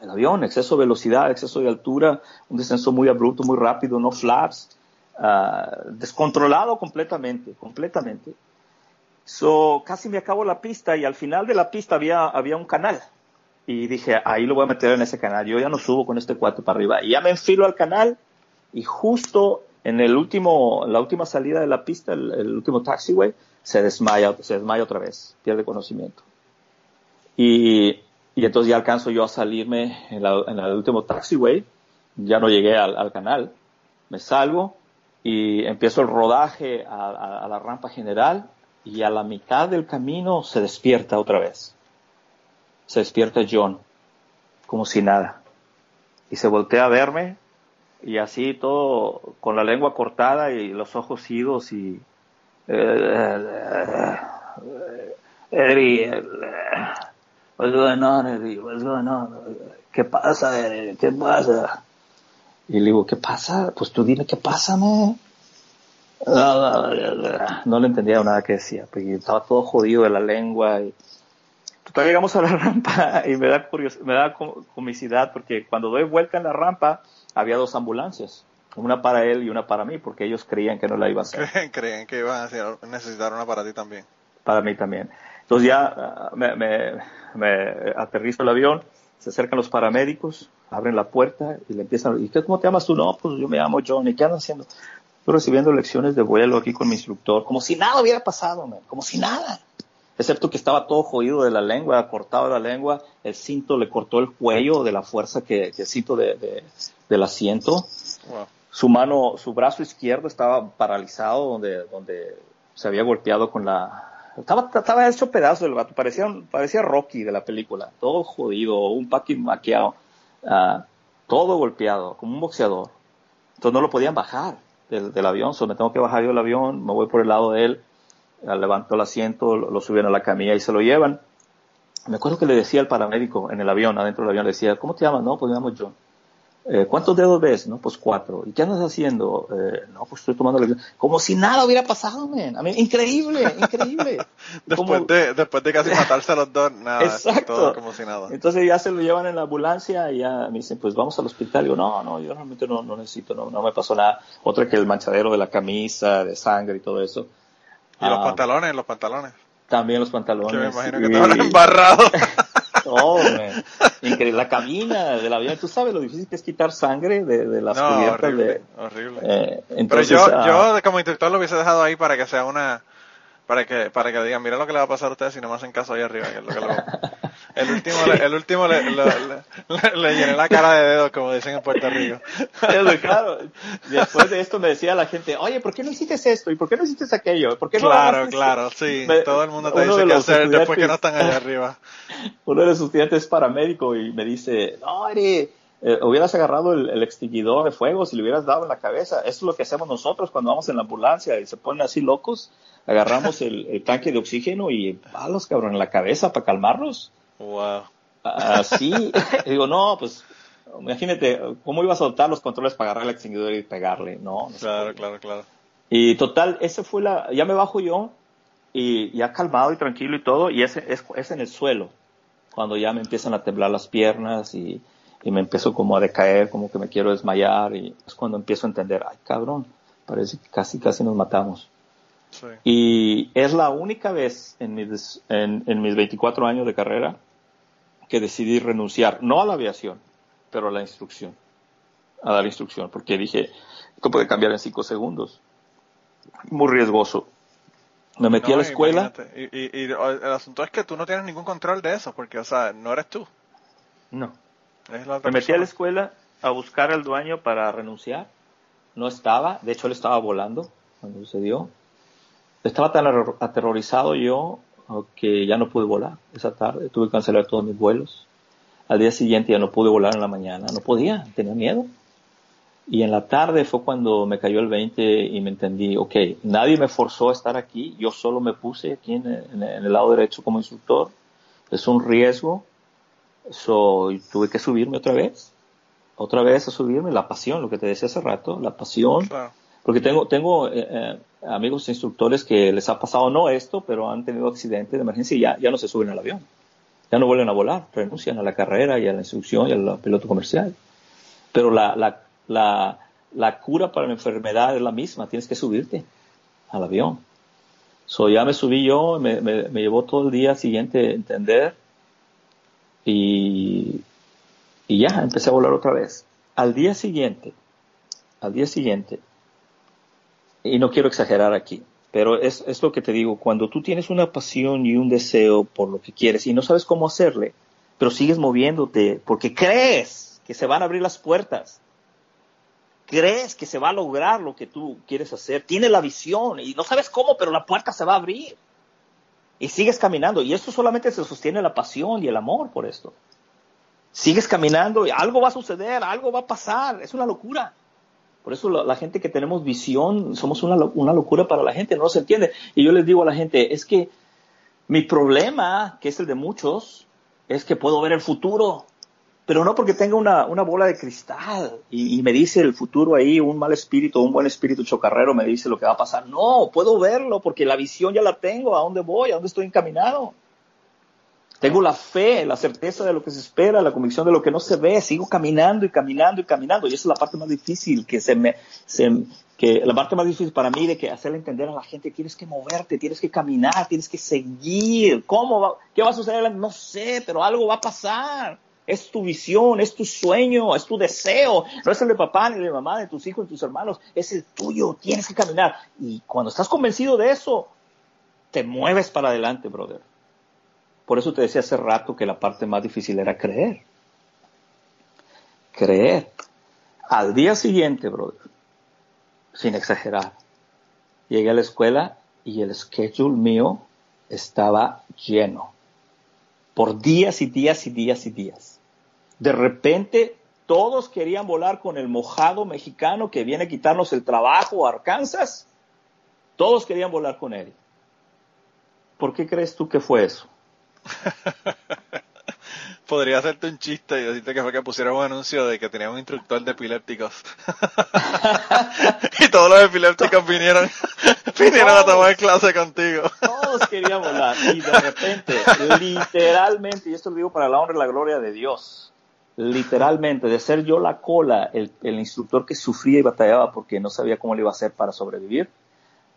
El avión, exceso de velocidad, exceso de altura, un descenso muy abrupto, muy rápido, no flaps, ah, descontrolado completamente, completamente. So, casi me acabo la pista y al final de la pista había, había un canal. Y dije, ahí lo voy a meter en ese canal. Yo ya no subo con este cuarto para arriba. Y ya me enfilo al canal y justo en el último, la última salida de la pista, el, último taxiway, se desmaya, se desmaya otra vez, pierde conocimiento. Y, y entonces ya alcanzo yo a salirme en, el último taxiway, ya no llegué al, canal, me salgo y empiezo el rodaje a, la rampa general y a la mitad del camino se despierta otra vez. Se despierta John, como si nada. Y se voltea a verme y así todo con la lengua cortada y los ojos idos y eh, Eddie, what's going on, Eddie? What's going on? ¿Qué pasa, Eddie? ¿Qué pasa? Y le digo, ¿qué pasa? Pues tú dime qué pasa, ¿no? No le entendía nada que decía, porque estaba todo jodido de la lengua y Total, llegamos a la [laughs] rampa y me da, me da comicidad porque cuando doy vuelta en la rampa había dos ambulancias. Una para él y una para mí, porque ellos creían que no la iba a hacer. [laughs] Creían que iban a necesitar una para ti también. Para mí también. Entonces ya ah, me, me, me aterrizo el avión, se acercan los paramédicos, abren la puerta y le empiezan, ¿y qué, cómo te llamas tú? No, pues yo me llamo Johnny, ¿qué andas haciendo? Estoy recibiendo lecciones de vuelo aquí con mi instructor, como si nada hubiera pasado, como si nada. Excepto que estaba todo jodido de la lengua, cortado de la lengua, el cinto le cortó el cuello de la fuerza que, el cinto de, del asiento. Su mano, su brazo izquierdo estaba paralizado donde, donde se había golpeado con la, estaba, estaba hecho pedazo del vato, parecía, parecía Rocky de la película, todo jodido, un paqui maquiado, ah, todo golpeado, como un boxeador. Entonces no lo podían bajar del, avión, so me tengo que bajar yo del avión, me voy por el lado de él, levanto el asiento, lo, lo suben a la camilla y se lo llevan. Me acuerdo que le decía al paramédico en el avión, adentro del avión, le decía, ¿cómo te llamas? No, pues me llamo John. Eh, ¿Cuántos dedos ves? No, pues cuatro. ¿Y qué andas haciendo? Eh, no, pues estoy tomando Como si nada hubiera pasado, man. increíble, [laughs] increíble. después, de, después de casi matarse a los dos, nada. Exacto. Todo como si nada. Entonces ya se lo llevan en la ambulancia y ya me dicen, pues vamos al hospital. Y yo, no, no, yo realmente no, no necesito, no, no me pasó nada. Otra que el manchadero de la camisa, de sangre y todo eso. ¿Y los ah, pantalones? Los pantalones. También los pantalones. Que me imagino que estaban [laughs] embarrados. Oh, increíble. La cabina del avión, tú sabes lo difícil que es quitar sangre de, de las no, cubiertas horrible, de. Horrible. Eh, entonces, Pero yo, ah, yo como instructor lo hubiese dejado ahí para que sea una para que para que digan mira lo que le va a pasar a ustedes si no me hacen caso ahí arriba que es lo que. [laughs] el último le, el último le, le, llené la cara de dedos como dicen en Puerto Rico claro después de esto me decía la gente oye ¿por qué no hiciste esto? ¿y por qué no hiciste aquello? ¿por qué no claro claro sí todo el mundo te dice qué hacer después que no están allá arriba [laughs] uno de los estudiantes es paramédico y me dice no Eri eh, hubieras agarrado el, el, extinguidor de fuego si le hubieras dado en la cabeza. Eso es lo que hacemos nosotros cuando vamos en la ambulancia y se ponen así locos agarramos el, tanque de oxígeno y palos, cabrón, en la cabeza para calmarlos. Wow. Así, [laughs] digo, no, pues, imagínate, ¿cómo iba a soltar los controles para agarrar el extinguidor y pegarle? No, Claro, claro, claro. Y total, ese fue la, ya me bajo yo y ya calmado y tranquilo y todo, y ese es, es en el suelo, cuando ya me empiezan a temblar las piernas y, y me empiezo como a decaer, como que me quiero desmayar y es cuando empiezo a entender, ay cabrón, parece que casi, casi nos matamos. Y es la única vez en mis, en, mis 24 años de carrera que decidí renunciar, no a la aviación, pero a la instrucción, a dar instrucción, porque dije, esto puede cambiar en cinco segundos. Muy riesgoso. Me metí a la escuela. Y, y, el asunto es que tú no tienes ningún control de eso, porque, o sea, no eres tú. No. Me metí a la escuela a buscar al dueño para renunciar. No estaba, de hecho él estaba volando cuando sucedió estaba tan aterrorizado yo que ya no pude volar esa tarde, tuve que cancelar todos mis vuelos. Al día siguiente ya no pude volar en la mañana, no podía, tenía miedo. Y en la tarde fue cuando me cayó el 20 y me entendí, ok, nadie me forzó a estar aquí, yo solo me puse aquí en, el lado derecho como instructor, es un riesgo, so, tuve que subirme otra vez, otra vez a subirme, la pasión, lo que te decía hace rato, la pasión, porque tengo, tengo eh, eh, amigos instructores que les ha pasado no esto, pero han tenido accidentes de emergencia y ya, no se suben al avión. Ya no vuelven a volar, renuncian a la carrera y a la instrucción y al piloto comercial. Pero la, cura para la enfermedad es la misma, tienes que subirte al avión. So, ya me subí yo, me, me, me llevó todo el día siguiente entender y ya empecé a volar otra vez. Al día siguiente, al día siguiente, y no quiero exagerar aquí, pero es, es lo que te digo, cuando tú tienes una pasión y un deseo por lo que quieres y no sabes cómo hacerle, pero sigues moviéndote porque crees que se van a abrir las puertas, crees que se va a lograr lo que tú quieres hacer, tienes la visión y no sabes cómo, pero la puerta se va a abrir. Y sigues caminando. Y eso solamente se sostiene la pasión y el amor por esto. Sigues caminando y algo va a suceder, algo va a pasar. Es una locura. Por eso la, gente que tenemos visión, somos una, una, locura para la gente, no se entiende. Y yo les digo a la gente, es que mi problema, que es el de muchos, es que puedo ver el futuro, pero no porque tenga una, una bola de cristal y, me dice el futuro ahí, un mal espíritu, un buen espíritu chocarrero me dice lo que va a pasar. No, puedo verlo porque la visión ya la tengo, a dónde voy, a dónde estoy encaminado. Tengo la fe, la certeza de lo que se espera, la convicción de lo que no se ve. Sigo caminando y caminando y caminando. Y esa es la parte más difícil que se me, la parte más difícil para mí de que hacerle entender a la gente, tienes que moverte, tienes que caminar, tienes que seguir. ¿Cómo? ¿Qué va a suceder? No sé, pero algo va a pasar. Es tu visión, es tu sueño, es tu deseo. No es el de papá, ni de mamá, de tus hijos, de tus hermanos. Es el tuyo. Tienes que caminar. Y cuando estás convencido de eso, te mueves para adelante, brother. Por eso te decía hace rato que la parte más difícil era creer. Creer. Al día siguiente, brother, sin exagerar, llegué a la escuela y el schedule mío estaba lleno. Por días y días y días y días. De repente todos querían volar con el mojado mexicano que viene a quitarnos el trabajo a Arkansas. Todos querían volar con él. ¿Por qué crees tú que fue eso? [laughs] Podría hacerte un chiste y decirte que fue que pusieron un anuncio de que tenía un instructor de epilépticos. [laughs] y todos los epilépticos vinieron, [laughs] vinieron a tomar clase contigo. todos querían volar. Y de repente, literalmente, y esto lo digo para la honra y la gloria de Dios, literalmente, de ser yo la cola, el, el instructor que sufría y batallaba porque no sabía cómo le iba a hacer para sobrevivir,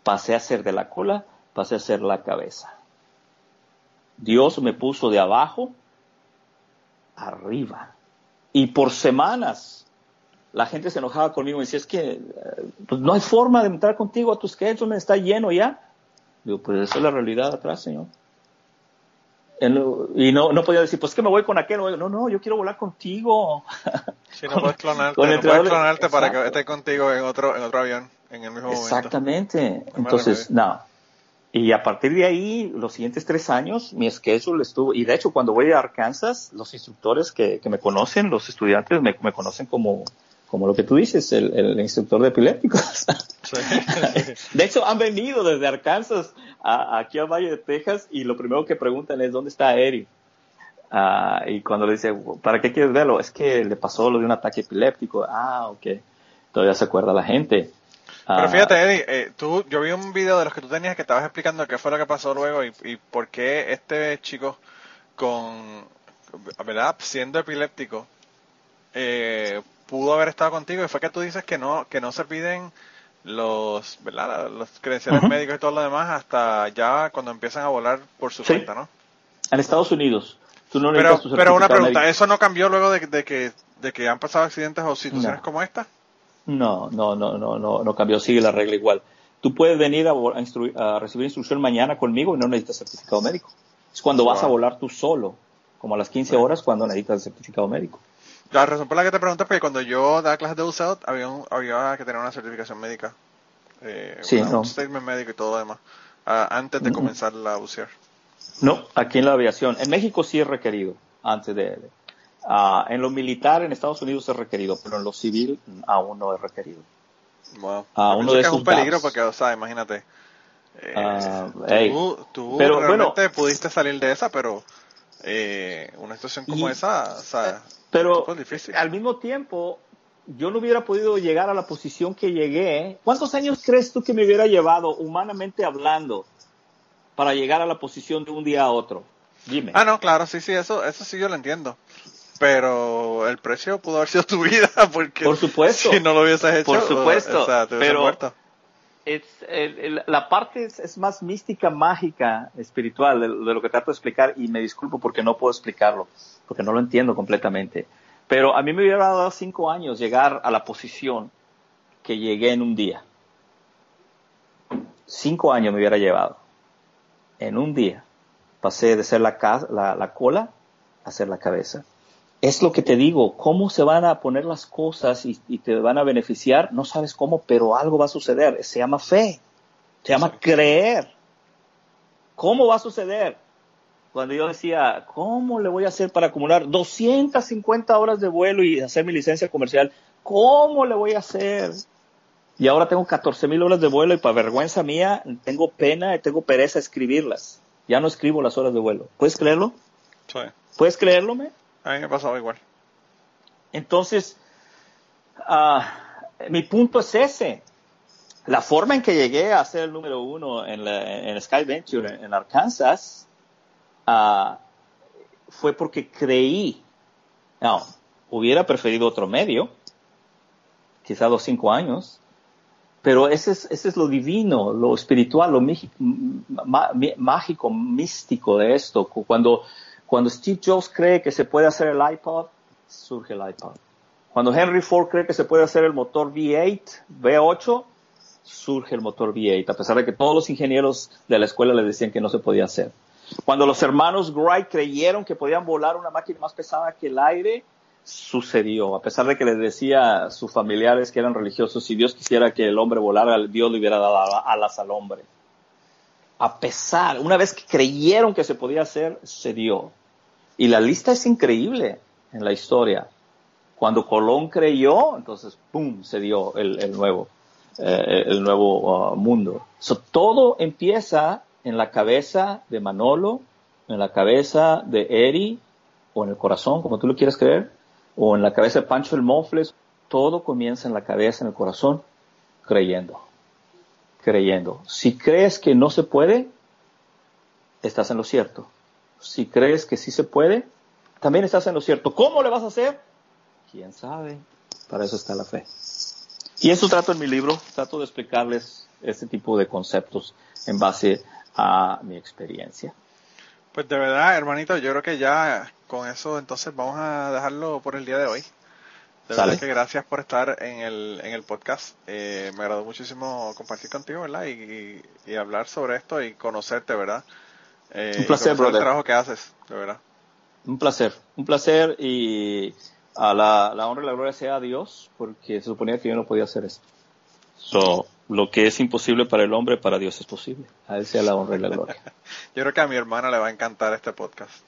pasé a ser de la cola, pasé a ser la cabeza. Dios me puso de abajo arriba. Y por semanas la gente se enojaba conmigo y decía, es que eh, pues no hay forma de entrar contigo a tus schedule, está lleno ya. Digo, pues esa es la realidad atrás, Señor. y no, no podía decir, pues que me voy con aquel. No, no, yo quiero volar contigo. [laughs] Si no puedes [laughs] clonarte, no puedes clonarte para que esté contigo en otro, en otro avión en el mismo momento. Exactamente. Entonces, no, y a partir de ahí, los siguientes tres años, mi schedule estuvo, y de hecho cuando voy a Arkansas, los instructores que, que me conocen, los estudiantes me, me, conocen como, como lo que tú dices, el, el instructor de epilépticos. [laughs] De hecho, han venido desde Arkansas a, aquí al Valle de Texas y lo primero que preguntan es, ¿dónde está Eric? Ah, y cuando le dice, ¿para qué quieres verlo? Es que le pasó lo de un ataque epiléptico. Ah, ok. Todavía se acuerda la gente. Pero ah. fíjate, Eddie, eh, tú, yo vi un video de los que tú tenías que estabas explicando qué fue lo que pasó luego y, y por qué este chico con, ¿verdad? Siendo epiléptico, eh, pudo haber estado contigo y fue que tú dices que no, que no se piden los, ¿verdad? Los credenciales médicos y todo lo demás hasta ya cuando empiezan a volar por su cuenta, ¿no? En Estados Unidos. Tú no pero, pero una pregunta, ¿eso no cambió luego de, que, de que han pasado accidentes o situaciones como esta? No, no, no, no, no, no cambió, sigue la regla igual. Tú puedes venir a, recibir instrucción mañana conmigo y no necesitas certificado médico. Es cuando vas a volar tú solo, como a las 15 horas cuando necesitas el certificado médico. La razón por la que te pregunto es porque cuando yo daba clases de buceo había, había que tener una certificación médica. Eh, sí, un statement médico y todo lo demás. antes de comenzar la bucear. No, aquí en la aviación. En México sí es requerido antes de, Ah, en lo militar en Estados Unidos es requerido, pero en lo civil aún no es requerido. Wow. Uh, uno de es un peligro porque, o sea, imagínate. Eh, ah, tú, pero, realmente pudiste salir de esa, pero eh, una situación como esa, o sea, pero al mismo tiempo, yo no hubiera podido llegar a la posición que llegué. ¿Cuántos años crees tú que me hubiera llevado, humanamente hablando, para llegar a la posición de un día a otro? Dime. Ah, no, claro, sí, sí, eso, eso sí yo lo entiendo pero el precio pudo haber sido [laughs] tu vida porque por supuesto. si no lo hubieses hecho por supuesto pero es, la parte es, más mística mágica espiritual de, lo que trato de explicar y me disculpo porque no puedo explicarlo porque no lo entiendo completamente. Pero a mí me hubiera dado cinco años llegar a la posición que llegué en un día. Cinco años me hubiera llevado. En un día. Pasé de ser la, la, la cola a ser la cabeza es lo que te digo, cómo se van a poner las cosas y, te van a beneficiar, no sabes cómo, pero algo va a suceder. Se llama fe, se llama creer. ¿Cómo va a suceder? Cuando yo decía, ¿cómo le voy a hacer para acumular 250 horas de vuelo y hacer mi licencia comercial? ¿Cómo le voy a hacer? Y ahora tengo 14 mil horas de vuelo y para vergüenza mía, tengo pena y tengo pereza escribirlas. Ya no escribo las horas de vuelo. ¿Puedes creerlo? Sí. ¿Puedes creerlo, me? A mí me pasado igual. Entonces, ah, mi punto es ese. La forma en que llegué a ser el número uno en, la, en Sky Venture en, Arkansas, uh, fue porque creí. No, hubiera preferido otro medio, quizá los cinco años, pero ese es, ese es lo divino, lo espiritual, lo mágico, místico de esto. Cuando, cuando Steve Jobs cree que se puede hacer el iPod, surge el iPod. Cuando Henry Ford cree que se puede hacer el motor V8, V8, surge el motor V8, a pesar de que todos los ingenieros de la escuela le decían que no se podía hacer. Cuando los hermanos Wright creyeron que podían volar una máquina más pesada que el aire, sucedió, a pesar de que les decía a sus familiares que eran religiosos, si Dios quisiera que el hombre volara, Dios le hubiera dado alas al hombre. A pesar, una vez que creyeron que se podía hacer, se dio. Y la lista es increíble en la historia. Cuando Colón creyó, entonces, ¡pum!, se dio el, nuevo, eh, el nuevo uh, mundo. todo empieza en la cabeza de Manolo, en la cabeza de Eri, o en el corazón, como tú lo quieras creer, o en la cabeza de Pancho el Mofles, todo comienza en la cabeza, en el corazón, creyendo, creyendo. Si crees que no se puede, estás en lo cierto. Si crees que sí se puede, también estás en lo cierto. ¿Cómo le vas a hacer? ¿Quién sabe? Para eso está la fe. Y eso trato en mi libro, trato de explicarles este tipo de conceptos en base a mi experiencia. Pues de verdad, hermanito, yo creo que ya con eso entonces vamos a dejarlo por el día de hoy. De verdad que gracias por estar en el, en el podcast. Eh, me agradó muchísimo compartir contigo, ¿verdad? Y, y, hablar sobre esto y conocerte, ¿verdad? Eh, un placer, brother. El trabajo que haces, de verdad. Un placer, un placer y a la, la honra y la gloria sea a Dios, porque se suponía que yo no podía hacer esto. So, lo que es imposible para el hombre, para Dios es posible. A Él sea la honra y la gloria. [laughs] Yo creo que a mi hermana le va a encantar este podcast.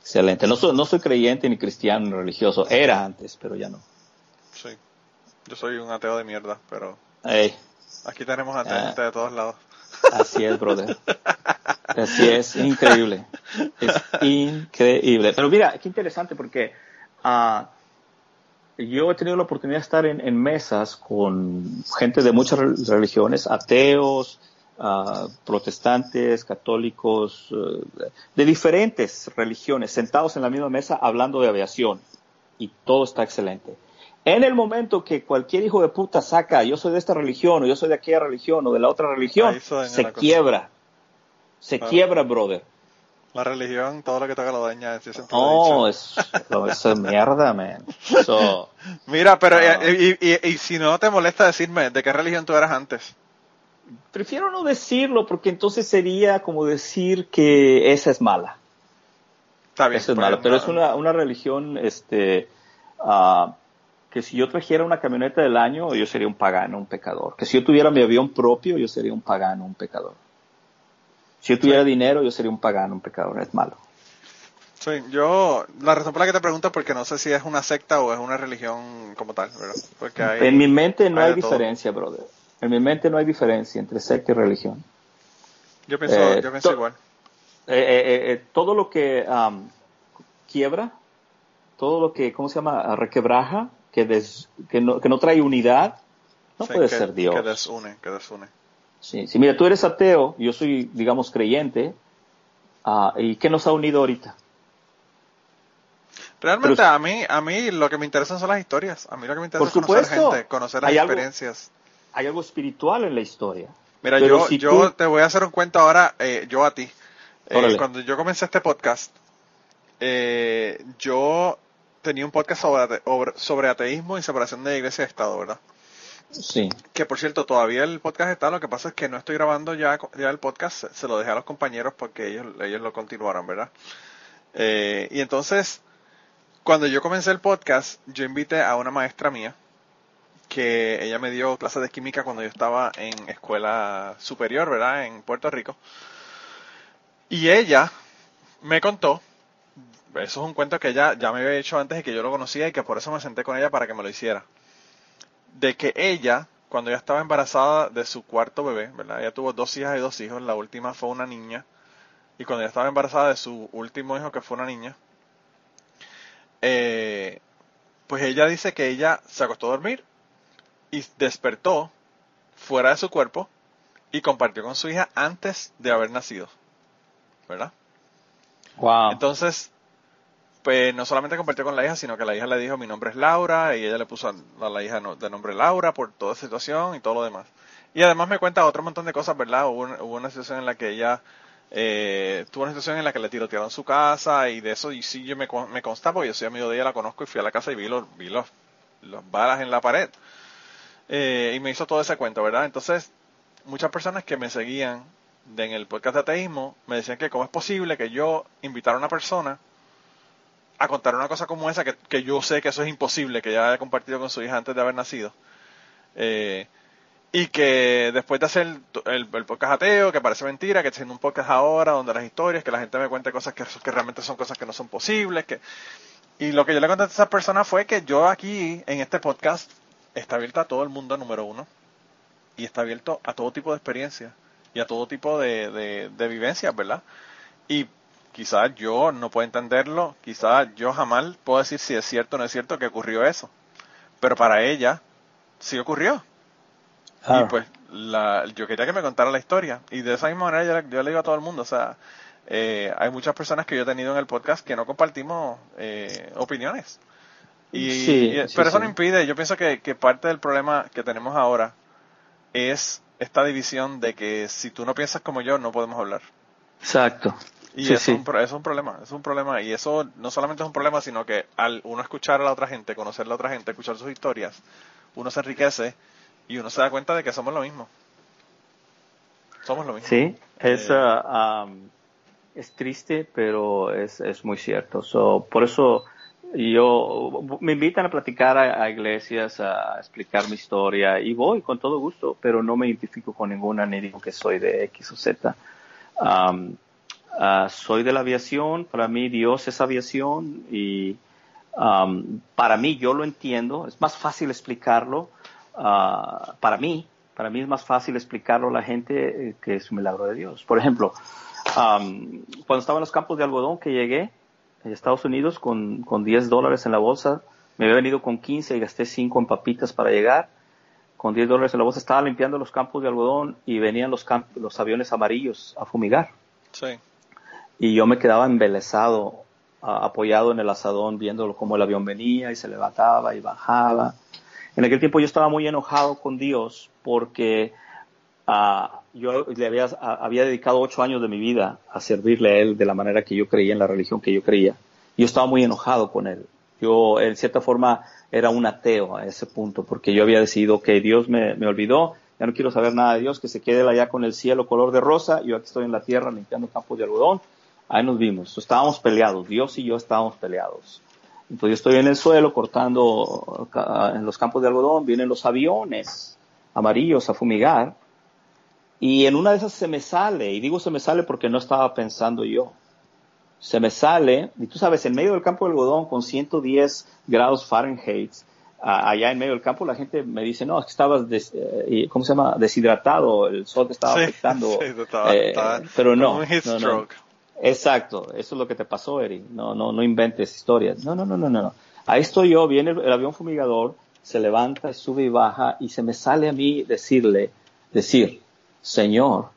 Excelente. No soy, no soy creyente ni cristiano ni religioso. Era antes, pero ya no. Sí. Yo soy un ateo de mierda, pero... Hey. Aquí tenemos a gente de todos lados. Así es, brother. [laughs] Así es, increíble. Es increíble. Pero mira, qué interesante porque uh, yo he tenido la oportunidad de estar en, mesas con gente de muchas religiones, ateos, ah, protestantes, católicos, eh, de diferentes religiones, sentados en la misma mesa hablando de aviación. Y todo está excelente. En el momento que cualquier hijo de puta saca, yo soy de esta religión, o yo soy de aquella religión, o de la otra religión, se quiebra. Se quiebra, brother. La religión, todo lo que toca lo daña. oh, es, eso es mierda, man. [laughs] Mira, pero y, y, y, si no te molesta decirme de qué religión tú eras antes. Prefiero no decirlo porque entonces sería como decir que esa es mala. Está bien. Esa es mala, pero es una, una religión, este, uh, que si yo trajera una camioneta del año, yo sería un pagano, un pecador. Que si yo tuviera mi avión propio, yo sería un pagano, un pecador. Si yo tuviera dinero, yo sería un pagano, un pecador, es malo. Sí, yo, la razón por la que te pregunto es porque no sé si es una secta o es una religión como tal, ¿verdad? Porque en mi mente no hay, diferencia, brother. En mi mente no hay diferencia entre secta y religión. Yo pienso, eh, yo pienso igual. Eh, eh, todo lo que quiebra, todo lo que, ¿cómo se llama? Requebraja, que, que, no, que no trae unidad, no puede ser Dios. Que desune, que desune. Sí, sí, mira, tú eres ateo, yo soy, digamos, creyente, uh, ¿y qué nos ha unido ahorita? Realmente a mí, a mí lo que me interesan son las historias. A mí lo que me interesa es conocer gente, conocer las experiencias. hay algo espiritual en la historia. Mira, yo, yo te voy a hacer un cuento ahora, eh, yo a ti. Eh, cuando yo comencé este podcast, eh, yo tenía un podcast sobre, sobre ateísmo y separación de iglesia y Estado, ¿verdad? Sí. Que por cierto, todavía el podcast está, lo que pasa es que no estoy grabando ya, ya el podcast, se lo dejé a los compañeros porque ellos, ellos lo continuaron, ¿verdad? Eh, y entonces, cuando yo comencé el podcast, yo invité a una maestra mía, que ella me dio clases de química cuando yo estaba en escuela superior, ¿verdad? En Puerto Rico. Y ella me contó, eso es un cuento que ella ya me había hecho antes y que yo lo conocía y que por eso me senté con ella para que me lo hiciera de que ella, cuando ella estaba embarazada de su cuarto bebé, ¿verdad? Ella tuvo dos hijas y dos hijos, la última fue una niña, y cuando ella estaba embarazada de su último hijo, que fue una niña, eh, pues ella dice que ella se acostó a dormir y despertó fuera de su cuerpo y compartió con su hija antes de haber nacido, ¿verdad? Wow. Entonces, pues no solamente compartió con la hija, sino que la hija le dijo mi nombre es Laura y ella le puso a la hija de nombre Laura por toda situación y todo lo demás. Y además me cuenta otro montón de cosas, ¿verdad? Hubo, hubo una situación en la que ella eh, tuvo una situación en la que le tirotearon su casa y de eso y sí yo me, me consta porque yo soy amigo de ella, la conozco y fui a la casa y vi los, vi los, los balas en la pared. Eh, y me hizo todo ese cuento, ¿verdad? Entonces, muchas personas que me seguían en el podcast de ateísmo me decían que cómo es posible que yo invitara a una persona a contar una cosa como esa, que, que yo sé que eso es imposible, que ella haya compartido con su hija antes de haber nacido. Eh, y que después de hacer el, podcast ateo, que parece mentira, que estoy haciendo un podcast ahora donde las historias, que la gente me cuente cosas que, que realmente son cosas que no son posibles, que y lo que yo le conté a esas personas fue que yo aquí en este podcast está abierto a todo el mundo número uno y está abierto a todo tipo de experiencias y a todo tipo de, de, de vivencias, ¿verdad? Y quizás yo no puedo entenderlo, quizás yo jamás puedo decir si es cierto o no es cierto que ocurrió eso, pero para ella sí ocurrió y pues la, yo quería que me contara la historia. Y de esa misma manera yo, le digo a todo el mundo, o sea, eh, hay muchas personas que yo he tenido en el podcast que no compartimos eh, opiniones. Y, pero eso no impide, yo pienso que, que parte del problema que tenemos ahora es esta división de que si tú no piensas como yo, no podemos hablar. Exacto. Y eso, Es un, es un problema, es un problema. Y eso no solamente es un problema, sino que al uno escuchar a la otra gente, conocer a la otra gente, escuchar sus historias, uno se enriquece y uno se da cuenta de que somos lo mismo. Somos lo mismo. Sí, es, eh, uh, um, es triste, pero es, es muy cierto. So, por eso yo me invitan a platicar a, iglesias, a explicar mi historia y voy con todo gusto, pero no me identifico con ninguna ni digo que soy de X o Z. Um, uh, soy de la aviación, para mí Dios es aviación y um, para mí yo lo entiendo, es más fácil explicarlo Ah, para mí, para mí es más fácil explicarlo a la gente eh, que es un milagro de Dios. Por ejemplo, cuando estaba en los campos de algodón que llegué a Estados Unidos con, con 10 dólares en la bolsa, me había venido con 15 y gasté 5 en papitas para llegar. Con 10 dólares en la bolsa estaba limpiando los campos de algodón y venían los, los aviones amarillos a fumigar. Sí. Y yo me quedaba embelesado, apoyado en el asadón, viendo cómo el avión venía y se levantaba y bajaba. En aquel tiempo yo estaba muy enojado con Dios porque uh, yo le había, había, dedicado ocho años de mi vida a servirle a Él de la manera que yo creía, en la religión que yo creía. Yo estaba muy enojado con Él. Yo, en cierta forma, era un ateo a ese punto porque yo había decidido que Dios me, me olvidó, ya no quiero saber nada de Dios, que se quede allá con el cielo color de rosa, yo aquí estoy en la tierra limpiando campos de algodón. Ahí nos vimos. Estábamos peleados, Dios y yo estábamos peleados. Entonces yo estoy en el suelo cortando en los campos de algodón, vienen los aviones amarillos a fumigar y en una de esas se me sale, y digo se me sale porque no estaba pensando yo, se me sale, y tú sabes, en medio del campo de algodón con 110 grados Fahrenheit, allá en medio del campo la gente me dice, no, es que estabas, eh, ¿cómo se llama? Deshidratado, el sol te estaba afectando. [laughs] Eh, pero no, no, Exacto, eso es lo que te pasó, Eri. No, no, no inventes historias. No, no, no, no, no. Ahí estoy yo, viene el, avión fumigador, se levanta, sube y baja, y se me sale a mí decirle, decir, Señor,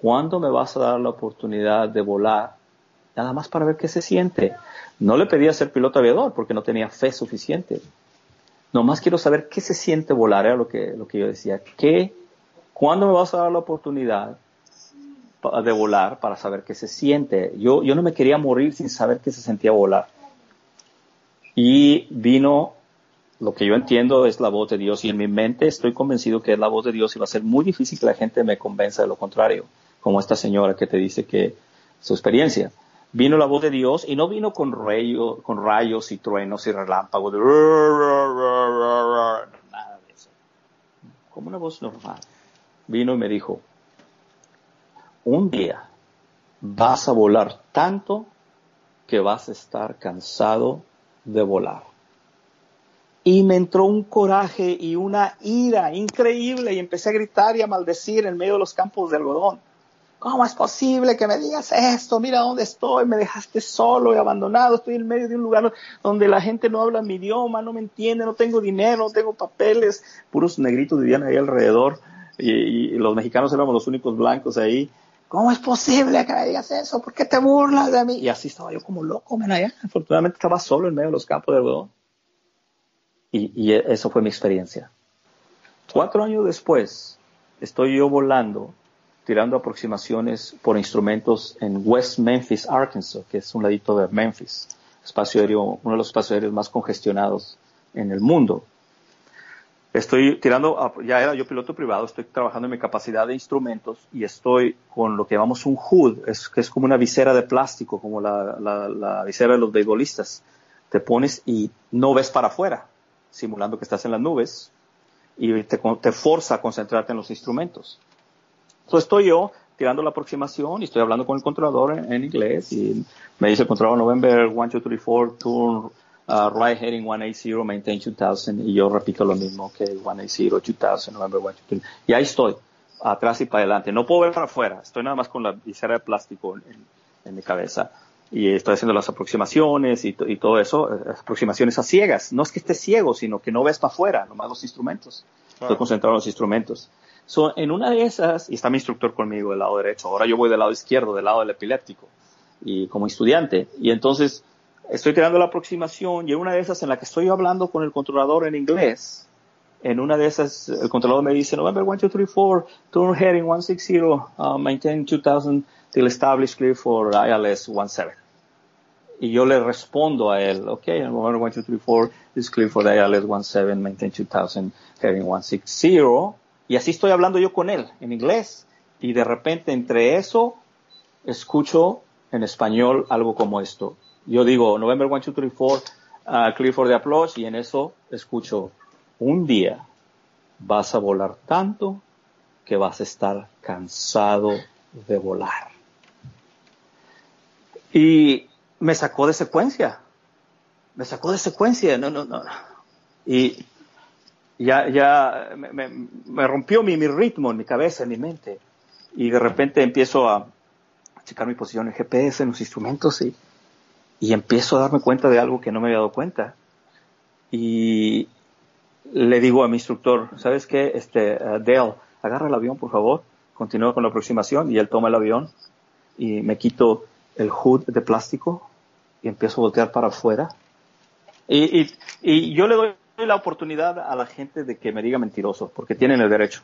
¿cuándo me vas a dar la oportunidad de volar? Nada más para ver qué se siente. No le pedía ser piloto aviador porque no tenía fe suficiente. Nomás quiero saber qué se siente volar, era lo que, lo que yo decía. ¿Qué, ¿Cuándo me vas a dar la oportunidad de volar para saber qué se siente. Yo, yo no me quería morir sin saber qué se sentía volar. Y vino lo que yo entiendo es la voz de Dios y en mi mente estoy convencido que es la voz de Dios y va a ser muy difícil que la gente me convenza de lo contrario, como esta señora que te dice que su experiencia. Vino la voz de Dios y no vino con, rayo, con rayos y truenos y relámpagos, de nada de eso. Como una voz normal. Vino y me dijo, un día vas a volar tanto que vas a estar cansado de volar. Y me entró un coraje y una ira increíble y empecé a gritar y a maldecir en medio de los campos de algodón. ¿Cómo es posible que me digas esto? Mira dónde estoy, me dejaste solo y abandonado, estoy en medio de un lugar donde la gente no habla mi idioma, no me entiende, no tengo dinero, no tengo papeles, puros negritos vivían ahí alrededor y, y los mexicanos éramos los únicos blancos ahí ¿cómo es posible que me digas eso? ¿Por qué te burlas de mí? Y así estaba yo como loco, men, allá. Afortunadamente estaba solo en medio de los campos de algodón. Y, y eso fue mi experiencia. Cuatro años después, estoy yo volando, tirando aproximaciones por instrumentos en West Memphis, Arkansas, que es un ladito de Memphis, espacio aéreo, uno de los espacios aéreos más congestionados en el mundo. Estoy tirando, ya era yo piloto privado, estoy trabajando en mi capacidad de instrumentos y estoy con lo que llamamos un hood, es, que es como una visera de plástico, como la, visera de los beisbolistas. Te pones y no ves para afuera, simulando que estás en las nubes y te, te forza a concentrarte en los instrumentos. Entonces estoy yo tirando la aproximación y estoy hablando con el controlador en, inglés y me dice el controlador November 1, 2, 3, 4, turn uh, right heading 180, maintain 2000, y yo repito lo mismo que 180, 2000, November 1, 2, Y ahí estoy, atrás y para adelante. No puedo ver para afuera, estoy nada más con la visera de plástico en, mi cabeza. Y estoy haciendo las aproximaciones y, todo eso, eh, aproximaciones a ciegas. No es que esté ciego, sino que no ves para afuera, nomás los instrumentos. Estoy concentrado en los instrumentos. So, en una de esas, y está mi instructor conmigo del lado derecho, ahora yo voy del lado izquierdo, del lado del epiléptico, y como estudiante. Y entonces estoy tirando la aproximación y en una de esas en la que estoy hablando con el controlador en inglés, en una de esas el controlador me dice November 1, 2, 3, 4, turn heading 160, uh, maintain 2000 till established clear for ILS 17. Y yo le respondo a él, ok, November 1, 2, 3, 4 is clear for the ILS 17, maintain 2000 heading 160. Y así estoy hablando yo con él en inglés. Y de repente entre eso escucho en español algo como esto yo digo November 1, 2, 3, 4, uh, clear for the applause, y en eso escucho, un día vas a volar tanto que vas a estar cansado de volar. Y me sacó de secuencia, me sacó de secuencia, no, no, no. Y ya, ya me, rompió mi, mi, ritmo en mi cabeza, en mi mente. Y de repente empiezo a checar mi posición en GPS, en los instrumentos y y empiezo a darme cuenta de algo que no me había dado cuenta. Y le digo a mi instructor, ¿sabes qué? Este, uh, Dale, agarra el avión, por favor. Continúa con la aproximación y él toma el avión y me quito el hood de plástico y empiezo a voltear para afuera. Y, y, y yo le doy la oportunidad a la gente de que me diga mentiroso, porque tienen el derecho.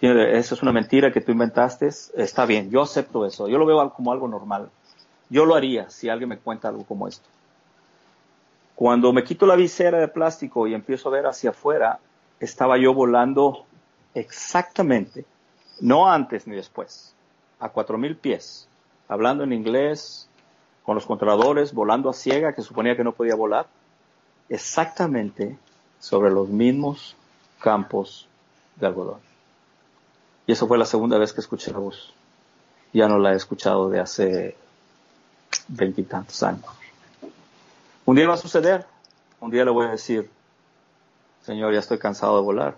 Eso es una mentira que tú inventaste, está bien, yo acepto eso, yo lo veo como algo normal. Yo lo haría si alguien me cuenta algo como esto. Cuando me quito la visera de plástico y empiezo a ver hacia afuera, estaba yo volando exactamente, no antes ni después, a cuatro mil pies, hablando en inglés, con los controladores, volando a ciega, que suponía que no podía volar, exactamente sobre los mismos campos de algodón. Y eso fue la segunda vez que escuché la voz. Ya no la he escuchado de hace veintitantos años. Un día va a suceder, un día le voy a decir, Señor, ya estoy cansado de volar,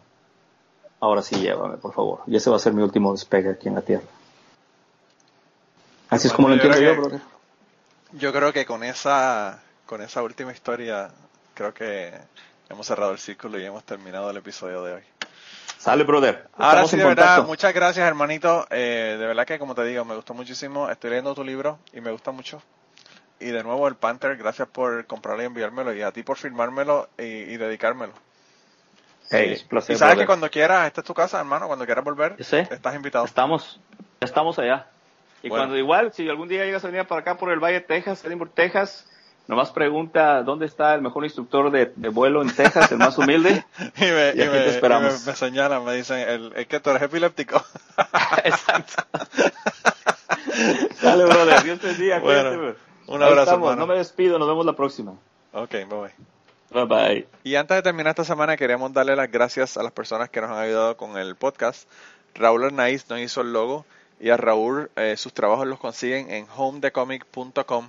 ahora sí llévame, por favor. Y ese va a ser mi último despegue aquí en la Tierra. Así es como lo entiendo yo, brother. Yo creo que con esa, con esa última historia, creo que hemos cerrado el círculo y hemos terminado el episodio de hoy. Sale, brother. Ahora sí, de verdad, muchas gracias, hermanito. Eh, de verdad que, como te digo, me gustó muchísimo. Estoy leyendo tu libro y me gusta mucho. Y de nuevo, el Panther, gracias por comprarlo y enviármelo. Y a ti por firmármelo y, dedicármelo. Hey, placer, y sabes que cuando quieras, esta es tu casa, hermano. Cuando quieras volver, estás invitado. Estamos, estamos allá. Y cuando igual, si algún día llegas a venir para acá por el Valle de Texas, Edinburgh, Texas, Nomás pregunta dónde está el mejor instructor de, vuelo en Texas, el más humilde. [laughs] y me, y, me, esperamos. me, señalan, me dicen, el, el que tú eres epiléptico. [laughs] Exacto. [laughs] Dale, brother. Dios te bendiga. Bueno, un abrazo, No me despido. Nos vemos la próxima. Ok, bye bye. Bye bye. Y antes de terminar esta semana, queremos darle las gracias a las personas que nos han ayudado con el podcast. Raúl Arnaiz nos hizo el logo y a Raúl eh, sus trabajos los consiguen en homedecomic.com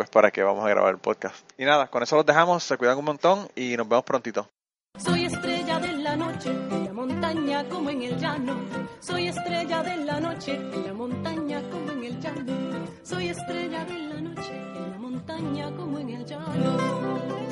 pues para qué vamos a grabar el podcast. Y nada, con eso los dejamos, se cuidan un montón y nos vemos prontito. Soy estrella de la noche, en la montaña como en el llano. Soy estrella de la noche, en la montaña como en el llano. Soy estrella de la noche, en la montaña como en el llano.